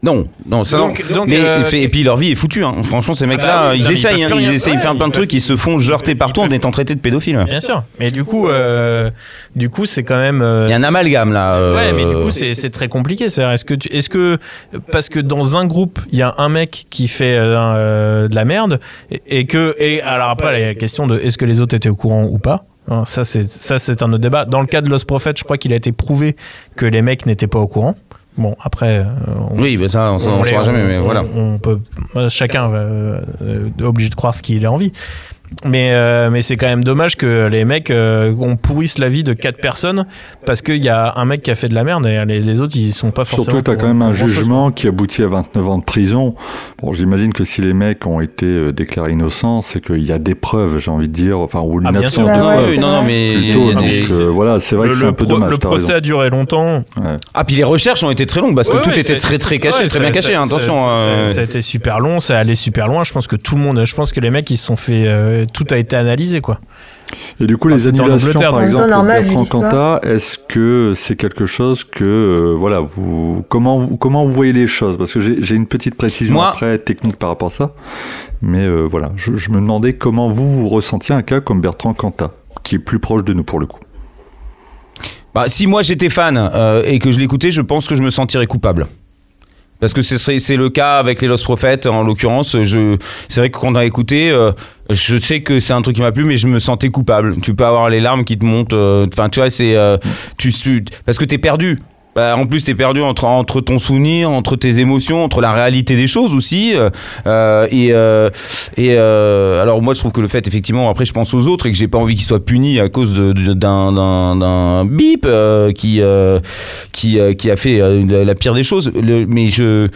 Non, non, ça Donc- non. donc, mais, euh, fait- et puis leur vie est foutue. hein. Franchement, ces mecs-là, bah oui, ils non, mais ils essayent. hein. Ils essayent de faire Ouais, plein de trucs. Ils se font jeter partout en étant traités de pédophiles. Bien sûr. Mais du coup, euh, du coup, c'est quand même. euh, Il y a un amalgame là. euh, Ouais, mais du coup, c'est très compliqué. C'est- Est-ce que, tu- est-ce que parce que dans un groupe, il y a un mec qui fait de la merde et, et que et alors après, il y a la question de est-ce que les autres étaient au courant ou pas. Alors, ça, c'est ça, c'est un autre débat. Dans le cas de Lost Prophet, je crois qu'il a été prouvé que les mecs n'étaient pas au courant. Bon, après, euh, on, Oui, mais ça, on ne saura jamais. Mais voilà. on peut, chacun va, euh, est obligé de croire ce qu'il a envie. Mais, euh, mais c'est quand même dommage que les mecs euh, on pourrisse la vie de quatre personnes parce qu'il y a un mec qui a fait de la merde et les, les autres ils sont pas forcément. Surtout tu as quand même un jugement qui aboutit à 29 ans de prison. Bon, j'imagine que si les mecs ont été euh, déclarés innocents, c'est qu'il y a des preuves, j'ai envie de dire, enfin, ou une Ah, bien absence sûr. de Bah ouais, preuves. Non, non, mais Plutôt, donc euh, voilà, c'est vrai Le, que c'est le un peu pro- dommage. le procès raison. a duré longtemps. Ouais. Ah, puis les recherches ont été très longues parce que Ouais, tout ouais, était très très caché, Ouais, très bien caché. ça- hein, Attention. ça a été super long, ça allait super loin. Je pense que tout le monde, je pense que les mecs ils se sont fait, tout a été analysé quoi. Et du coup, Ah, les annulations, par donc. Exemple, normal, Bertrand. Cantat, est-ce que c'est quelque chose que, euh, voilà, vous, comment, vous, comment vous voyez les choses? Parce que j'ai j'ai une petite précision Moi- après technique par rapport à ça. Mais euh, voilà, je, je me demandais comment vous, vous ressentiez un cas comme Bertrand Cantat, qui est plus proche de nous pour le coup. Bah, si moi j'étais fan euh, et que je l'écoutais, je pense que je me sentirais coupable. Parce que c'est le cas avec les Lost Prophets en l'occurrence. C'est vrai que quand on a écouté, euh, je sais que c'est un truc qui m'a plu, mais je me sentais coupable. Tu peux avoir les larmes qui te montent. euh, Enfin, tu vois, c'est euh, tu, tu- parce que t'es perdu. Bah, en plus, t'es perdu entre, entre ton souvenir, entre tes émotions, entre la réalité des choses aussi. euh, euh, et euh, et euh, alors, moi, je trouve que le fait, effectivement, après, je pense aux autres et que j'ai pas envie qu'ils soient punis à cause d'un bip euh, qui, euh, qui, qui a fait la pire des choses. Le- mais je.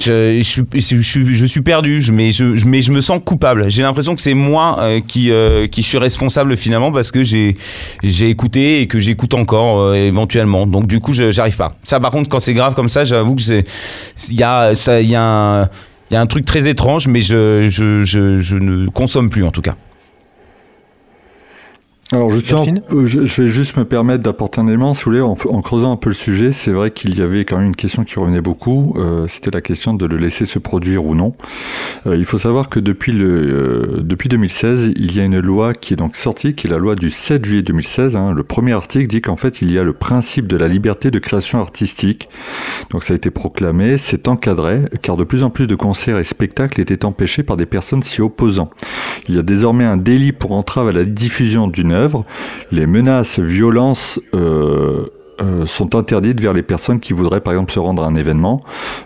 Je, suis- je, suis- perdu, je- mais je, mais je me sens coupable. J'ai l'impression que c'est moi euh, qui, euh, qui suis responsable finalement parce que j'ai écouté et que j'écoute encore euh, éventuellement. Donc du coup, j'arrive pas. Ça, par contre, quand c'est grave comme ça, j'avoue que c'est il y a ça, y a un y a un truc très étrange, mais je, je, je ne consomme plus en tout cas. Alors justement, Delphine euh, je, je vais juste me permettre d'apporter un élément, si vous voulez, en, creusant un peu le sujet, c'est vrai qu'il y avait quand même une question qui revenait beaucoup, euh, c'était la question de le laisser se produire ou non. Euh, il faut savoir que depuis, le, euh, depuis 2016, il y a une loi qui est donc sortie, qui est la loi du 7 juillet 2016. hein. Le premier article dit qu'en fait, il y a le principe de la liberté de création artistique. Donc ça a été proclamé, c'est encadré, car de plus en plus de concerts et spectacles étaient empêchés par des personnes s'y opposant. Il y a désormais un délit pour entrave à la diffusion d'une œuvre. Les menaces, violences euh, euh, sont interdites vers les personnes qui voudraient par exemple se rendre à un événement.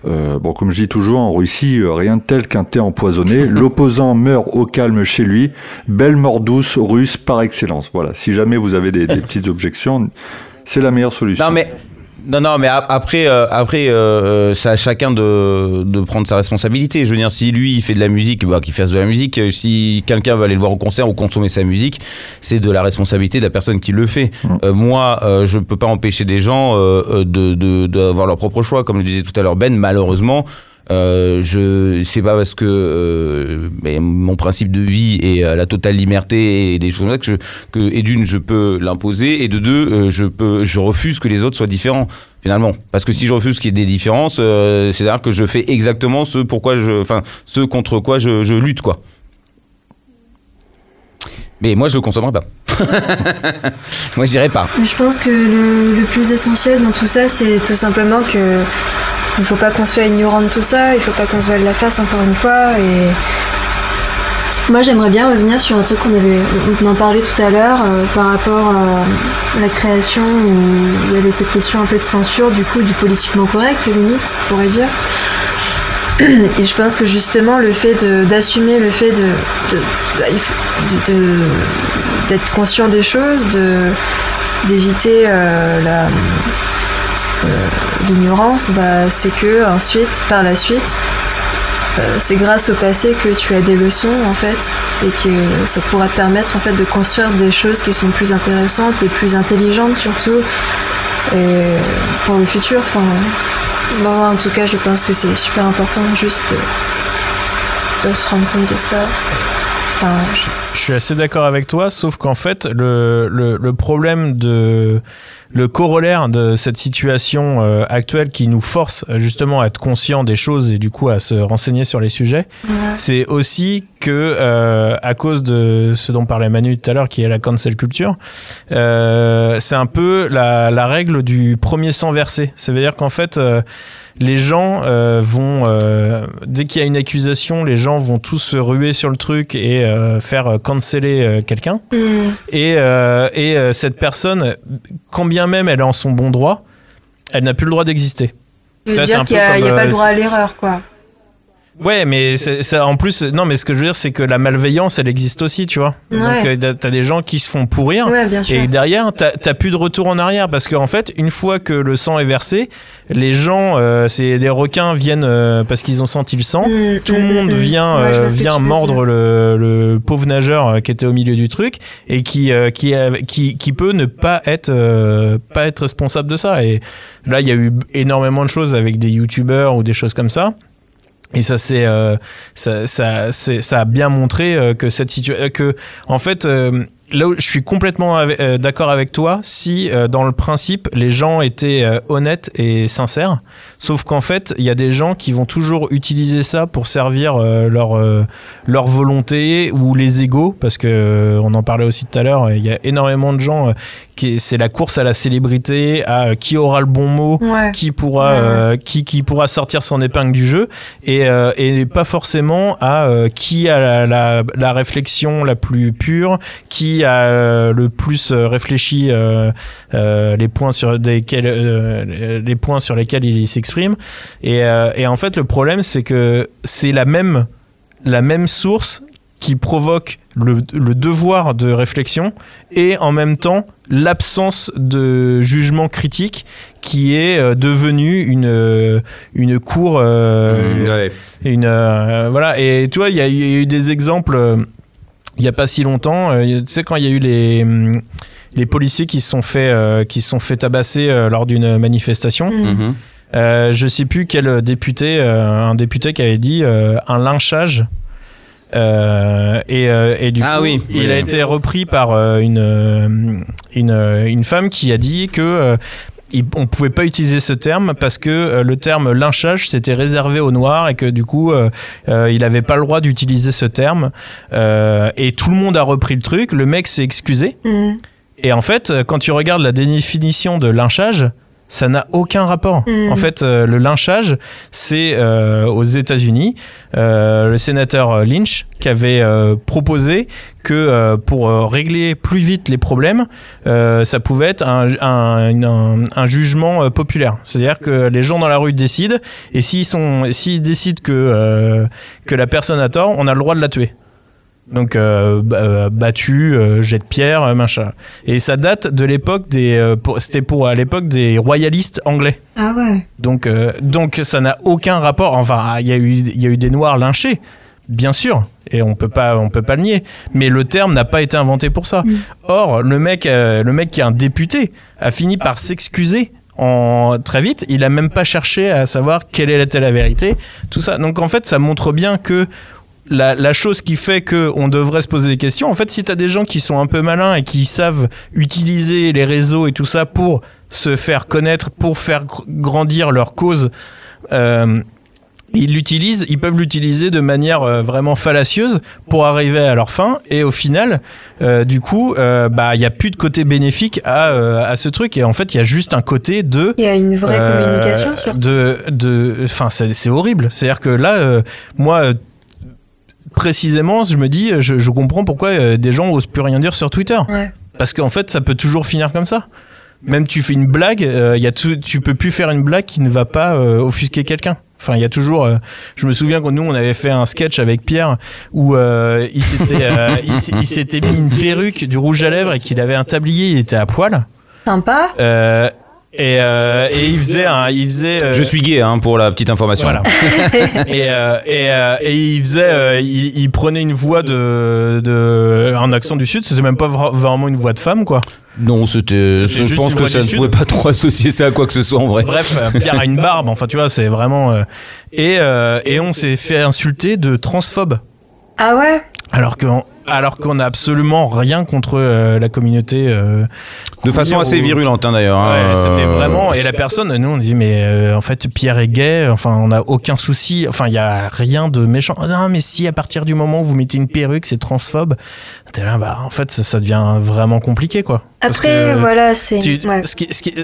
Euh, bon, comme je dis toujours, en Russie, euh, rien de tel qu'un thé empoisonné. L'opposant meurt au calme chez lui. Belle mort douce russe par excellence. Voilà, si jamais vous avez des, des petites objections, c'est la meilleure solution. Non mais non non mais ap- après euh, après euh, c'est à chacun de, de prendre sa responsabilité. Je veux dire si lui il fait de la musique, bah qu'il fasse de la musique. Euh, Si quelqu'un veut aller le voir au concert ou consommer sa musique, c'est de la responsabilité de la personne qui le fait. Euh, moi euh, je peux pas empêcher des gens euh, euh, de de- d'avoir leur propre choix comme le disait tout à l'heure Ben malheureusement. Euh, je c'est pas parce que euh, mon principe de vie est à la totale liberté et des choses comme ça que, et d'une je peux l'imposer et de deux euh, je peux je refuse que les autres soient différents finalement. Parce que si je refuse qu'il y ait des différences euh, c'est à dire que je fais exactement ce pourquoi je enfin ce contre quoi je, je lutte quoi. Mais moi je le consommerai pas moi j'irai pas Mais Je pense que le, plus essentiel dans tout ça, c'est tout simplement que il faut pas qu'on soit ignorant de tout ça, il faut pas qu'on se voile la face encore une fois. Et moi, j'aimerais bien revenir sur un truc qu'on avait, on en parlait tout à l'heure euh, par rapport à la création où il y avait cette question un peu de censure, du coup, du politiquement correct, limite, on pourrait dire. Et je pense que justement, le fait de- d'assumer le fait de, de, bah, de- de- d'être conscient des choses, de d'éviter euh, euh, l'ignorance, bah, c'est que ensuite, par la suite, euh, c'est grâce au passé que tu as des leçons en fait, et que ça pourra te permettre en fait de construire des choses qui sont plus intéressantes et plus intelligentes surtout pour le futur. Enfin, en tout cas, je pense que c'est super important juste de se rendre compte de ça. Je suis assez d'accord avec toi, sauf qu'en fait, le, le problème de. Le corollaire de cette situation euh, actuelle qui nous force euh, justement à être conscient des choses et du coup à se renseigner sur les sujets, c'est aussi que euh, à cause de ce dont parlait Manu tout à l'heure, qui est la cancel culture, euh, c'est un peu la, la règle du premier sang versé. Ça veut dire qu'en fait, les gens euh, vont, euh, dès qu'il y a une accusation, les gens vont tous se ruer sur le truc et euh, faire canceller quelqu'un. hmm. Et, et cette personne, quand bien même elle est en son bon droit, elle n'a plus le droit d'exister. Ça, un dire qu'il n'y a, il y a comme, pas euh, le droit à l'erreur, quoi. Ouais, mais c'est- ça, en plus, non, mais ce que je veux dire, c'est que la malveillance, elle existe aussi, tu vois. Donc, Ouais. euh, t'as des gens qui se font pourrir. Ouais, bien sûr. Et derrière, t'as t'as plus de retour en arrière parce qu'en fait, une fois que le sang est versé, les gens, euh, c'est les requins viennent euh, parce qu'ils ont senti le sang. Mm, Tout le mm, monde mm, vient, mm. Ouais, euh, vient mordre le, le pauvre nageur euh, qui était au milieu du truc et qui, euh, qui, qui, qui peut ne pas être, euh, pas être responsable de ça. Et là, il y a eu énormément de choses avec des youtubeurs ou des choses comme ça. Et ça, c'est, euh, ça, ça, ça a bien montré euh, que cette situation, que en fait, euh, là où je suis complètement euh, d'accord avec toi, si euh, dans le principe les gens étaient euh, honnêtes et sincères, sauf qu'en fait, il y a des gens qui vont toujours utiliser ça pour servir leur leur volonté ou les égaux, parce que on en parlait aussi tout à l'heure, il y a énormément de gens qui c'est la course à la célébrité, à qui aura le bon mot, Ouais. qui pourra Ouais, qui, qui pourra sortir son épingle du jeu. Et, et pas forcément à qui a la, la, la réflexion la plus pure qui a euh, le plus euh, réfléchi euh, les points sur desquels les points sur lesquels il s'exprime et, et en fait le problème c'est que c'est la même la même source qui provoque le, le devoir de réflexion et en même temps l'absence de jugement critique qui est devenue une, une cour euh, Ouais. une euh, voilà et tu vois il y, a il y a eu des exemples il y a pas si longtemps euh, tu sais quand il y a eu les hum, les policiers qui se sont fait euh, qui se sont fait tabasser euh, lors d'une manifestation Mm. Mhm. euh, je sais plus quel député, euh, un député qui avait dit euh, un lynchage Euh, et, euh, et du Ah coup, oui, il oui, a été repris par euh, une, euh, une, une femme qui a dit que euh, on pouvait pas utiliser ce terme parce que euh, le terme lynchage c'était réservé aux noirs et que du coup euh, euh, il avait pas le droit d'utiliser ce terme. Et tout le monde a repris le truc. Le mec s'est excusé. Mm. et en fait quand tu regardes la définition de lynchage ça n'a aucun rapport. Mm. En fait, euh, le lynchage, c'est euh, aux États-Unis euh, le sénateur Lynch qui avait proposé que pour régler plus vite les problèmes, ça pouvait être un, un- une- un- un jugement populaire. C'est-à-dire que les gens dans la rue décident, et s'ils sont, s'ils décident que que la personne a tort, on a le droit de la tuer. Donc euh, euh, battu, euh, jet de pierre, machin. Et ça date de l'époque des, euh, c'était pour à l'époque des royalistes anglais. Ah ouais. Donc, donc ça n'a aucun rapport. Enfin, il y a eu, il y a eu des noirs lynchés, bien sûr, et on peut pas, on peut pas le nier. Mais le terme n'a pas été inventé pour ça. Or, le mec, le mec qui est un député a fini par s'excuser. En, très vite, il a même pas cherché à savoir quelle était la vérité, tout ça. Donc en fait, ça montre bien que la, la chose qui fait qu'on devrait se poser des questions, en fait, si tu as des gens qui sont un peu malins et qui savent utiliser les réseaux et tout ça pour se faire connaître, pour faire gr- grandir leur cause, euh, ils l'utilisent, ils peuvent l'utiliser de manière euh, vraiment fallacieuse pour arriver à leur fin. Et au final, euh, du coup, euh, bah, il n'y a plus de côté bénéfique à, à ce truc. Et en fait, il y a juste un côté de Il y a une vraie communication sur de de enfin c'est horrible c'est à dire que là moi précisément je me dis je, je comprends pourquoi euh, des gens osent plus rien dire sur Twitter Ouais. parce qu'en fait ça peut toujours finir comme ça même tu fais une blague euh, y a tout, tu peux plus faire une blague qui ne va pas euh, offusquer quelqu'un Enfin, il y a toujours. euh, je me souviens que nous, on avait fait un sketch avec Pierre où euh, il s'était, euh, il s'était mis une perruque, du rouge à lèvres et qu'il avait un tablier. Il était à poil. Sympa. Et, euh, et il faisait un, il faisait. euh, Je suis gay, hein, pour la petite information. voilà. et, euh, et, euh, et il faisait, euh, il, il prenait une voix de, de, un accent du sud. C'était même pas vra- vraiment une voix de femme, quoi. Non, c'était. Je pense que ça ne Sud. pouvait pas trop associer ça à quoi que ce soit en vrai. Bref, euh, Pierre a une barbe. Enfin, tu vois, c'est vraiment. euh, et, euh, et on s'est fait insulter de transphobe. Ah ouais? Alors qu'on alors qu'on n'a absolument rien contre euh, la communauté. euh, De façon assez ou- virulente, hein, d'ailleurs. hein. Ouais, c'était Euh, vraiment. Et la personne, nous, on dit, mais euh, en fait, Pierre est gay, enfin, on n'a aucun souci, enfin, il n'y a rien de méchant. Ah Non, mais si, à partir du moment où vous mettez une perruque, c'est transphobe, t'es là, bah, en fait, ça, ça devient vraiment compliqué, quoi. Parce Après, que voilà, c'est. tu- ouais. ce qui- ce qui-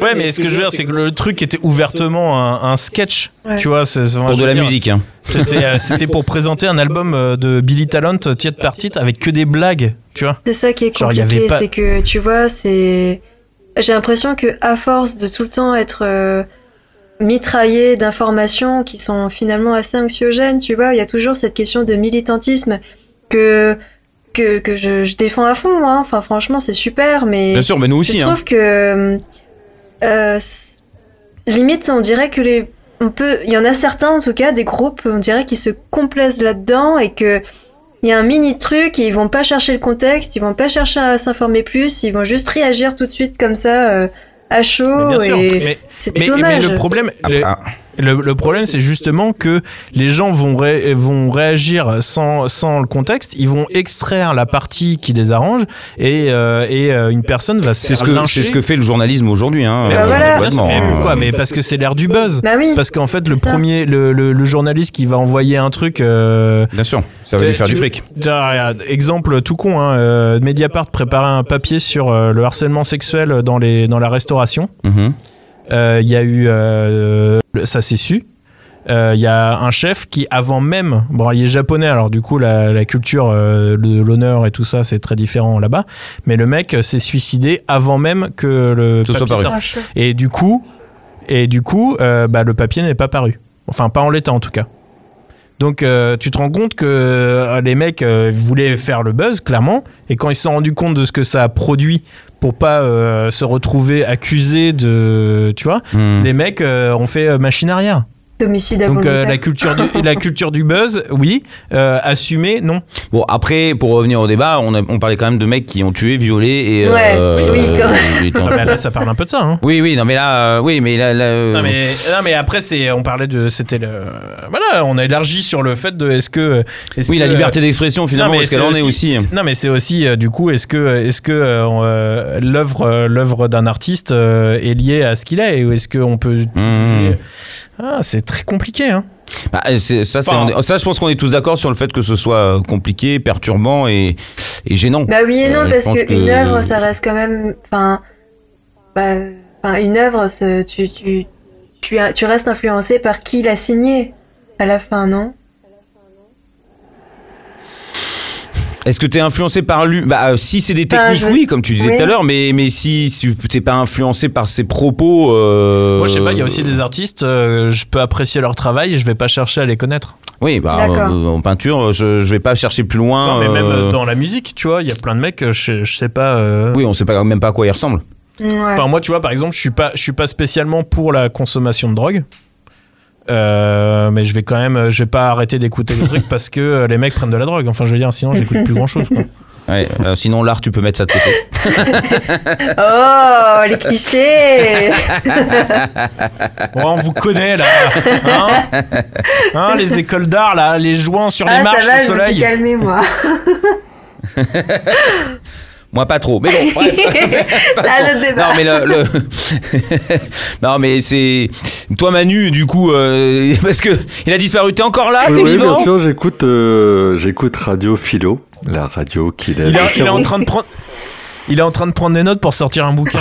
Ouais, mais ce que je veux dire, c'est que le truc était ouvertement un, un sketch, Ouais. tu vois. c'est- c'est- Pour de la dire, musique, hein. C'était euh, c'était pour présenter un album euh, de Billy Talent, titre par titre, avec que des blagues, tu vois. C'est ça qui est Genre, il y avait compliqué, pas- c'est que tu vois, c'est. J'ai l'impression que à force de tout le temps être euh, mitraillé d'informations qui sont finalement assez anxiogènes, tu vois, il y a toujours cette question de militantisme que que, que je, je défends à fond. Hein. Enfin, franchement, c'est super, mais Bien sûr, mais nous aussi. je hein. trouve que euh, limite, on dirait que les on peut, il y en a certains en tout cas, des groupes, on dirait qu'ils se complaisent là-dedans et que il y a un mini truc et ils vont pas chercher le contexte, ils vont pas chercher à s'informer plus, ils vont juste réagir tout de suite comme ça euh, à Mais chaud bien sûr. et Mais, c'est mais- mais dommage. le problème, le, ah. Le- le problème, c'est justement que les gens vont, ré- vont réagir sans, sans le contexte. Ils vont extraire la partie qui les arrange et, euh, et euh, une personne va se C'est faire ce, que, c'est ce que fait le journalisme aujourd'hui. Hein, Mais Bah euh, voilà. bien sûr, complètement, mais hein. pourquoi Mais parce que c'est l'air du buzz. Bah oui. Parce qu'en fait, le ça. premier, le, le- le journaliste qui va envoyer un truc. euh, Bien sûr, ça va lui tu- faire du fric. Exemple tout con, hein, euh, Mediapart préparait un papier sur euh, le harcèlement sexuel dans, les, dans la restauration. Euh, Il y a eu, euh, le- ça s'est su. Euh, Il y a un chef qui, avant même, bon, il est japonais, alors du coup, la, la culture euh, de l'honneur et tout ça, c'est très différent là-bas. Mais le mec euh, s'est suicidé avant même que le soit papier paru. sorte. Ah. Et du coup, et du coup, euh, bah, le papier n'est pas paru. Enfin, pas en l'état en tout cas. Donc, euh, tu te rends compte que euh, les mecs euh, voulaient faire le buzz, clairement, et quand ils se sont rendus compte de ce que ça a produit pour pas euh, se retrouver accusés de, tu vois, Mhm. les mecs euh, ont fait euh, machine arrière. D'homicide Donc euh, la culture du la culture du buzz, oui. Euh, assumer, non. Bon, après, pour revenir au débat, on, a- on parlait quand même de mecs qui ont tué, violé et. Ouais, euh, oui, quand même. et- et- Ah bah là, ça parle un peu de ça. Hein. Oui, oui, non, mais là, euh, oui, mais là, là, euh, Non mais, non mais après c'est on parlait de c'était le voilà on a élargi sur le fait de est-ce que oui, que, la liberté d'expression, finalement, est-ce qu'elle en est aussi c'est- Non, mais c'est aussi, euh, du coup, est-ce que, est-ce que euh, euh, l'œuvre, euh, l'œuvre d'un artiste euh, est liée à ce qu'il est Ou est-ce qu'on peut. Mmh. Ah, c'est très compliqué, hein. Bah, c'est- ça, c'est- Enfin- ça, je pense qu'on est tous d'accord sur le fait que ce soit compliqué, perturbant et, et gênant. Bah oui et non, Euh, parce qu'une que- œuvre, ça reste quand même. Enfin. bah, enfin, une œuvre, tu, tu, tu, tu restes influencé par qui l'a signé à la fin, non? Est-ce que tu es influencé par lui Bah, euh, si c'est des Bah, techniques, je oui, comme tu disais oui. tout à l'heure, mais, mais si, si t'es pas influencé par ses propos. euh, Moi, je sais pas, il y a aussi des artistes, euh, je peux apprécier leur travail et je vais pas chercher à les connaître. Oui, bah, euh, en peinture, je, je vais pas chercher plus loin. non, mais même dans la musique, tu vois, il y a plein de mecs, je, je sais pas. euh, Oui, on sait pas, même pas à quoi il ressemble. Ouais. Enfin, moi, tu vois, par exemple, je suis pas, je suis pas spécialement pour la consommation de drogue. Euh, mais je vais quand même, je vais pas arrêter d'écouter les trucs parce que euh, les mecs prennent de la drogue. Enfin, je veux dire, sinon j'écoute plus grand chose. Ouais, euh, sinon, l'art, tu peux mettre ça de côté. Oh, les clichés on vous connaît là. Hein Hein, les écoles d'art, là, les joints sur les Ah, marches ça va, au je me suis soleil. calmée, moi. Moi, pas trop. Mais bon, bref. Non, mais le. le- non, mais c'est. Toi, Manu, du coup, euh, parce que il a disparu. T'es encore là Oui, oui, bien sûr, j'écoute euh, j'écoute Radio Philo, la radio qui lève Il est, il est cerveau. en train de prendre. Il est en train de prendre des notes pour sortir un bouquin.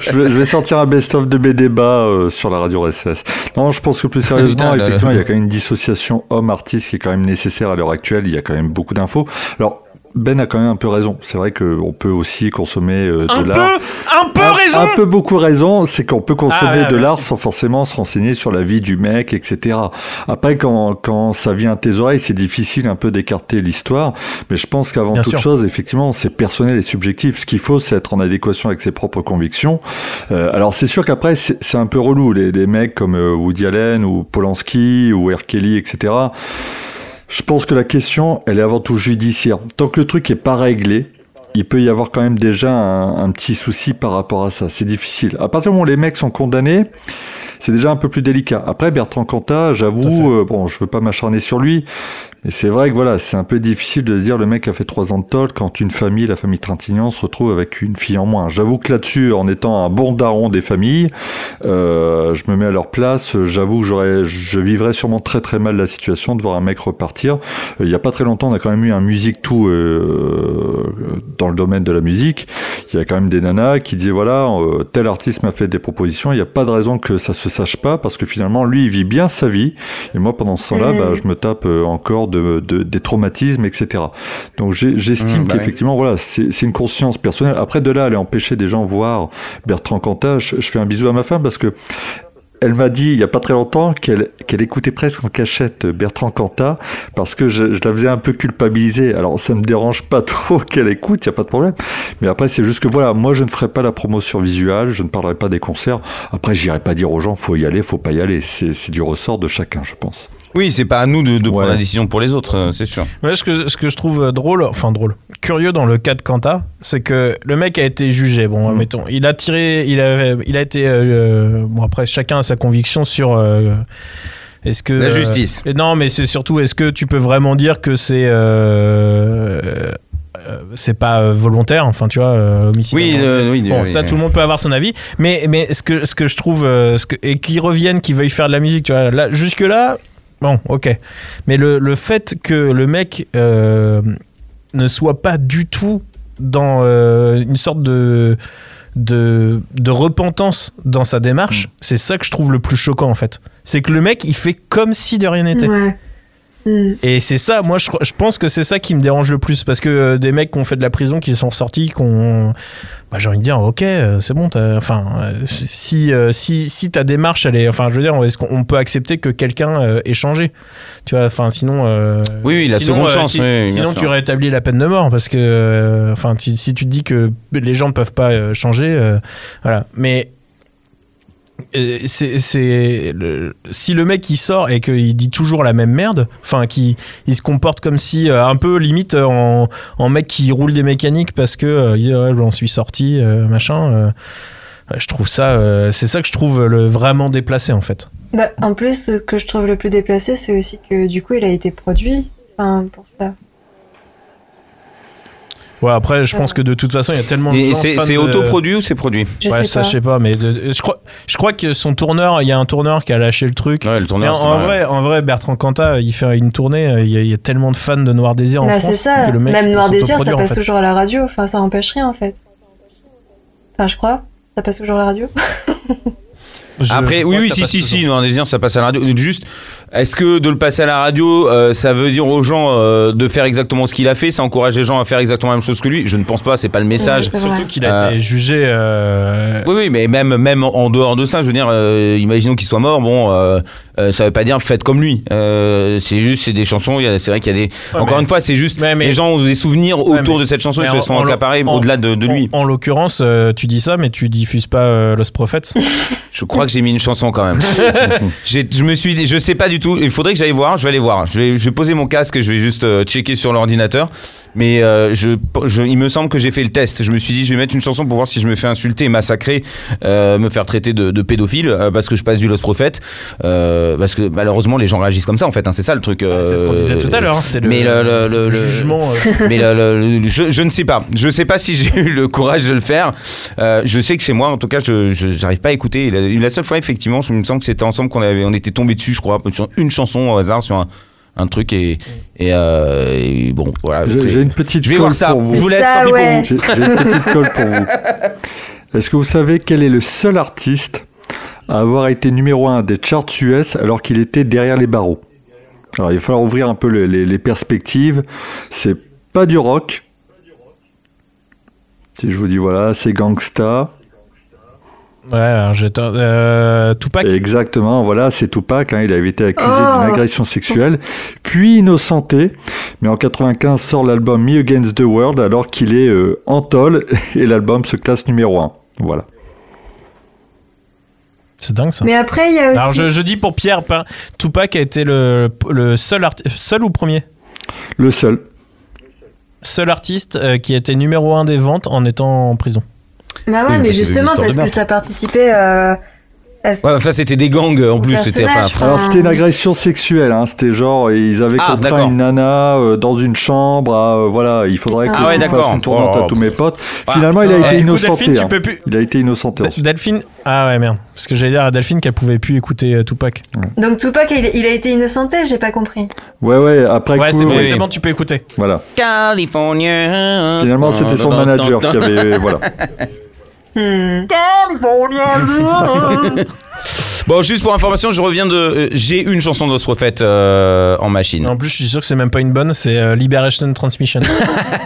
je, vais, je vais sortir un best-of de mes débats euh, sur la radio RSS. Non, je pense que plus sérieusement, Putain, là, là. effectivement, il y a quand même une dissociation homme-artiste qui est quand même nécessaire à l'heure actuelle. Il y a quand même beaucoup d'infos. Alors, Ben a quand même un peu raison. C'est vrai qu'on peut aussi consommer euh, de Un peu, un peu un, raison. un peu beaucoup raison, c'est qu'on peut consommer Ah de l'art sans forcément se renseigner sur la vie du mec, etc. Après, quand, quand ça vient à tes oreilles, c'est difficile un peu d'écarter l'histoire, mais je pense qu'avant Bien toute sûr. chose, effectivement, c'est personnel et subjectif. Ce qu'il faut, c'est être en adéquation avec ses propres convictions. Euh, alors, c'est sûr qu'après, c'est c'est un peu relou. Les, les mecs comme euh, Woody Allen ou Polanski ou R. Kelly, etc. Je pense que la question, elle est avant tout judiciaire. Tant que le truc est pas réglé, il peut y avoir quand même déjà un, un petit souci par rapport à ça. C'est difficile. À partir du moment où les mecs sont condamnés, c'est déjà un peu plus délicat. Après, Bertrand Cantat, j'avoue, euh, bon, je veux pas m'acharner sur lui, mais c'est vrai que voilà, c'est un peu difficile de se dire le mec a fait trois ans de tôle quand une famille, la famille Trintignant, se retrouve avec une fille en moins. J'avoue que là-dessus, en étant un bon daron des familles, euh, je me mets à leur place. J'avoue que j'aurais, je vivrais sûrement très très mal la situation de voir un mec repartir. Euh, Il y a pas très longtemps, on a quand même eu un musique tout euh, dans le domaine de la musique. Il y a quand même des nanas qui disaient voilà, euh, tel artiste m'a fait des propositions. Il n'y a pas de raison que ça se sache pas parce que finalement, lui, il vit bien sa vie. Et moi, pendant ce temps-là, Mhm. bah, je me tape euh, de, de- des traumatismes, etc. Donc j'estime Mhm, bah oui. qu'effectivement, voilà, c'est une conscience personnelle. Après, de là, aller empêcher des gens de voir Bertrand Cantat, je, je fais un bisou à ma femme parce que elle m'a dit il y a pas très longtemps qu'elle qu'elle écoutait presque en cachette Bertrand Cantat parce que je, je la faisais un peu culpabiliser. Alors ça me dérange pas trop qu'elle écoute, il y a pas de problème. Mais après c'est juste que voilà, moi je ne ferai pas la promotion visuelle, je ne parlerai pas des concerts. Après j'irai pas dire aux gens faut y aller, faut pas y aller. C'est du ressort de chacun, je pense. Oui, c'est pas à nous de, de prendre la décision pour les autres, euh, c'est sûr. Ouais, ce, que, ce que je trouve euh, drôle, enfin drôle, curieux dans le cas de Kanta, c'est que le mec a été jugé. Bon, Mm. mettons, il a tiré, il a, il a été. euh, bon, après, chacun a sa conviction sur. euh, est-ce que. La justice. non, mais c'est surtout, est-ce que tu peux vraiment dire que c'est. euh, euh, c'est pas volontaire, enfin tu vois, euh, homicide? Oui, euh, oui. Bon, oui, ça, oui. tout le monde peut avoir son avis. Mais, mais ce, que, ce que je trouve. ce que, et qu'ils reviennent, qu'ils veuillent faire de la musique, tu vois. Là, jusque-là, bon, ok. Mais le, le fait que le mec euh, ne soit pas du tout dans euh, une sorte de. De, de repentance dans sa démarche, c'est ça que je trouve le plus choquant en fait. C'est que le mec il fait comme si de rien n'était. Ouais. Hmm. Et c'est ça, moi je, je pense que c'est ça qui me dérange le plus parce que euh, des mecs qui ont fait de la prison, qui sont sortis, qui ont. Bah, j'ai envie de dire, ok, euh, c'est bon, t'as- enfin, euh, si, si, si ta démarche, elle est. Enfin, je veux dire, est-ce qu'on peut accepter que quelqu'un euh, ait changé? Tu vois, enfin, sinon. euh, Oui, oui, la sinon, seconde euh, chance. si- oui, sinon, tu rétablis la peine de mort parce que. euh, Enfin, si, si tu te dis que les gens ne peuvent pas euh, changer, euh, voilà. Mais c'est si le mec il sort et qu'il dit toujours la même merde enfin qu'il il se comporte comme si euh, un peu limite en, en mec qui roule des mécaniques parce que euh, il dit, j'en suis sorti euh, machin je trouve ça c'est ça que je trouve le vraiment déplacé en fait Bah, en plus, ce que je trouve le plus déplacé, c'est aussi que du coup, il a été produit. Pour ça. Ouais après je pense que de toute façon il y a tellement de Et gens c'est fans c'est de- autoproduit ou c'est produit? Je ouais, sais ça pas. je sais pas mais de- je crois je crois que son tourneur il y a un tourneur qui a lâché le truc Ouais, le Mais tourneur. en, vrai, en vrai, Bertrand Cantat, il fait une tournée. euh, Il y, a, il y a tellement de fans de Noir Désir en Bah, France c'est ça. que le mec Même Noir Désir, ça en passe fait. toujours à la radio. Enfin, ça empêche rien, en fait. Enfin, je crois. Ça passe toujours à la radio. Je- Après, je oui, oui, si, si, toujours. si, Noir Désir, ça passe à la radio. Juste, est-ce que de le passer à la radio, euh, ça veut dire aux gens euh, de faire exactement ce qu'il a fait Ça encourage les gens à faire exactement la même chose que lui? Je ne pense pas, c'est pas le message. Surtout qu'il a Euh, été jugé. euh, Oui, oui, mais même, même en dehors de ça, je veux dire, euh, imaginons qu'il soit mort, bon, euh, ça veut pas dire faites comme lui. Euh, c'est juste, c'est des chansons, c'est vrai qu'il y a des. Ouais, Encore mais- une fois, c'est juste, mais- les gens ont des souvenirs autour mais- de cette chanson, ils se sont accaparés au-delà de, de lui. En, en l'occurrence, euh, tu dis ça, mais tu diffuses pas euh, Lost Prophets? Je crois que j'ai mis une chanson quand même. Je me suis je sais pas du tout. Il faudrait que j'aille voir. Je vais aller voir. Je vais, je vais poser mon casque. Je vais juste checker sur l'ordinateur. Mais je, je- il me semble que j'ai fait le test. Je me suis dit, je vais mettre une chanson pour voir si je me fais insulter, massacrer, me faire traiter de, de pédophile parce que je passe du Lost Prophet. Euh, parce que malheureusement, les gens réagissent comme ça en fait. hein. c'est ça le truc. euh, c'est ce qu'on disait tout à l'heure. hein, C'est le, mais le- le- le- le le- jugement. euh, mais le- le- le- je, je ne sais pas. Je sais pas si j'ai eu le courage de le faire. Euh, je sais que chez moi, en tout cas, je j'arrive pas à écouter. La, la seule fois, effectivement, je me semble que c'était ensemble qu'on avait, on était tombé dessus, je crois, sur une chanson au hasard, sur un, un truc et, et, euh, et bon, voilà. J'ai une petite Je vais colle voir ça. pour vous. Je vous laisse. Ouais. j'ai une petite colle pour vous. Est-ce que vous savez quel est le seul artiste à avoir été numéro 1 des charts US alors qu'il était derrière les barreaux Alors il va falloir ouvrir un peu les, les- les perspectives. C'est pas du rock. Si je vous dis voilà, c'est Gangsta. Ouais, alors j'étais. Euh, Tupac. Exactement, voilà, c'est Tupac. hein, il avait été accusé Oh. d'une agression sexuelle, puis innocenté. Mais en 95 sort l'album Me Against the World alors qu'il est euh, en tôle et l'album se classe numéro 1. Voilà. C'est dingue ça. Mais après, il y a aussi. Alors je, je dis pour Pierre, pas- Tupac a été le, le seul artiste, seul ou premier, Le seul. seul artiste euh, qui a été numéro un des ventes en étant en prison. Bah Oui, ouais, mais justement, parce que ça participait euh, Ouais, enfin, c'était des gangs en plus. C'était enfin. Alors c'était une agression sexuelle, hein, c'était genre ils avaient Ah, contraint une nana euh, dans une chambre, à, euh, voilà, il faudrait que Ah tu ouais, fasses d'accord. une tournante Oh. à tous mes potes. Ah, Finalement il a été Eh, innocenté. Delphine, tu hein. peux plus- Il a été innocenté. Delphine Ah ouais, merde. Parce que j'allais dire à Delphine qu'elle pouvait plus écouter euh, Tupac. Donc Tupac, il, il a été innocenté, j'ai pas compris. Ouais ouais, après Ouais, coup, bon, oui, c'est bon, tu peux écouter. voilà. California. Finalement c'était son manager qui avait voilà. Hmm. Bon, juste pour information, je reviens de. euh, J'ai une chanson de Lost Prophet euh, en machine. En plus, je suis sûr que c'est même pas une bonne, c'est euh, Liberation Transmission.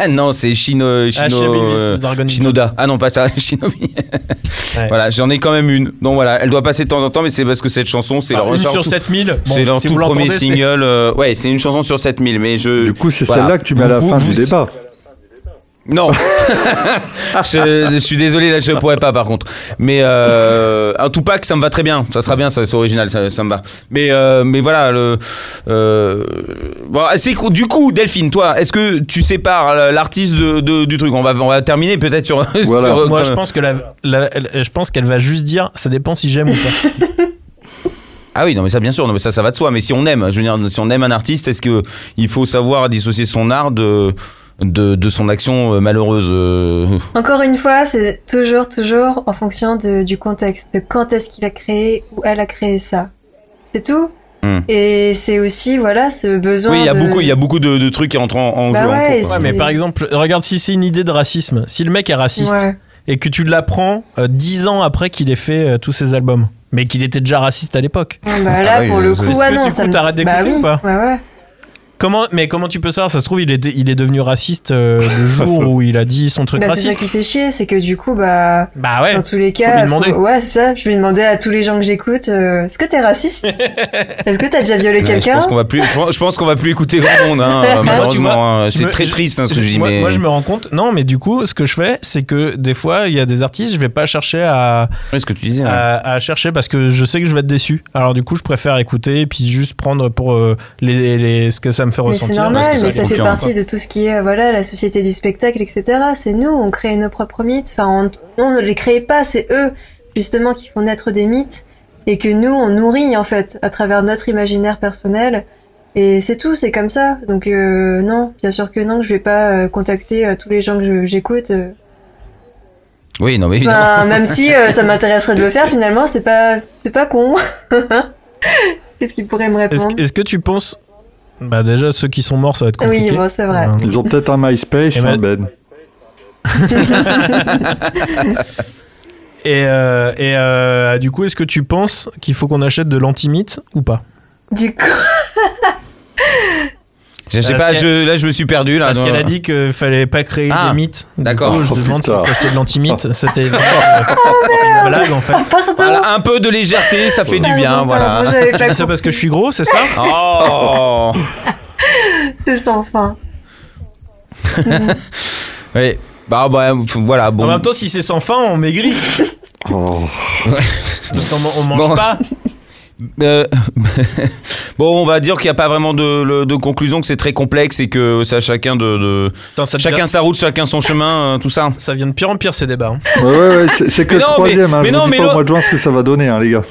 Ah non, c'est Shino, Shino, Shinobi euh, versus Dragon Shinoda. Ah non, pas ça, Shinobi. Ouais. Voilà, j'en ai quand même une. Donc voilà, elle doit passer de temps en temps, mais c'est parce que cette chanson, c'est Alors, leur, une leur sur tout- 7000. Bon, c'est leur si tout vous premier l'entendez, c'est- single. euh, ouais, c'est une chanson sur 7000, mais je. Du coup c'est voilà. celle-là que tu mets à la Vous- fin vous- du débat. Non, je, je suis désolé, là je pourrais pas par contre. Mais euh, un Tupac, ça me va très bien, ça sera bien, ça, c'est original, ça, ça me va. Mais, euh, mais voilà, le, euh, bon, c'est cool. du coup, Delphine, toi, est-ce que tu sépares l'artiste de, de- du truc? On va, on va terminer peut-être sur. Voilà. sur- Moi, je pense que la, la- elle- je pense qu'elle va juste dire, ça dépend si j'aime ou pas. Ah oui, non mais ça bien sûr, non mais ça ça va de soi. Mais si on aime, je veux dire, si on aime un artiste, est-ce que il faut savoir dissocier son art de de, de son action euh, malheureuse euh, Encore une fois, c'est toujours, toujours en fonction de- du contexte, de quand est-ce qu'il a créé ou elle a créé ça. C'est tout. Hmm. Et c'est aussi, voilà, ce besoin Oui, il y a de... beaucoup, il y a beaucoup de, de trucs qui entrent en, en Bah jeu. en ouais, cours, quoi. Ouais, mais par exemple, regarde si c'est une idée de racisme. Si le mec est raciste Ouais. et que tu l'apprends euh, dix ans après qu'il ait fait euh, tous ses albums, mais qu'il était déjà raciste à l'époque. Ouais, bah là, Ah oui, pour euh, le est-ce coup, que ouais, du non, coup, ça me... t'arrêtes d'écouter bah oui, ou pas? Ouais, ouais. Comment, mais comment tu peux savoir? Ça se trouve, il est, il est devenu raciste euh, le jour où il a dit son truc Bah, c'est ça raciste. qui fait chier, c'est que du coup, bah, Bah ouais. dans tous les lui cas, demander. ouais, c'est ça. Je vais demander à tous les gens que j'écoute, euh, est-ce que t'es raciste? Est-ce que t'as déjà violé Ouais, je quelqu'un? pense qu'on va plus, je pense- qu'on va plus écouter grand monde, hein, vois, malheureusement. hein. C'est très triste hein, ce que je dis, moi, mais. moi, je me rends compte. Non, mais du coup, ce que je fais, c'est que des fois, il y a des artistes, je vais pas chercher à, Ouais, ce que tu disais. hein. à, à chercher parce que je sais que je vais être déçu. Alors du coup, je préfère écouter et puis juste prendre pour euh, les, les- ce que ça me fait Mais c'est normal, mais ça fait partie de tout ce qui est euh, voilà la société du spectacle, etc. C'est nous, on crée nos propres mythes. Enfin, on, on ne les crée pas, c'est eux justement qui font naître des mythes et que nous on nourrit en fait à travers notre imaginaire personnel. Et c'est tout, c'est comme ça. Donc euh, non, bien sûr que non, je vais pas euh, contacter euh, tous les gens que j'écoute. euh. Oui, non, mais évidemment. Enfin, même si euh, ça m'intéresserait de le faire, finalement, c'est pas, c'est pas con. Qu'est-ce qu'il pourrait me répondre? est-ce que tu penses Bah déjà, ceux qui sont morts, ça va être compliqué. Oui, bon, c'est vrai. Euh, Ils ont peut-être un MySpace, Et hein, Ben. et euh, et euh, du coup, est-ce que tu penses qu'il faut qu'on achète de l'antimite ou pas? Du coup, Je sais pas, je, là je me suis perdu. Là, Parce qu'elle a dit qu'il fallait pas créer Ah, des mythes. D'accord. je Oh, demande putain. faut acheter de l'antimite. C'était vraiment, euh, c'était une blague en fait. Voilà, un peu de légèreté, ça fait du bien, voilà. ça parce que je suis gros, c'est ça Oh C'est sans fin. Oui. Bah, bah, voilà, bon. En même temps, si c'est sans fin, on maigrit. Oh. On, on mange Bon. pas. Euh, bon, on va dire qu'il n'y a pas vraiment de, conclusion, que c'est très complexe et que c'est à chacun de, de- Putain, ça, chacun devient- sa route, chacun son chemin, euh, tout ça. ça vient de pire en pire ces débats. hein. Ouais, ouais, ouais, c'est- que Mais le non, troisième. mais- hein, mais je non, vous dis mais pas au mois de juin ce que ça va donner, hein, les gars.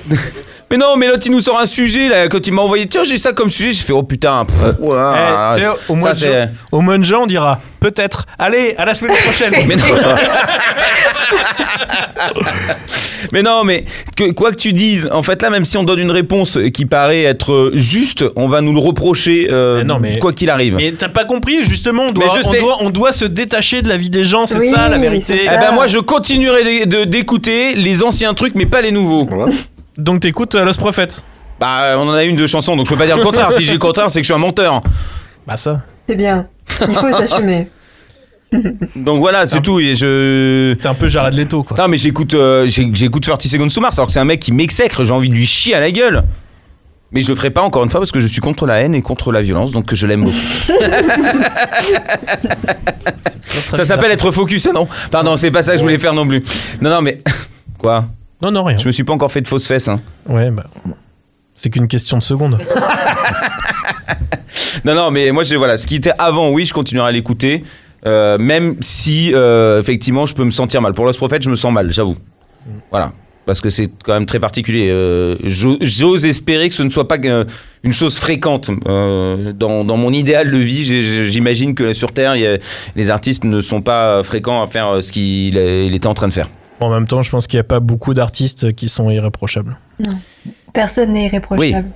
Mais non, mais l'autre il nous sort un sujet là, quand il m'a envoyé, tiens, j'ai ça comme sujet, j'ai fait oh putain. pff, ouah, Eh, tu sais, au, mois ça, de c'est- juin, au mois de juin, on dira peut-être. Allez, à la semaine prochaine. Mais non. mais non, mais que, quoi que tu dises, en fait là, même si on donne une réponse qui paraît être juste, on va nous le reprocher, euh, Mais non, mais- quoi qu'il arrive. Mais t'as pas compris, justement, on doit, Mais je on sais. doit, on doit se détacher de la vie des gens, c'est Oui, ça la vérité. ça. Eh ben moi je continuerai de- de- d'écouter les anciens trucs mais pas les nouveaux. Donc t'écoutes euh, Lost Prophets. Bah on en a une de chanson donc je peux pas dire le contraire. si j'ai le contraire c'est que je suis un menteur. Bah ça. C'est bien. Il faut s'assumer. Donc voilà c'est Ah. tout et je... T'es un peu Jared Leto, quoi. Non mais j'écoute euh, j'ai- j'écoute 30 Seconds to Mars alors que c'est un mec qui m'exècre, j'ai envie de lui chier à la gueule. Mais je le ferai pas encore une fois parce que je suis contre la haine et contre la violence donc je l'aime beaucoup. Ça s'appelle être focus hein, non? Pardon c'est pas ça que je voulais faire non plus. Non non mais... Quoi? Non, non, rien. Je me suis pas encore fait de fausses fesses hein. Ouais, bah. C'est qu'une question de seconde. Non, non, mais moi, je, voilà, ce qui était avant, oui, je continuerai à l'écouter. euh, même si, euh, effectivement, je peux me sentir mal. Pour Lost Prophet, je me sens mal, j'avoue. Voilà. Parce que c'est quand même très particulier. Euh, j'o- J'ose espérer que ce ne soit pas une chose fréquente. Dans, dans mon idéal de vie, j'imagine que sur Terre, a- les artistes ne sont pas fréquents à faire ce qu'il il était en train de faire. En même temps, je pense qu'il n'y a pas beaucoup d'artistes qui sont irréprochables. Personne n'est irréprochable.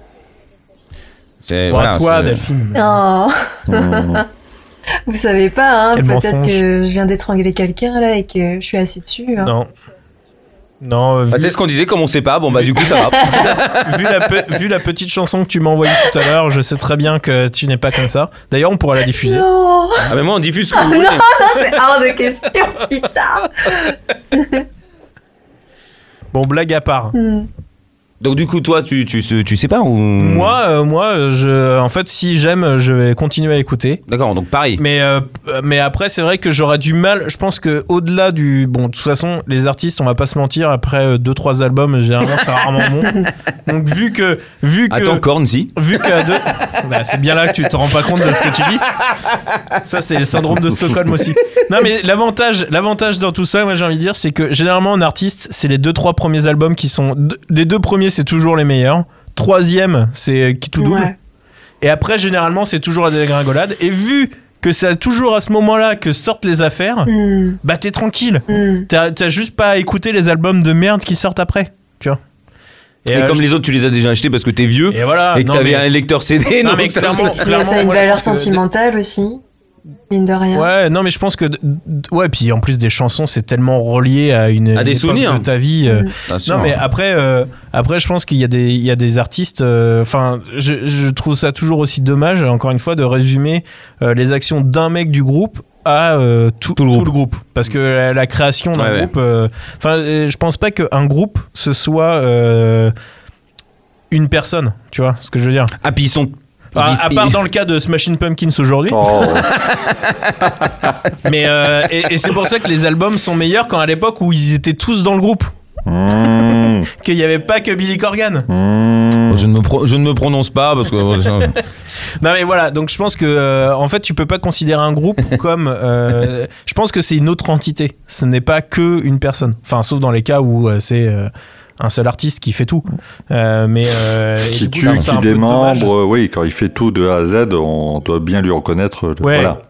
C'est- Bon, voilà, à toi, Delphine. Oh. Mmh. Vous savez pas, hein, Quel peut-être mensonge. que je viens d'étrangler quelqu'un là et que je suis assis dessus. hein. Non. Non, euh, Bah, vu, c'est ce qu'on disait, comme on sait pas, bon bah du coup ça va. vu la, pe- vu la petite chanson que tu m'as envoyée tout à l'heure, je sais très bien que tu n'es pas comme ça. D'ailleurs, on pourra la diffuser. Non, Ah mais moi on diffuse ce que vous voulez. c'est hors de question, putain. Bon, blague à part. Hmm. Donc du coup toi tu, tu, tu sais pas ou... Moi, euh, moi, je, en fait, si j'aime, je vais continuer à écouter. D'accord, donc pareil. Mais, euh, mais après, c'est vrai que j'aurais du mal. Je pense que au-delà du. Bon, de toute façon, les artistes, on va pas se mentir, après 2-3 albums, généralement, c'est rarement bon. Donc, vu que. Vu que Attends, Korn, si. Vu qu'à deux. Bah, c'est bien là que tu te rends pas compte de ce que tu dis. Ça, c'est le syndrome de Stockholm aussi. Non, mais l'avantage, l'avantage dans tout ça, moi, j'ai envie de dire, c'est que généralement, en artiste, c'est les deux, trois premiers albums qui sont. Les deux premiers, c'est toujours les meilleurs. Troisième, c'est qui tout double. Ouais. Et après, généralement, c'est toujours la dégringolade. Et vu que c'est toujours à ce moment-là que sortent les affaires, Hmm. bah, t'es tranquille. Hmm. T'as t'as juste pas à écouter les albums de merde qui sortent après. Tu vois. Et, euh, comme je- les autres, tu les as déjà achetés parce que t'es vieux et voilà. et que non, t'avais mais- un lecteur CD. Non, donc mais ça- clairement, ça- Mais ça a une valeur sentimentale aussi. Mine de rien. Ouais, non, mais je pense que. Ouais, puis en plus des chansons, c'est tellement relié à une. À des souvenirs. de ta vie. euh, Mm. Sûr. Non, mais après, euh, après, je pense qu'il y a des, il y a des artistes. euh, Enfin, je, je trouve ça toujours aussi dommage, encore une fois, de résumer euh, les actions d'un mec du groupe à euh, tout, tout le groupe. Parce que la, la création d'un Ouais, groupe. Enfin, euh, je pense pas qu'un groupe ce soit euh, une personne. Tu vois ce que je veux dire Ah, puis ils sont. À, à part dans le cas de Smashing Pumpkins aujourd'hui. Oh, Mais euh, et, et c'est pour ça que les albums sont meilleurs quand à l'époque où ils étaient tous dans le groupe, mmh, qu'il n'y avait pas que Billy Corgan. mmh. Je ne, me pro- je ne me prononce pas parce que. Non mais voilà, donc je pense que euh, en fait tu peux pas considérer un groupe comme. euh, je pense que c'est une autre entité. Ce n'est pas que une personne. Enfin, sauf dans les cas où euh, c'est euh, un seul artiste qui fait tout. Euh, mais euh, Qui coup, tue, c'est qui démembre, oui, quand il fait tout de A à Z, on doit bien lui reconnaître. euh, Ouais. Voilà.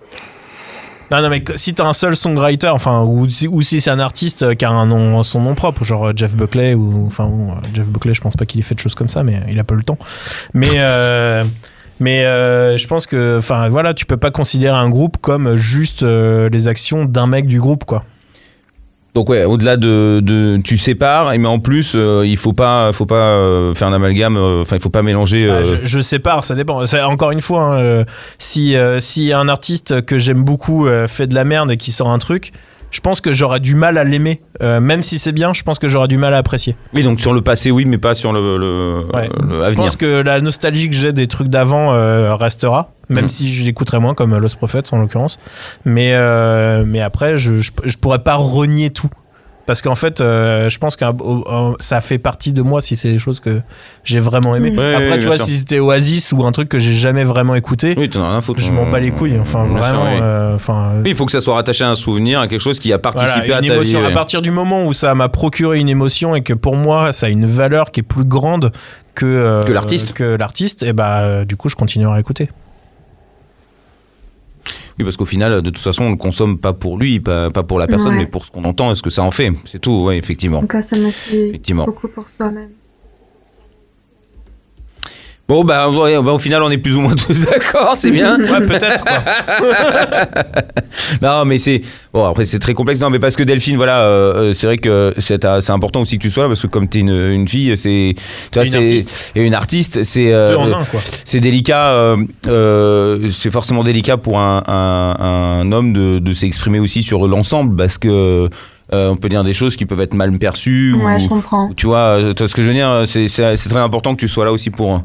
Non, non, mais si t'as un seul songwriter, enfin, ou, si- ou si c'est un artiste euh, qui a un nom, son nom propre, genre Jeff Buckley, ou enfin, bon, Jeff Buckley, je pense pas qu'il ait fait de choses comme ça, mais il a pas le temps. Mais, euh, mais euh, je pense que, enfin, voilà, tu peux pas considérer un groupe comme juste euh, les actions d'un mec du groupe, quoi. Donc ouais, au-delà de, de tu sépares, mais en plus euh, il faut pas, faut pas euh, faire un amalgame. euh, Enfin, il faut pas mélanger. Ah, je, je sépare, ça dépend. Encore une fois, hein, si, si un artiste que j'aime beaucoup fait de la merde et qui sort un truc, je pense que j'aurais du mal à l'aimer. Euh, même si c'est bien, je pense que j'aurais du mal à apprécier. Oui, donc sur le passé, oui, mais pas sur le, le, Ouais. le Je pense que la nostalgie que j'ai des trucs d'avant euh, restera, même Mm. si je l'écouterai moins, comme Lost Prophets en l'occurrence. Mais, euh, mais après, je, je, je pourrais pas renier tout. Parce qu'en fait, euh, je pense que ça fait partie de moi si c'est des choses que j'ai vraiment aimé. Ouais, Après, tu vois, sûr. si c'était Oasis ou un truc que j'ai jamais vraiment écouté, Oui, as rien à foutre. je m'en bats les couilles. Enfin, Bien sûr, vraiment. oui. euh, enfin, Oui, il faut que ça soit rattaché à un souvenir, à quelque chose qui a participé voilà, à ta émotion. vie. À partir du moment où ça m'a procuré une émotion et que pour moi, ça a une valeur qui est plus grande que, euh, Que l'artiste. et bah, euh, du coup, je continuerai à écouter. Oui, parce qu'au final, de toute façon, on le consomme pas pour lui, pas, pas pour la personne, Ouais. mais pour ce qu'on entend et ce que ça en fait. C'est tout, ouais, effectivement. Donc ça me suit Effectivement. beaucoup pour soi-même. Bon, bah, ouais, bah, au final, on est plus ou moins tous d'accord, c'est bien. Ouais, peut-être, quoi. Non, mais c'est bon. Après, c'est très complexe. Non, mais parce que Delphine, voilà, euh, euh, c'est vrai que c'est c'est important aussi que tu sois là parce que comme t'es une, une fille, c'est tu vois, Une c'est- artiste. et une artiste, c'est euh, Deux en un, quoi. c'est délicat. euh, euh, c'est forcément délicat pour un, un, un homme de, de s'exprimer aussi sur l'ensemble parce que euh, on peut dire des choses qui peuvent être mal perçues. Ouais, ou, je comprends. ou tu vois, tu vois ce que je veux dire. C'est c'est- c'est très important que tu sois là aussi pour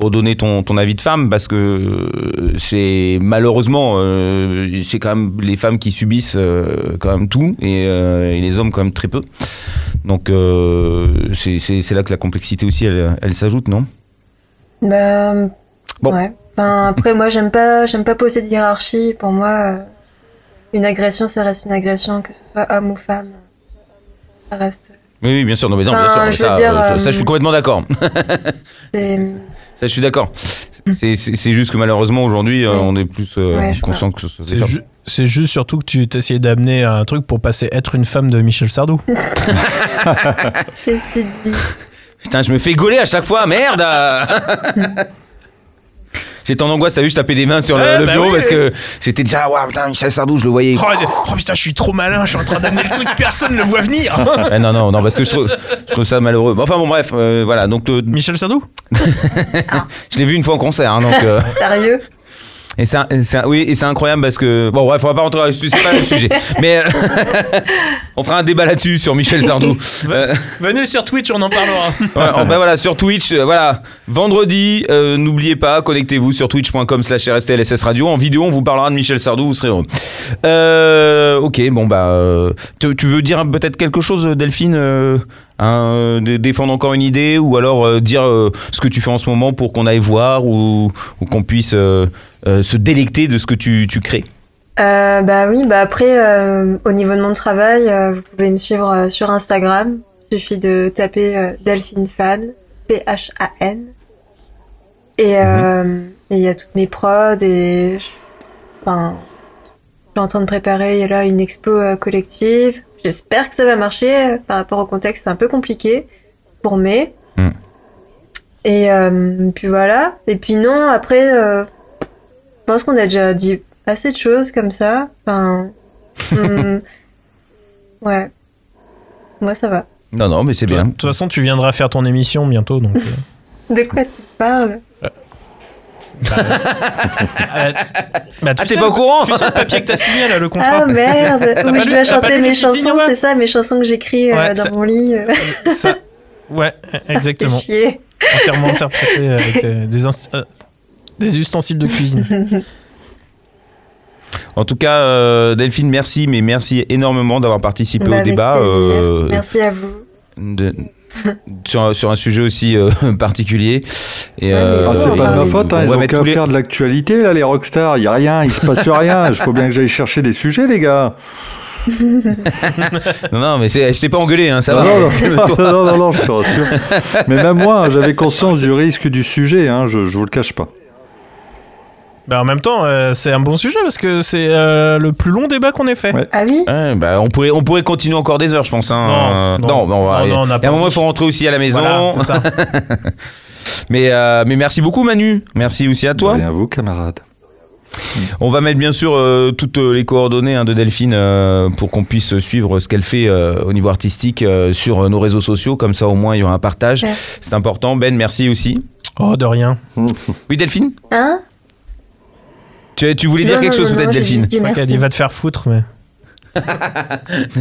pour donner ton, ton avis de femme parce que euh, c'est malheureusement euh, c'est quand même les femmes qui subissent euh, quand même tout et, euh, et les hommes quand même très peu donc c'est- là que la complexité aussi elle, elle s'ajoute non? Bah, Bon. ouais. Enfin, après, moi, j'aime pas, j'aime pas poser de hiérarchie. Pour moi, une agression, ça reste une agression, que ce soit homme ou femme. Ça reste. oui, oui bien sûr non mais non, bien Enfin, sûr je ça, veux dire, ça, ça, je suis complètement d'accord c'est- ça je suis d'accord. C'est c'est- juste que malheureusement aujourd'hui euh, Oui. on est plus euh, Ouais, conscient que ce soit ju- c'est juste surtout que tu t'essayais d'amener un truc pour passer être une femme de Michel Sardou. Qu'est-ce que tu dis. Putain, je me fais gauler à chaque fois, merde J'étais en angoisse, t'as vu, je tapais des mains sur le, Ouais, le bah bureau oui. parce que j'étais déjà, waouh, putain, Michel Sardou, je le voyais. Oh, oh, putain, je suis trop malin, je suis en train d'amener le truc, personne ne le voit venir. Ouais, non, non, non, parce que je trouve, je trouve ça malheureux. Enfin bon, bref, euh, voilà, donc euh, Michel Sardou je l'ai vu une fois en concert, hein, donc. euh, Sérieux? Et c'est, oui, et c'est incroyable parce que bon, bref, on va pas rentrer là-dessus, c'est pas le sujet. Mais euh, on fera un débat là-dessus sur Michel Sardou. Euh, Venez sur Twitch, on en parlera. Ouais, bah voilà, sur Twitch, euh, voilà, vendredi, euh, n'oubliez pas, connectez-vous sur twitch.com slash RSTLSS Radio. En vidéo, on vous parlera de Michel Sardou, vous serez heureux. Ok, bon bah, tu, tu veux dire peut-être quelque chose, Delphine hein, euh, dé- Défendre encore une idée ou alors euh, dire euh, ce que tu fais en ce moment pour qu'on aille voir ou, ou qu'on puisse se délecter de ce que tu, tu crées? Bah oui, bah après, au niveau de mon travail, vous pouvez me suivre sur Instagram. Il suffit de taper Delphine Fan, P-H-A-N. Et euh, et il y a toutes mes prods et je, enfin, je suis en train de préparer là une expo collective. J'espère que ça va marcher. euh, Par rapport au contexte, c'est un peu compliqué pour mai. Mm. Et euh, puis voilà. Et puis non, après, euh, je pense qu'on a déjà dit assez de choses comme ça. Enfin, hum, ouais. Moi, ça va. Non, non, mais c'est De bien. toute façon, tu viendras faire ton émission bientôt, donc. euh, De quoi tu parles? Euh, bah, tu Ah, t'es pas au courant Tu sais le papier que t'as signé là, le contrat Ah merde Oui, je dois chanter mes chansons, c'est ça, mes chansons que j'écris euh, Ouais, dans ça- mon lit. euh, Ça- Ouais, Fais exactement. chier. Entièrement interprété avec euh, des, inst- euh, des ustensiles de cuisine. En tout cas, euh, Delphine, merci, mais merci énormément d'avoir participé Bah, au débat. euh, Merci à vous. de- sur, sur un sujet aussi euh, particulier. Et, euh, Ah, c'est on pas de ma faute, hein, ils va ont mettre qu'à les- faire de l'actualité, là, les rockstars. Il y a rien, il se passe rien. Il faut bien que j'aille chercher des sujets, les gars. Non, non, mais c'est- je t'ai pas engueulé, hein, ça non, va. non, non, non, non, je te rassure. Mais même moi, hein, j'avais conscience du risque du sujet, hein, je, je vous le cache pas. Bah, en même temps, euh, c'est un bon sujet parce que c'est euh, le plus long débat qu'on ait fait. Ouais. Ah oui Ouais, bah, on, pourrait, on pourrait continuer encore des heures, je pense. Hein. Non, non. bah, on va- Non, non, on a et à pas un moment, il faut rentrer aussi à la maison. Voilà, c'est ça. mais, euh, mais merci beaucoup, Manu. Merci aussi à toi. Rien à vous, camarades. On va mettre bien sûr euh, toutes les coordonnées hein, de Delphine euh, pour qu'on puisse suivre ce qu'elle fait euh, au niveau artistique euh, sur nos réseaux sociaux. Comme ça, au moins, il y aura un partage. Ouais. C'est important. Ben, merci aussi. Oh, de rien. Oui, Delphine? Hein? Tu, tu voulais dire Non, quelque non, chose peut-être, Delphine Je crois qu'elle merci. dit va te faire foutre, mais.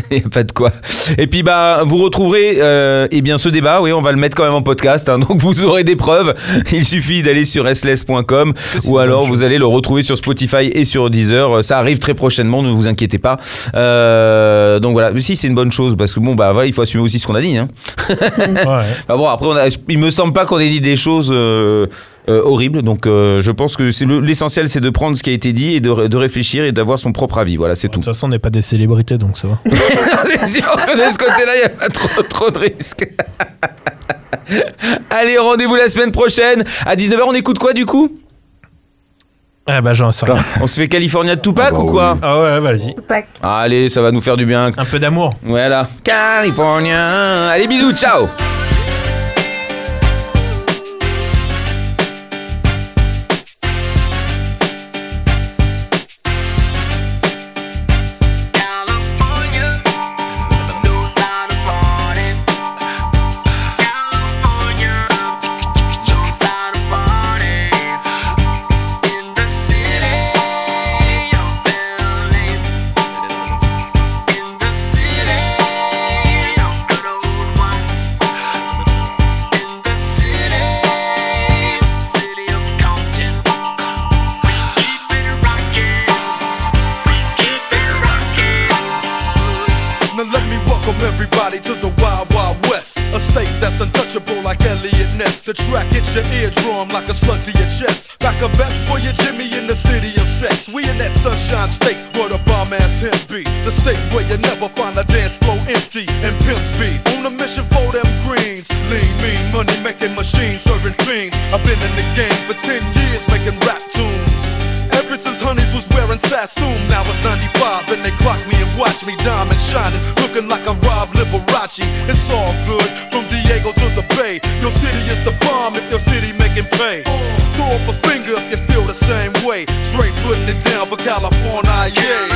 Il n'y a pas de quoi. Et puis bah vous retrouverez euh, eh bien ce débat, oui, on va le mettre quand même en podcast, hein, donc vous aurez des preuves. Il suffit d'aller sur sless.com c'est ou alors vous chose allez le retrouver sur Spotify et sur Deezer. Ça arrive très prochainement, ne vous inquiétez pas. Euh, donc voilà, Mais si c'est une bonne chose parce que bon bah voilà, il faut assumer aussi ce qu'on a dit. Hein. Ouais. Bah bon après on a, il me semble pas qu'on ait dit des choses. euh, euh, horribles donc euh, je pense que c'est le- l'essentiel c'est de prendre ce qui a été dit et de, de réfléchir et d'avoir son propre avis voilà c'est De tout toute façon, on n'est pas des célébrités, donc ça va. sûr que de ce côté-là, il n'y a pas trop, trop de risques. Allez, rendez-vous la semaine prochaine. À 19h, on écoute quoi du coup? Ah bah, j'en sais rien. On se fait California de Tupac Ah bah ou quoi? Ah ouais, vas-y. Tupac. Allez, ça va nous faire du bien. Un peu d'amour. Voilà. California. Allez, bisous, ciao On a mission for them greens. Lean, mean, money making machines serving fiends. I've been in the game for 10 years making rap tunes. Ever since Honeys was wearing Sassoon, now it's 95 and they clock me and watch me diamond shining, looking like I'm Rob Liberace. It's all good from Diego to the Bay. Your city is the bomb if your city making pay. Throw up a finger if you feel the same way. Straight putting it down for California, yeah.